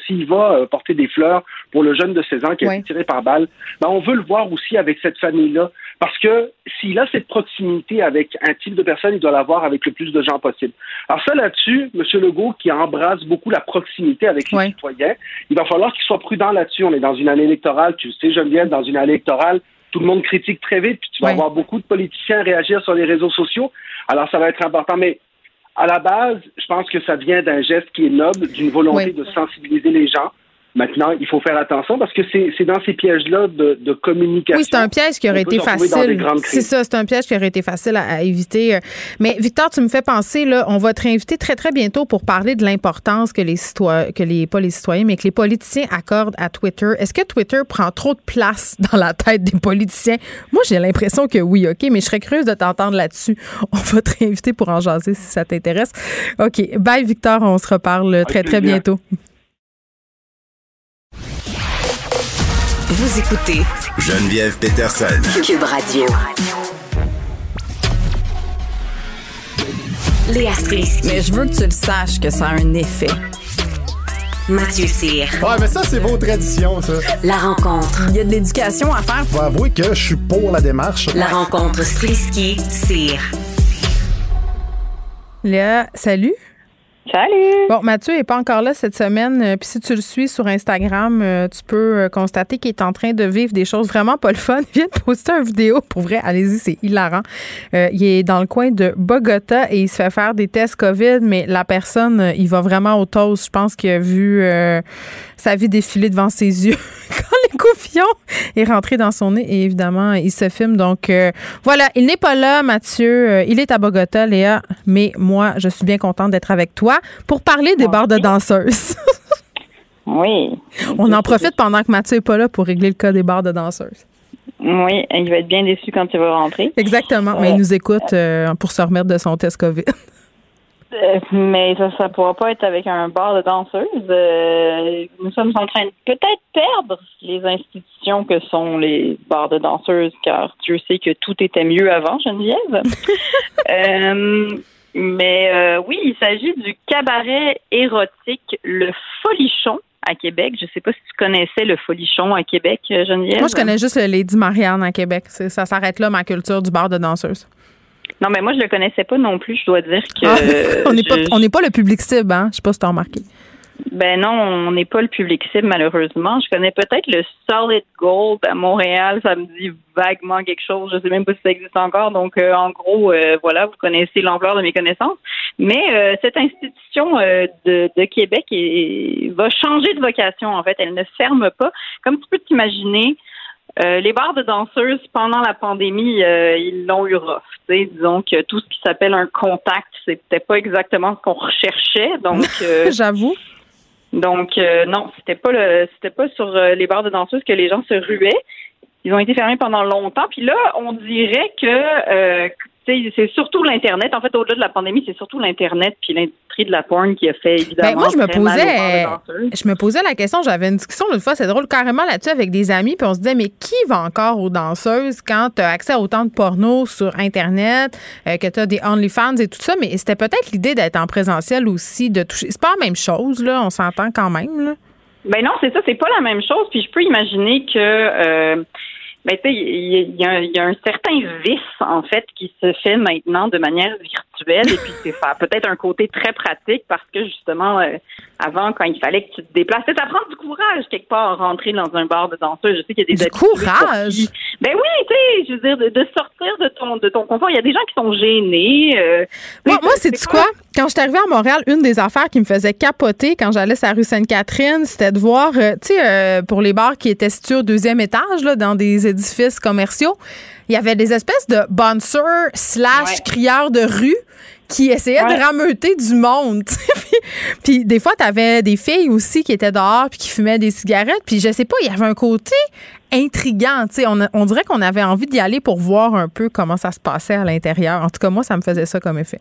P: s'il va euh, porter des fleurs pour le jeune de 16 ans qui a été tiré par balle. Ben, on veut le voir aussi avec cette famille-là. Parce que s'il a cette proximité avec un type de personne, il doit l'avoir avec le plus de gens possible. Alors ça, là-dessus, M. Legault, qui embrasse beaucoup la proximité avec les citoyens, il va falloir qu'il soit prudent là-dessus. On est dans une année électorale, tu sais, Geneviève, dans une année électorale, tout le monde critique très vite, puis tu vas avoir beaucoup de politiciens réagir sur les réseaux sociaux. Alors ça va être important. Mais à la base, je pense que ça vient d'un geste qui est noble, d'une volonté de sensibiliser les gens. Maintenant, il faut faire attention parce que c'est dans ces pièges-là de, de, communication.
A: Oui, c'est un piège qui aurait été facile. C'est ça, c'est un piège qui aurait été facile à, éviter. Mais Victor, tu me fais penser, là, on va te réinviter très, très bientôt pour parler de l'importance que les citoyens, que les, pas les citoyens, mais que les politiciens accordent à Twitter. Est-ce que Twitter prend trop de place dans la tête des politiciens? Moi, j'ai l'impression que oui, OK, mais je serais curieuse de t'entendre là-dessus. On va te réinviter pour en jaser si ça t'intéresse. OK. Bye, Victor. On se reparle très, très bientôt.
C: Vous écoutez Geneviève Peterson. Cube Radio.
D: Léa Mais je veux que tu le saches que ça a un effet.
C: Mathieu Cyr.
Q: Ouais, mais ça, c'est vos traditions, ça.
D: La rencontre. Il y a de l'éducation à faire.
Q: Faut avouer que je suis pour la démarche.
D: La rencontre Strisky-Cyr.
A: Léa, salut.
R: Salut!
A: Bon, Mathieu n'est pas encore là cette semaine. Euh, puis si tu le suis sur Instagram, euh, tu peux euh, constater qu'il est en train de vivre des choses vraiment pas le fun. Il vient de poster une vidéo. Pour vrai, allez-y, c'est hilarant. il est dans le coin de Bogota et il se fait faire des tests COVID, mais la personne, il va vraiment au toast. Je pense qu'il a vu sa vie défiler devant ses yeux quand l'écoufillon est rentré dans son nez et évidemment, il se filme. Donc voilà, il n'est pas là, Mathieu. il est à Bogota, Léa, mais moi, je suis bien contente d'être avec toi pour parler des bars de danseuses.
R: oui.
A: On en profite pendant que Mathieu n'est pas là pour régler le cas des bars de danseuses.
R: Oui, il va être bien déçu quand il va rentrer.
A: Exactement, mais il euh, nous écoute euh, pour se remettre de son test COVID.
R: Euh, mais ça ne pourra pas être avec un bar de danseuses. nous sommes en train de peut-être perdre les institutions que sont les bars de danseuses, car Dieu sait que tout était mieux avant, Geneviève. Mais euh, oui, il s'agit du cabaret érotique Le Folichon à Québec. Je ne sais pas si tu connaissais le Folichon à Québec, euh, Geneviève.
A: Moi, je connais juste le Lady Marianne à Québec. Ça s'arrête là, ma culture du bar de danseuse.
R: Non, mais moi, je le connaissais pas non plus. Je dois dire que.
A: Ah, on n'est pas, pas le public cible, hein? Je sais pas si tu as remarqué.
R: Ben non, on n'est pas le public cible, malheureusement. Je connais peut-être le Solid Gold à Montréal. Ça me dit vaguement quelque chose. Je sais même pas si ça existe encore. Donc, euh, en gros, euh, voilà, vous connaissez l'ampleur de mes connaissances. Mais euh, cette institution de, de, Québec va changer de vocation, en fait. Elle ne ferme pas. Comme tu peux t'imaginer, les bars de danseuses, pendant la pandémie, ils l'ont eu rough. Disons que tout ce qui s'appelle un contact, c'était pas exactement ce qu'on recherchait. Donc,
A: j'avoue.
R: Donc euh, non, c'était pas le c'était pas sur euh, les bars de danseuses que les gens se ruaient. Ils ont été fermés pendant longtemps. Puis là, on dirait que euh, c'est surtout l'Internet. En fait, au-delà de la pandémie, c'est surtout l'Internet puis l'industrie de la porn qui a fait ben, évidemment.
A: moi, je me posais, je me posais la question. J'avais une discussion l'autre fois, c'est drôle, carrément là-dessus avec des amis, puis on se disait, mais qui va encore aux danseuses quand tu as accès à autant de porno sur Internet, euh, que tu as des OnlyFans et tout ça? Mais c'était peut-être l'idée d'être en présentiel aussi, de toucher. C'est pas la même chose, là, on s'entend quand même, là.
R: Ben non, c'est ça, c'est pas la même chose. Puis je peux imaginer que euh, ben, tu sais, il y, a un certain vice, en fait, qui se fait maintenant de manière virtuelle. Et puis, c'est peut-être un côté très pratique parce que, justement, euh, avant, quand il fallait que tu te déplaces, ça prend du courage, quelque part, rentrer dans un bar de danseuse. Je sais qu'il y a des...
A: Du courage?
R: Ben oui, tu sais, je veux dire, de, sortir de ton, de ton confort. Il y a des gens qui sont gênés. Euh,
A: moi, moi c'est quoi? Quand je suis arrivée à Montréal, une des affaires qui me faisait capoter quand j'allais sur la rue Sainte-Catherine, c'était de voir, euh, tu sais, pour les bars qui étaient situés au deuxième étage, là, dans des édifices commerciaux, il y avait des espèces de bouncers slash crieurs de rue qui essayaient de rameuter du monde. puis, des fois, tu avais des filles aussi qui étaient dehors puis qui fumaient des cigarettes. Puis je sais pas, il y avait un côté intriguant. On, on dirait qu'on avait envie d'y aller pour voir un peu comment ça se passait à l'intérieur. En tout cas, moi, ça me faisait ça comme effet.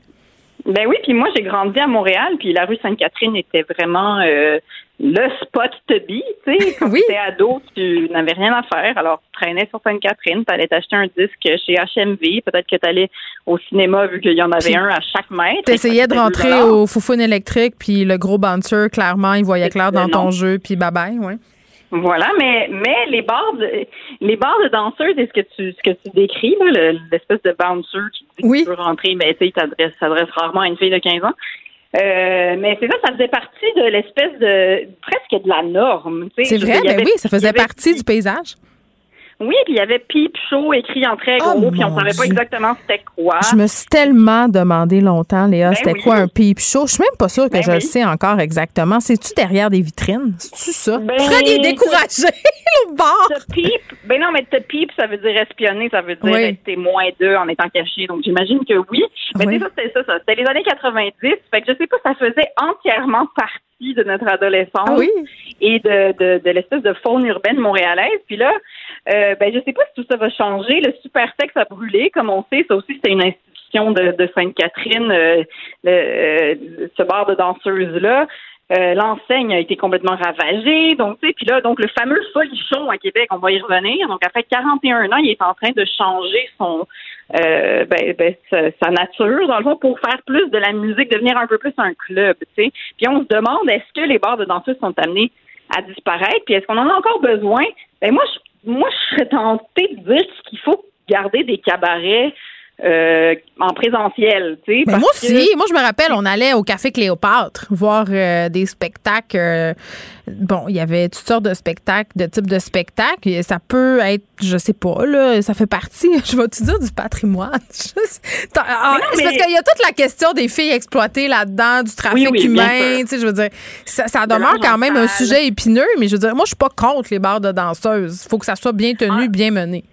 R: Ben oui, puis moi j'ai grandi à Montréal, puis la rue Sainte-Catherine était vraiment euh, le spot to be, tu sais. Quand tu étais ado, tu n'avais rien à faire, alors tu traînais sur Sainte-Catherine, tu allais t'acheter un disque chez HMV, peut-être que tu allais au cinéma vu qu'il y en avait un à chaque mètre.
A: Tu essayais de rentrer au Foufoune électrique, puis le gros bouncer, clairement, il voyait clair dans ton jeu, puis bye bye, ouais.
R: Voilà, mais mais les bars de, les bars de danseuses, est ce que tu ce que tu décris l'espèce de bouncer qui dit oui. que tu peux rentrer, mais tu sais, s'adresse rarement à une fille de 15 ans. Euh, mais c'est ça, ça faisait partie de l'espèce de presque de la norme.
A: C'est vrai, mais ben oui, ça faisait partie du paysage.
R: Oui, puis il y avait Peep Show écrit en très gros, oh puis on savait pas exactement c'était quoi.
A: Je me suis tellement demandé longtemps, Léa, ben c'était quoi un Peep Show? Je suis même pas sûre que ben je le sais encore exactement. C'est-tu derrière des vitrines? C'est-tu ça? Ben, Fred est découragé au bord.
R: Peep, ben non, mais te Peep, ça veut dire espionner, ça veut dire rester moins d'eux en étant caché. Donc j'imagine que oui. Mais c'est ça, c'était ça, ça. C'était les années 90. Fait que je sais pas, ça faisait entièrement partie de notre adolescence
A: ah
R: et de, de, de l'espèce de faune urbaine montréalaise. Puis là, euh, ben, je sais pas si tout ça va changer. Le super sexe a brûlé, comme on sait. Ça aussi, c'était une institution de, de Sainte-Catherine, euh, euh, ce bar de danseuses-là. Euh, l'enseigne a été complètement ravagée. Donc, tu sais, puis là, donc le fameux folichon à Québec, on va y revenir. Donc, après 41 ans, il est en train de changer son euh, ben, ben sa, nature, dans le fond, pour faire plus de la musique, devenir un peu plus un club, tu sais. Puis on se demande, est-ce que les bars de danseuses sont amenés à disparaître? Puis est-ce qu'on en a encore besoin? Ben moi, je moi, je serais tentée de dire qu'il faut garder des cabarets euh, en présentiel. Tu sais,
A: moi aussi. Moi, je me rappelle, on allait au Café Cléopâtre voir euh, des spectacles. Euh, bon, il y avait toutes sortes de spectacles, de types de spectacles. Ça peut être, je sais pas, là, ça fait partie, je vais te dire, du patrimoine? Ah, c'est parce qu'il y a toute la question des filles exploitées là-dedans, du trafic humain. Tu sais, je veux dire, ça, ça demeure quand même un sujet épineux, mais je veux dire, moi, je suis pas contre les bars de danseuses. Il faut que ça soit bien tenu, ah. bien mené.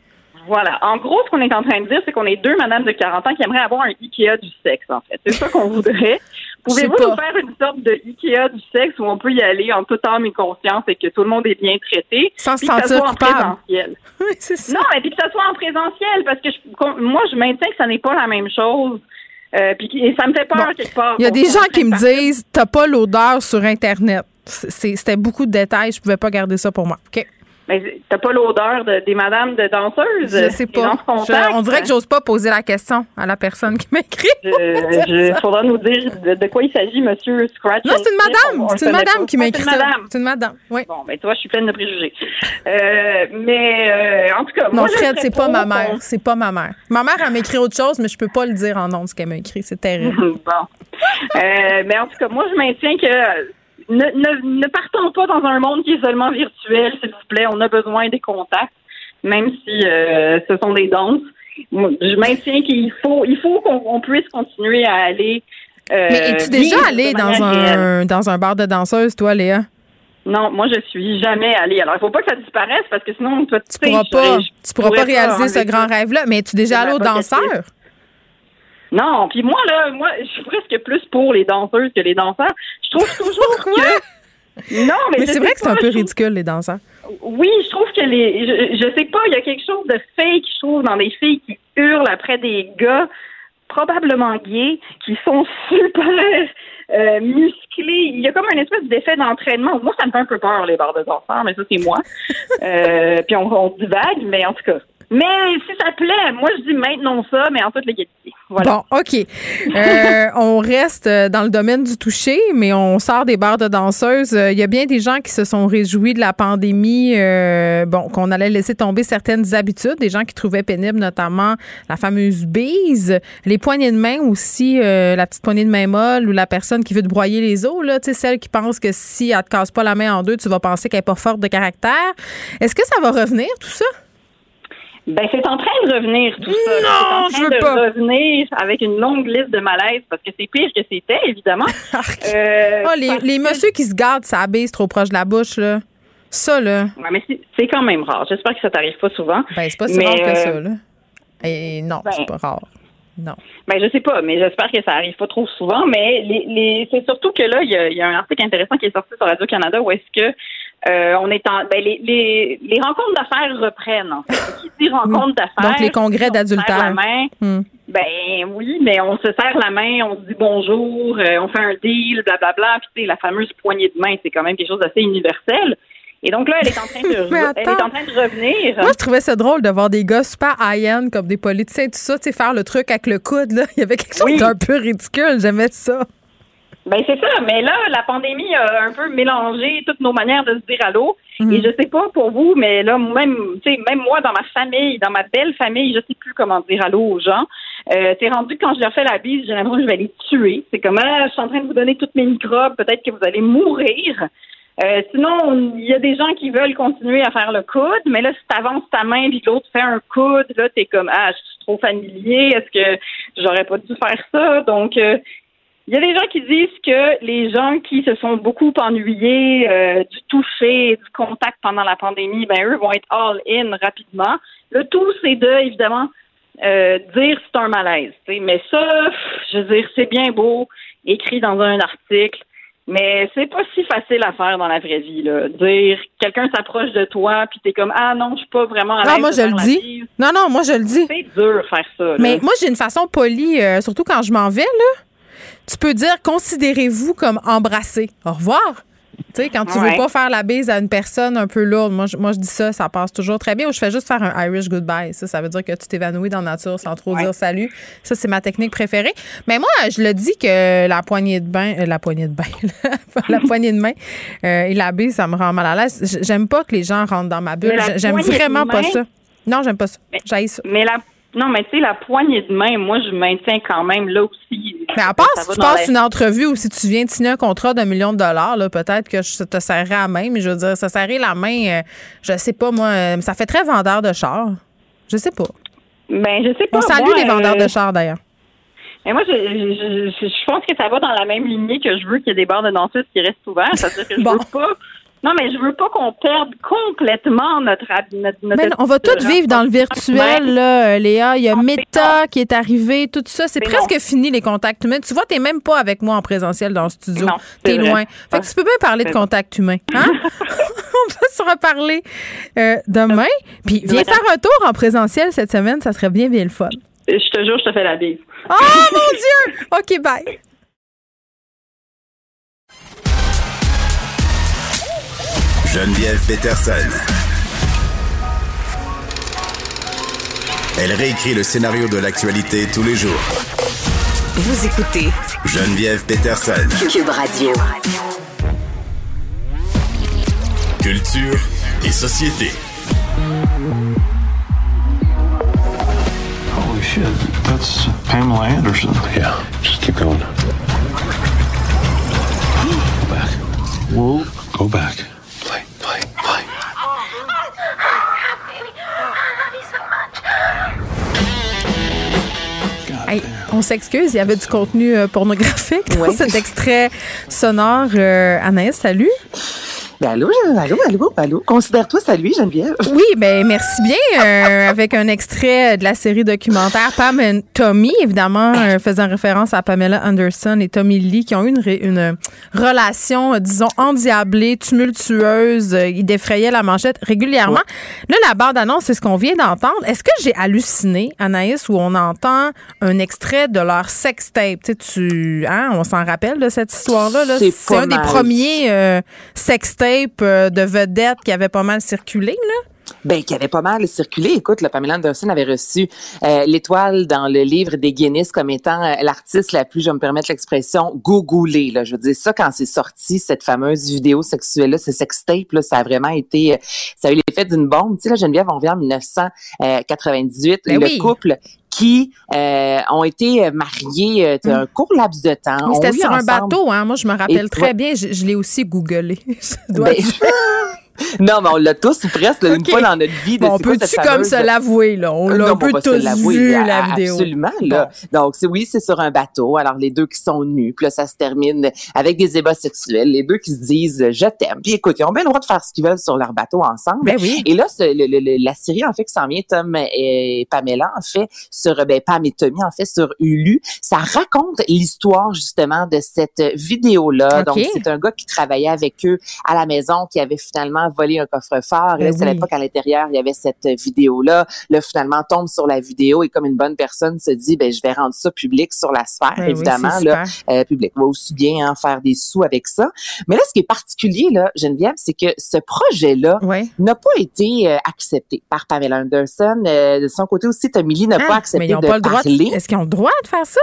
R: Voilà. En gros, ce qu'on est en train de dire, c'est qu'on est deux madames de 40 ans qui aimeraient avoir un Ikea du sexe, en fait. C'est ça qu'on voudrait. Pouvez-vous nous faire une sorte de Ikea du sexe où on peut y aller en toute âme et conscience et que tout le monde est bien traité?
A: Sans se sentir
R: en présentiel? Non, et puis que ça soit en présentiel, parce que moi, je maintiens que ça n'est pas la même chose. Euh, puis et ça me fait peur quelque part.
A: Il y a des gens qui me disent, t'as pas l'odeur sur Internet. C'était beaucoup de détails, je pouvais pas garder ça pour moi. OK?
R: Mais t'as pas l'odeur des madames de danseuses?
A: Je sais pas. on dirait que j'ose pas poser la question à la personne qui m'écrit.
R: Il faudra nous dire de, quoi il s'agit, monsieur Scratch.
A: Non, c'est une madame. C'est une madame qui m'écrit ça. C'est une madame. Oui.
R: Bon, ben, toi, je suis pleine de préjugés. Euh, mais, euh, en tout cas.
A: Non, Fred, c'est pas ma mère. C'est pas ma mère. Ma mère, elle m'écrit autre chose, mais je peux pas le dire en nom ce qu'elle m'a écrit. C'est terrible.
R: bon. Euh, mais en tout cas, moi, je maintiens que ne, ne, partons pas dans un monde qui est seulement virtuel, s'il vous plaît. On a besoin des contacts, même si euh, ce sont des danses. Je maintiens qu'il faut, il faut qu'on puisse continuer à aller.
A: Euh, Mais es-tu déjà allé dans un, dans un bar de danseuse, toi, Léa?
R: Non, moi je suis jamais allée. Alors il faut pas que ça disparaisse parce que sinon toi
A: tu pourras pas, tu pourras pas réaliser ce grand rêve-là. Mais es-tu déjà allé au danseur?
R: Non, puis moi, là, moi, je suis presque plus pour les danseuses que les danseurs. Je trouve toujours que.
A: Non, mais, mais c'est vrai que c'est un peu ridicule, les danseurs.
R: Oui, je trouve que les. Je, sais pas, il y a quelque chose de fake, je trouve, dans les filles qui hurlent après des gars probablement gays, qui sont super euh, musclés. Il y a comme un espèce d'effet d'entraînement. Moi, ça me fait un peu peur, les barres de danseurs, mais ça, c'est moi. euh, puis on, on divague, mais en tout cas. Mais si ça plaît, moi je dis maintenons ça, mais en toute légalité.
A: Voilà. Bon, OK. Euh, on reste euh, dans le domaine du toucher, mais on sort des bars de danseuses. Euh, il y a bien des gens qui se sont réjouis de la pandémie, bon, qu'on allait laisser tomber certaines habitudes, des gens qui trouvaient pénible notamment la fameuse bise, les poignées de main aussi, la petite poignée de main molle ou la personne qui veut te broyer les os, là, tu sais, celle qui pense que si elle te casse pas la main en deux, tu vas penser qu'elle est pas forte de caractère. Est-ce que ça va revenir, tout ça?
R: Ben, c'est en train de revenir, tout ça.
A: Non,
R: c'est en train de revenir avec une longue liste de malaises parce que c'est pire que c'était, évidemment.
A: euh, oh, les, les messieurs qui se gardent ça bise trop proche de la bouche, là. Ça, là.
R: Ouais, mais c'est quand même rare. J'espère que ça t'arrive pas souvent.
A: Ben, c'est pas si rare que ça, euh, là. Et non, ben, c'est pas rare. Non.
R: Ben, je sais pas, mais j'espère que ça arrive pas trop souvent. Mais les, les, c'est surtout que là, il y a, y a, un article intéressant qui est sorti sur Radio-Canada où est-ce que euh, on est en, ben, les, les, les rencontres d'affaires reprennent. En fait. Qui rencontres d'affaires.
A: Donc les congrès d'adultère.
R: Hmm. Ben oui, mais on se serre la main, on se dit bonjour, euh, on fait un deal, blablabla. Puis tu sais, la fameuse poignée de main, c'est quand même quelque chose d'assez universel. Et donc là, elle est en train de, elle est en train de revenir.
A: Moi, je trouvais ça drôle de voir des gars super high comme des politiciens, tout ça, tu sais, faire le truc avec le coude, là. Il y avait quelque chose d'un peu ridicule. J'aimais ça.
R: Ben c'est ça, mais là, la pandémie a un peu mélangé toutes nos manières de se dire allô. Mhm. Et je sais pas pour vous, mais là, même, tu sais, même moi, dans ma famille, dans ma belle famille, je sais plus comment dire allô aux gens. Euh, c'est rendu que quand je leur fais la bise, j'ai l'impression que je vais les tuer. C'est comme, ah, je suis en train de vous donner toutes mes microbes, peut-être que vous allez mourir. Euh, sinon, il y a des gens qui veulent continuer à faire le coude, mais là, si tu avances ta main puis l'autre fait un coude, là, t'es comme ah, je suis trop familier, est-ce que j'aurais pas dû faire ça? Donc euh, il y a des gens qui disent que les gens qui se sont beaucoup ennuyés euh, du toucher, du contact pendant la pandémie, ben eux vont être all in rapidement. Le tout, c'est de évidemment dire c'est un malaise. Mais ça, je veux dire, c'est bien beau, écrit dans un article. Mais c'est pas si facile à faire dans la vraie vie, là. Dire quelqu'un s'approche de toi puis t'es comme ah non, je suis pas vraiment à
A: Non, moi je le dis. Non, non, moi je le dis.
R: C'est dur faire ça.
A: Mais moi j'ai une façon polie, euh, surtout quand je m'en vais, là. Tu peux dire considérez-vous comme embrassé. Au revoir. Tu sais, quand tu veux pas faire la bise à une personne un peu lourde, moi je, moi, je dis ça, ça passe toujours très bien. Ou je fais juste faire un Irish goodbye. Ça, ça veut dire que tu t'évanouis dans la nature sans trop dire salut. Ça, c'est ma technique préférée. Mais moi, je le dis que la poignée de bain, euh, la poignée de bain, la poignée de main euh, et la bise, ça me rend mal à l'aise. J'aime pas que les gens rentrent dans ma bulle. J'aime vraiment pas ça. Non, j'aime pas ça. J'aille ça.
R: Mais la non, mais tu sais, la poignée de main, moi, je maintiens quand même là aussi.
A: Mais à part si tu passes une entrevue ou si tu viens de signer un contrat d'un million de dollars, là, peut-être que je te serrerai la main, mais je veux dire, ça serrer la main, euh, je sais pas, moi, euh, ça fait très vendeur de char. Je sais pas.
R: Ben, je sais pas.
A: On salue les vendeurs de euh, char, d'ailleurs.
R: Mais moi, je, je, je, pense que ça va dans la même lignée que je veux qu'il y ait des bars de danseuses qui restent ouverts. C'est-à-dire que je veux pas non, mais je veux pas qu'on perde complètement notre. notre,
A: mais on va tous vivre dans le virtuel, là, Léa. Il y a Meta qui est arrivé, tout ça. C'est presque fini, les contacts humains. Tu vois, t'es même pas avec moi en présentiel dans le studio. T'es loin. Fait que tu peux bien parler de contact humain. Hein? on va se reparler euh, demain. Puis viens faire un tour en présentiel cette semaine. Ça serait bien, bien le fun.
R: Je te jure, je te fais la bise.
A: Oh mon Dieu! OK, bye.
C: Geneviève Peterson. Elle réécrit le scénario de l'actualité tous les jours.
D: Vous écoutez
C: Geneviève Peterson.
D: Cube Radio.
C: Culture et société.
S: Holy shit, that's Pamela Anderson.
T: Yeah, just keep going.
S: Go back. Whoa, go back.
A: On s'excuse, il y avait du contenu euh, pornographique dans cet extrait sonore. Euh, Anaïs, salut.
U: Ben allô, allô, allô, allô. Considère-toi salut, Geneviève.
A: Oui, ben merci bien. Euh, avec un extrait de la série documentaire Pam et Tommy, évidemment, euh, faisant référence à Pamela Anderson et Tommy Lee, qui ont eu une, une relation, disons, endiablée, tumultueuse. Ils défrayaient la manchette régulièrement. Là, la bande-annonce, c'est ce qu'on vient d'entendre. Est-ce que j'ai halluciné, Anaïs, où on entend un extrait de leur sextape? Tu, tu hein, on s'en rappelle de cette histoire-là. -là, c'est un des premiers euh, sextapes euh, de vedettes qui avait pas mal circulé, là?
U: Ben, qui avait pas mal circulé. Écoute, le Pamela Anderson avait reçu euh, l'étoile dans le livre des Guinness comme étant euh, l'artiste la plus, je me permettre l'expression, googolée. Là. Je veux dire, ça, quand c'est sorti, cette fameuse vidéo sexuelle-là, ce sextape, là, ça a vraiment été, ça a eu l'effet d'une bombe. Tu sais, la Geneviève, on vient en 1998. Ben le couple qui ont été mariés euh, un court laps de temps.
A: C'était sur un bateau, hein? Moi, je me rappelle très bien. Je, l'ai aussi googlé. Ben,
U: non, mais on l'a tous ou presque une fois dans notre vie. De,
A: bon, on peut-tu comme se l'avouer, là? On l'a un peu tous vu, la vidéo.
U: Absolument, là. Donc, oui, c'est sur un bateau. Alors, les deux qui sont nus, puis là, ça se termine avec des ébats sexuels. Les deux qui se disent « je t'aime ». Puis écoute, ils ont bien le droit de faire ce qu'ils veulent sur leur bateau ensemble.
A: Ben oui.
U: Et là, la série, en fait, qui s'en vient, Tom et Pamela, en fait, sur, ben, Pam et Tommy, en fait, sur Hulu, ça raconte l'histoire, justement, de cette vidéo-là. Donc, c'est un gars qui travaillait avec eux à la maison, qui avait finalement voler un coffre-fort. Et là, ben c'est à l'époque, à l'intérieur, il y avait cette vidéo-là. Là, finalement, tombe sur la vidéo et comme une bonne personne se dit, ben, je vais rendre ça public sur la sphère, ben évidemment. là, euh, public va aussi bien en faire des sous avec ça. Mais là, ce qui est particulier, là, Geneviève, c'est que ce projet-là n'a pas été euh, accepté par Pamela Anderson. Euh, de son côté aussi, Tommy Lee n'a ah, pas accepté mais ils ont de pas le droit
A: Est-ce qu'ils ont le droit de faire ça?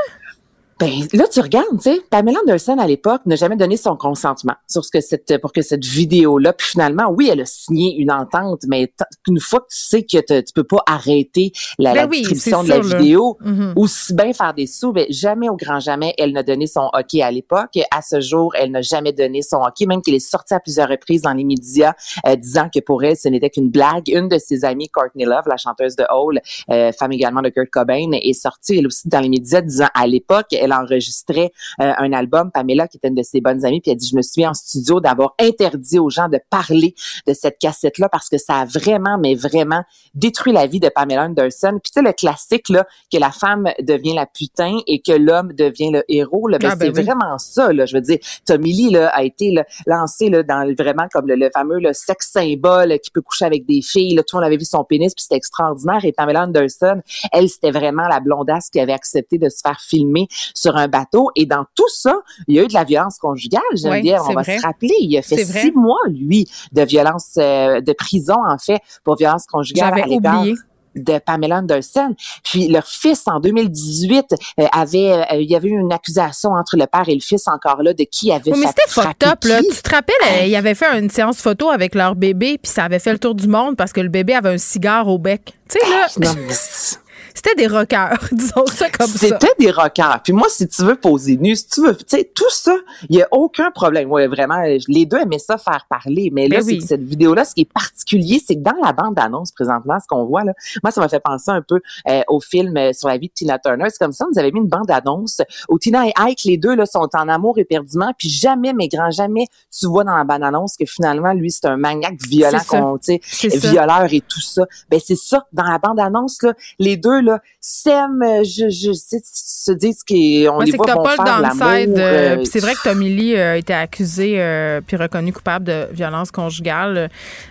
U: Ben là, tu regardes, tu sais, Pamela Anderson à l'époque n'a jamais donné son consentement sur ce que cette pour que cette vidéo-là. Puis finalement, oui, elle a signé une entente, mais une fois que tu sais que tu peux pas arrêter la, ben distribution de la vidéo, mm-hmm. ou si bien faire des sous, ben jamais au grand jamais, elle n'a donné son hockey à l'époque. À ce jour, elle n'a jamais donné son hockey, même qu'elle est sortie à plusieurs reprises dans les médias euh, disant que pour elle, ce n'était qu'une blague. Une de ses amies, Courtney Love, la chanteuse de Hole, euh, femme également de Kurt Cobain, est sortie elle aussi dans les médias disant à l'époque, elle enregistrait euh, un album, Pamela, qui était une de ses bonnes amies, puis elle dit, je me souviens en studio d'avoir interdit aux gens de parler de cette cassette-là parce que ça a vraiment, mais vraiment détruit la vie de Pamela Anderson. Puis tu sais, le classique, là, que la femme devient la putain et que l'homme devient le héros, là, ben, ah, ben c'est vraiment ça, là. Je veux dire, Tommy Lee, là, a été lancé, là, dans vraiment comme le, fameux, le sexe symbole qui peut coucher avec des filles, là. Tout le monde avait vu son pénis, puis c'était extraordinaire. Et Pamela Anderson, elle, c'était vraiment la blondasse qui avait accepté de se faire filmer sur un bateau. Et dans tout ça, il y a eu de la violence conjugale. Veux dire, on va se rappeler, il a fait six mois, lui, de violence, euh, de prison, en fait, pour violence conjugale à l'égard de Pamela Anderson. Puis leur fils en 2018 euh, avait euh, il y avait eu une accusation entre le père et le fils encore là de qui avait oui,
A: mais c'était fucked up là. Tu te rappelles hein? il avait fait une séance photo avec leur bébé puis ça avait fait le tour du monde parce que le bébé avait un cigare au bec. Tu sais là. Non, c'était des rockers, disons ça comme ça.
U: C'était des rockers. Puis moi, si tu veux poser nu, si tu veux, tu sais, tout ça, il y a aucun problème. Ouais, vraiment, les deux aimaient ça faire parler. Mais là, ben c'est cette vidéo-là, ce qui est particulier, c'est que dans la bande-annonce présentement, ce qu'on voit là, moi, ça m'a fait penser un peu euh, au film euh, sur la vie de Tina Turner. C'est comme ça, nous avait mis une bande-annonce où Tina et Ike, les deux là, sont en amour éperdument, puis jamais, mais grand jamais, tu vois dans la bande-annonce que finalement, lui, c'est un maniaque violent, tu sais, violeur et tout ça. Ben c'est ça. Dans la bande-annonce là, les deux là, s'aiment, euh, je, je, se disent qu'on les voit vont faire l'amour.
A: Euh, euh c'est vrai que Tommy Lee a été accusé puis reconnu coupable de violence conjugale.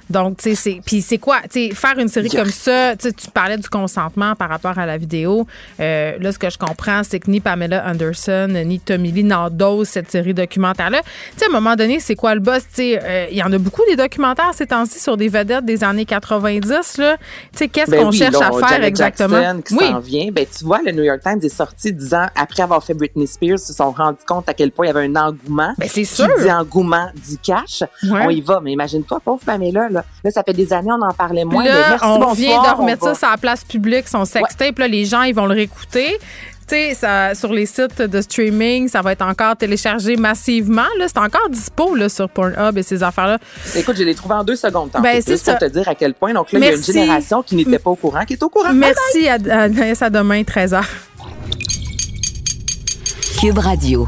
A: Donc, tu sais, puis c'est quoi, tu sais, faire une série comme ça, tu parlais du consentement par rapport à la vidéo. là, ce que je comprends, c'est que ni Pamela Anderson ni Tommy Lee n'endosent cette série documentaire-là. Tu sais, à un moment donné, c'est quoi le boss? Tu sais, il y en a beaucoup des documentaires ces temps-ci sur des vedettes des années 90, là. Tu sais, qu'est-ce ben qu'on cherche à faire exactement?
U: Oui. vient, ben tu vois, le New York Times est sorti disant après avoir fait Britney Spears, ils se sont rendus compte à quel point il y avait un engouement.
A: Ben c'est sûr.
U: Qui dit engouement dit cash. On y va, mais imagine-toi, pauvre Pamela là, là, ça fait des années on en parlait moins.
A: Là, on vient de remettre ça sur la place publique, son sextape. Là, les gens ils vont le réécouter ça, sur les sites de streaming, ça va être encore téléchargé massivement. C'est encore dispo là, sur Pornhub et ces affaires-là.
U: Écoute, je l'ai trouvé en deux secondes. Ben, c'est pour te dire à quel point. Donc là, il y a une génération qui n'était pas au courant, qui est au courant.
A: Merci à, à, à demain, 13h.
D: Cube Radio.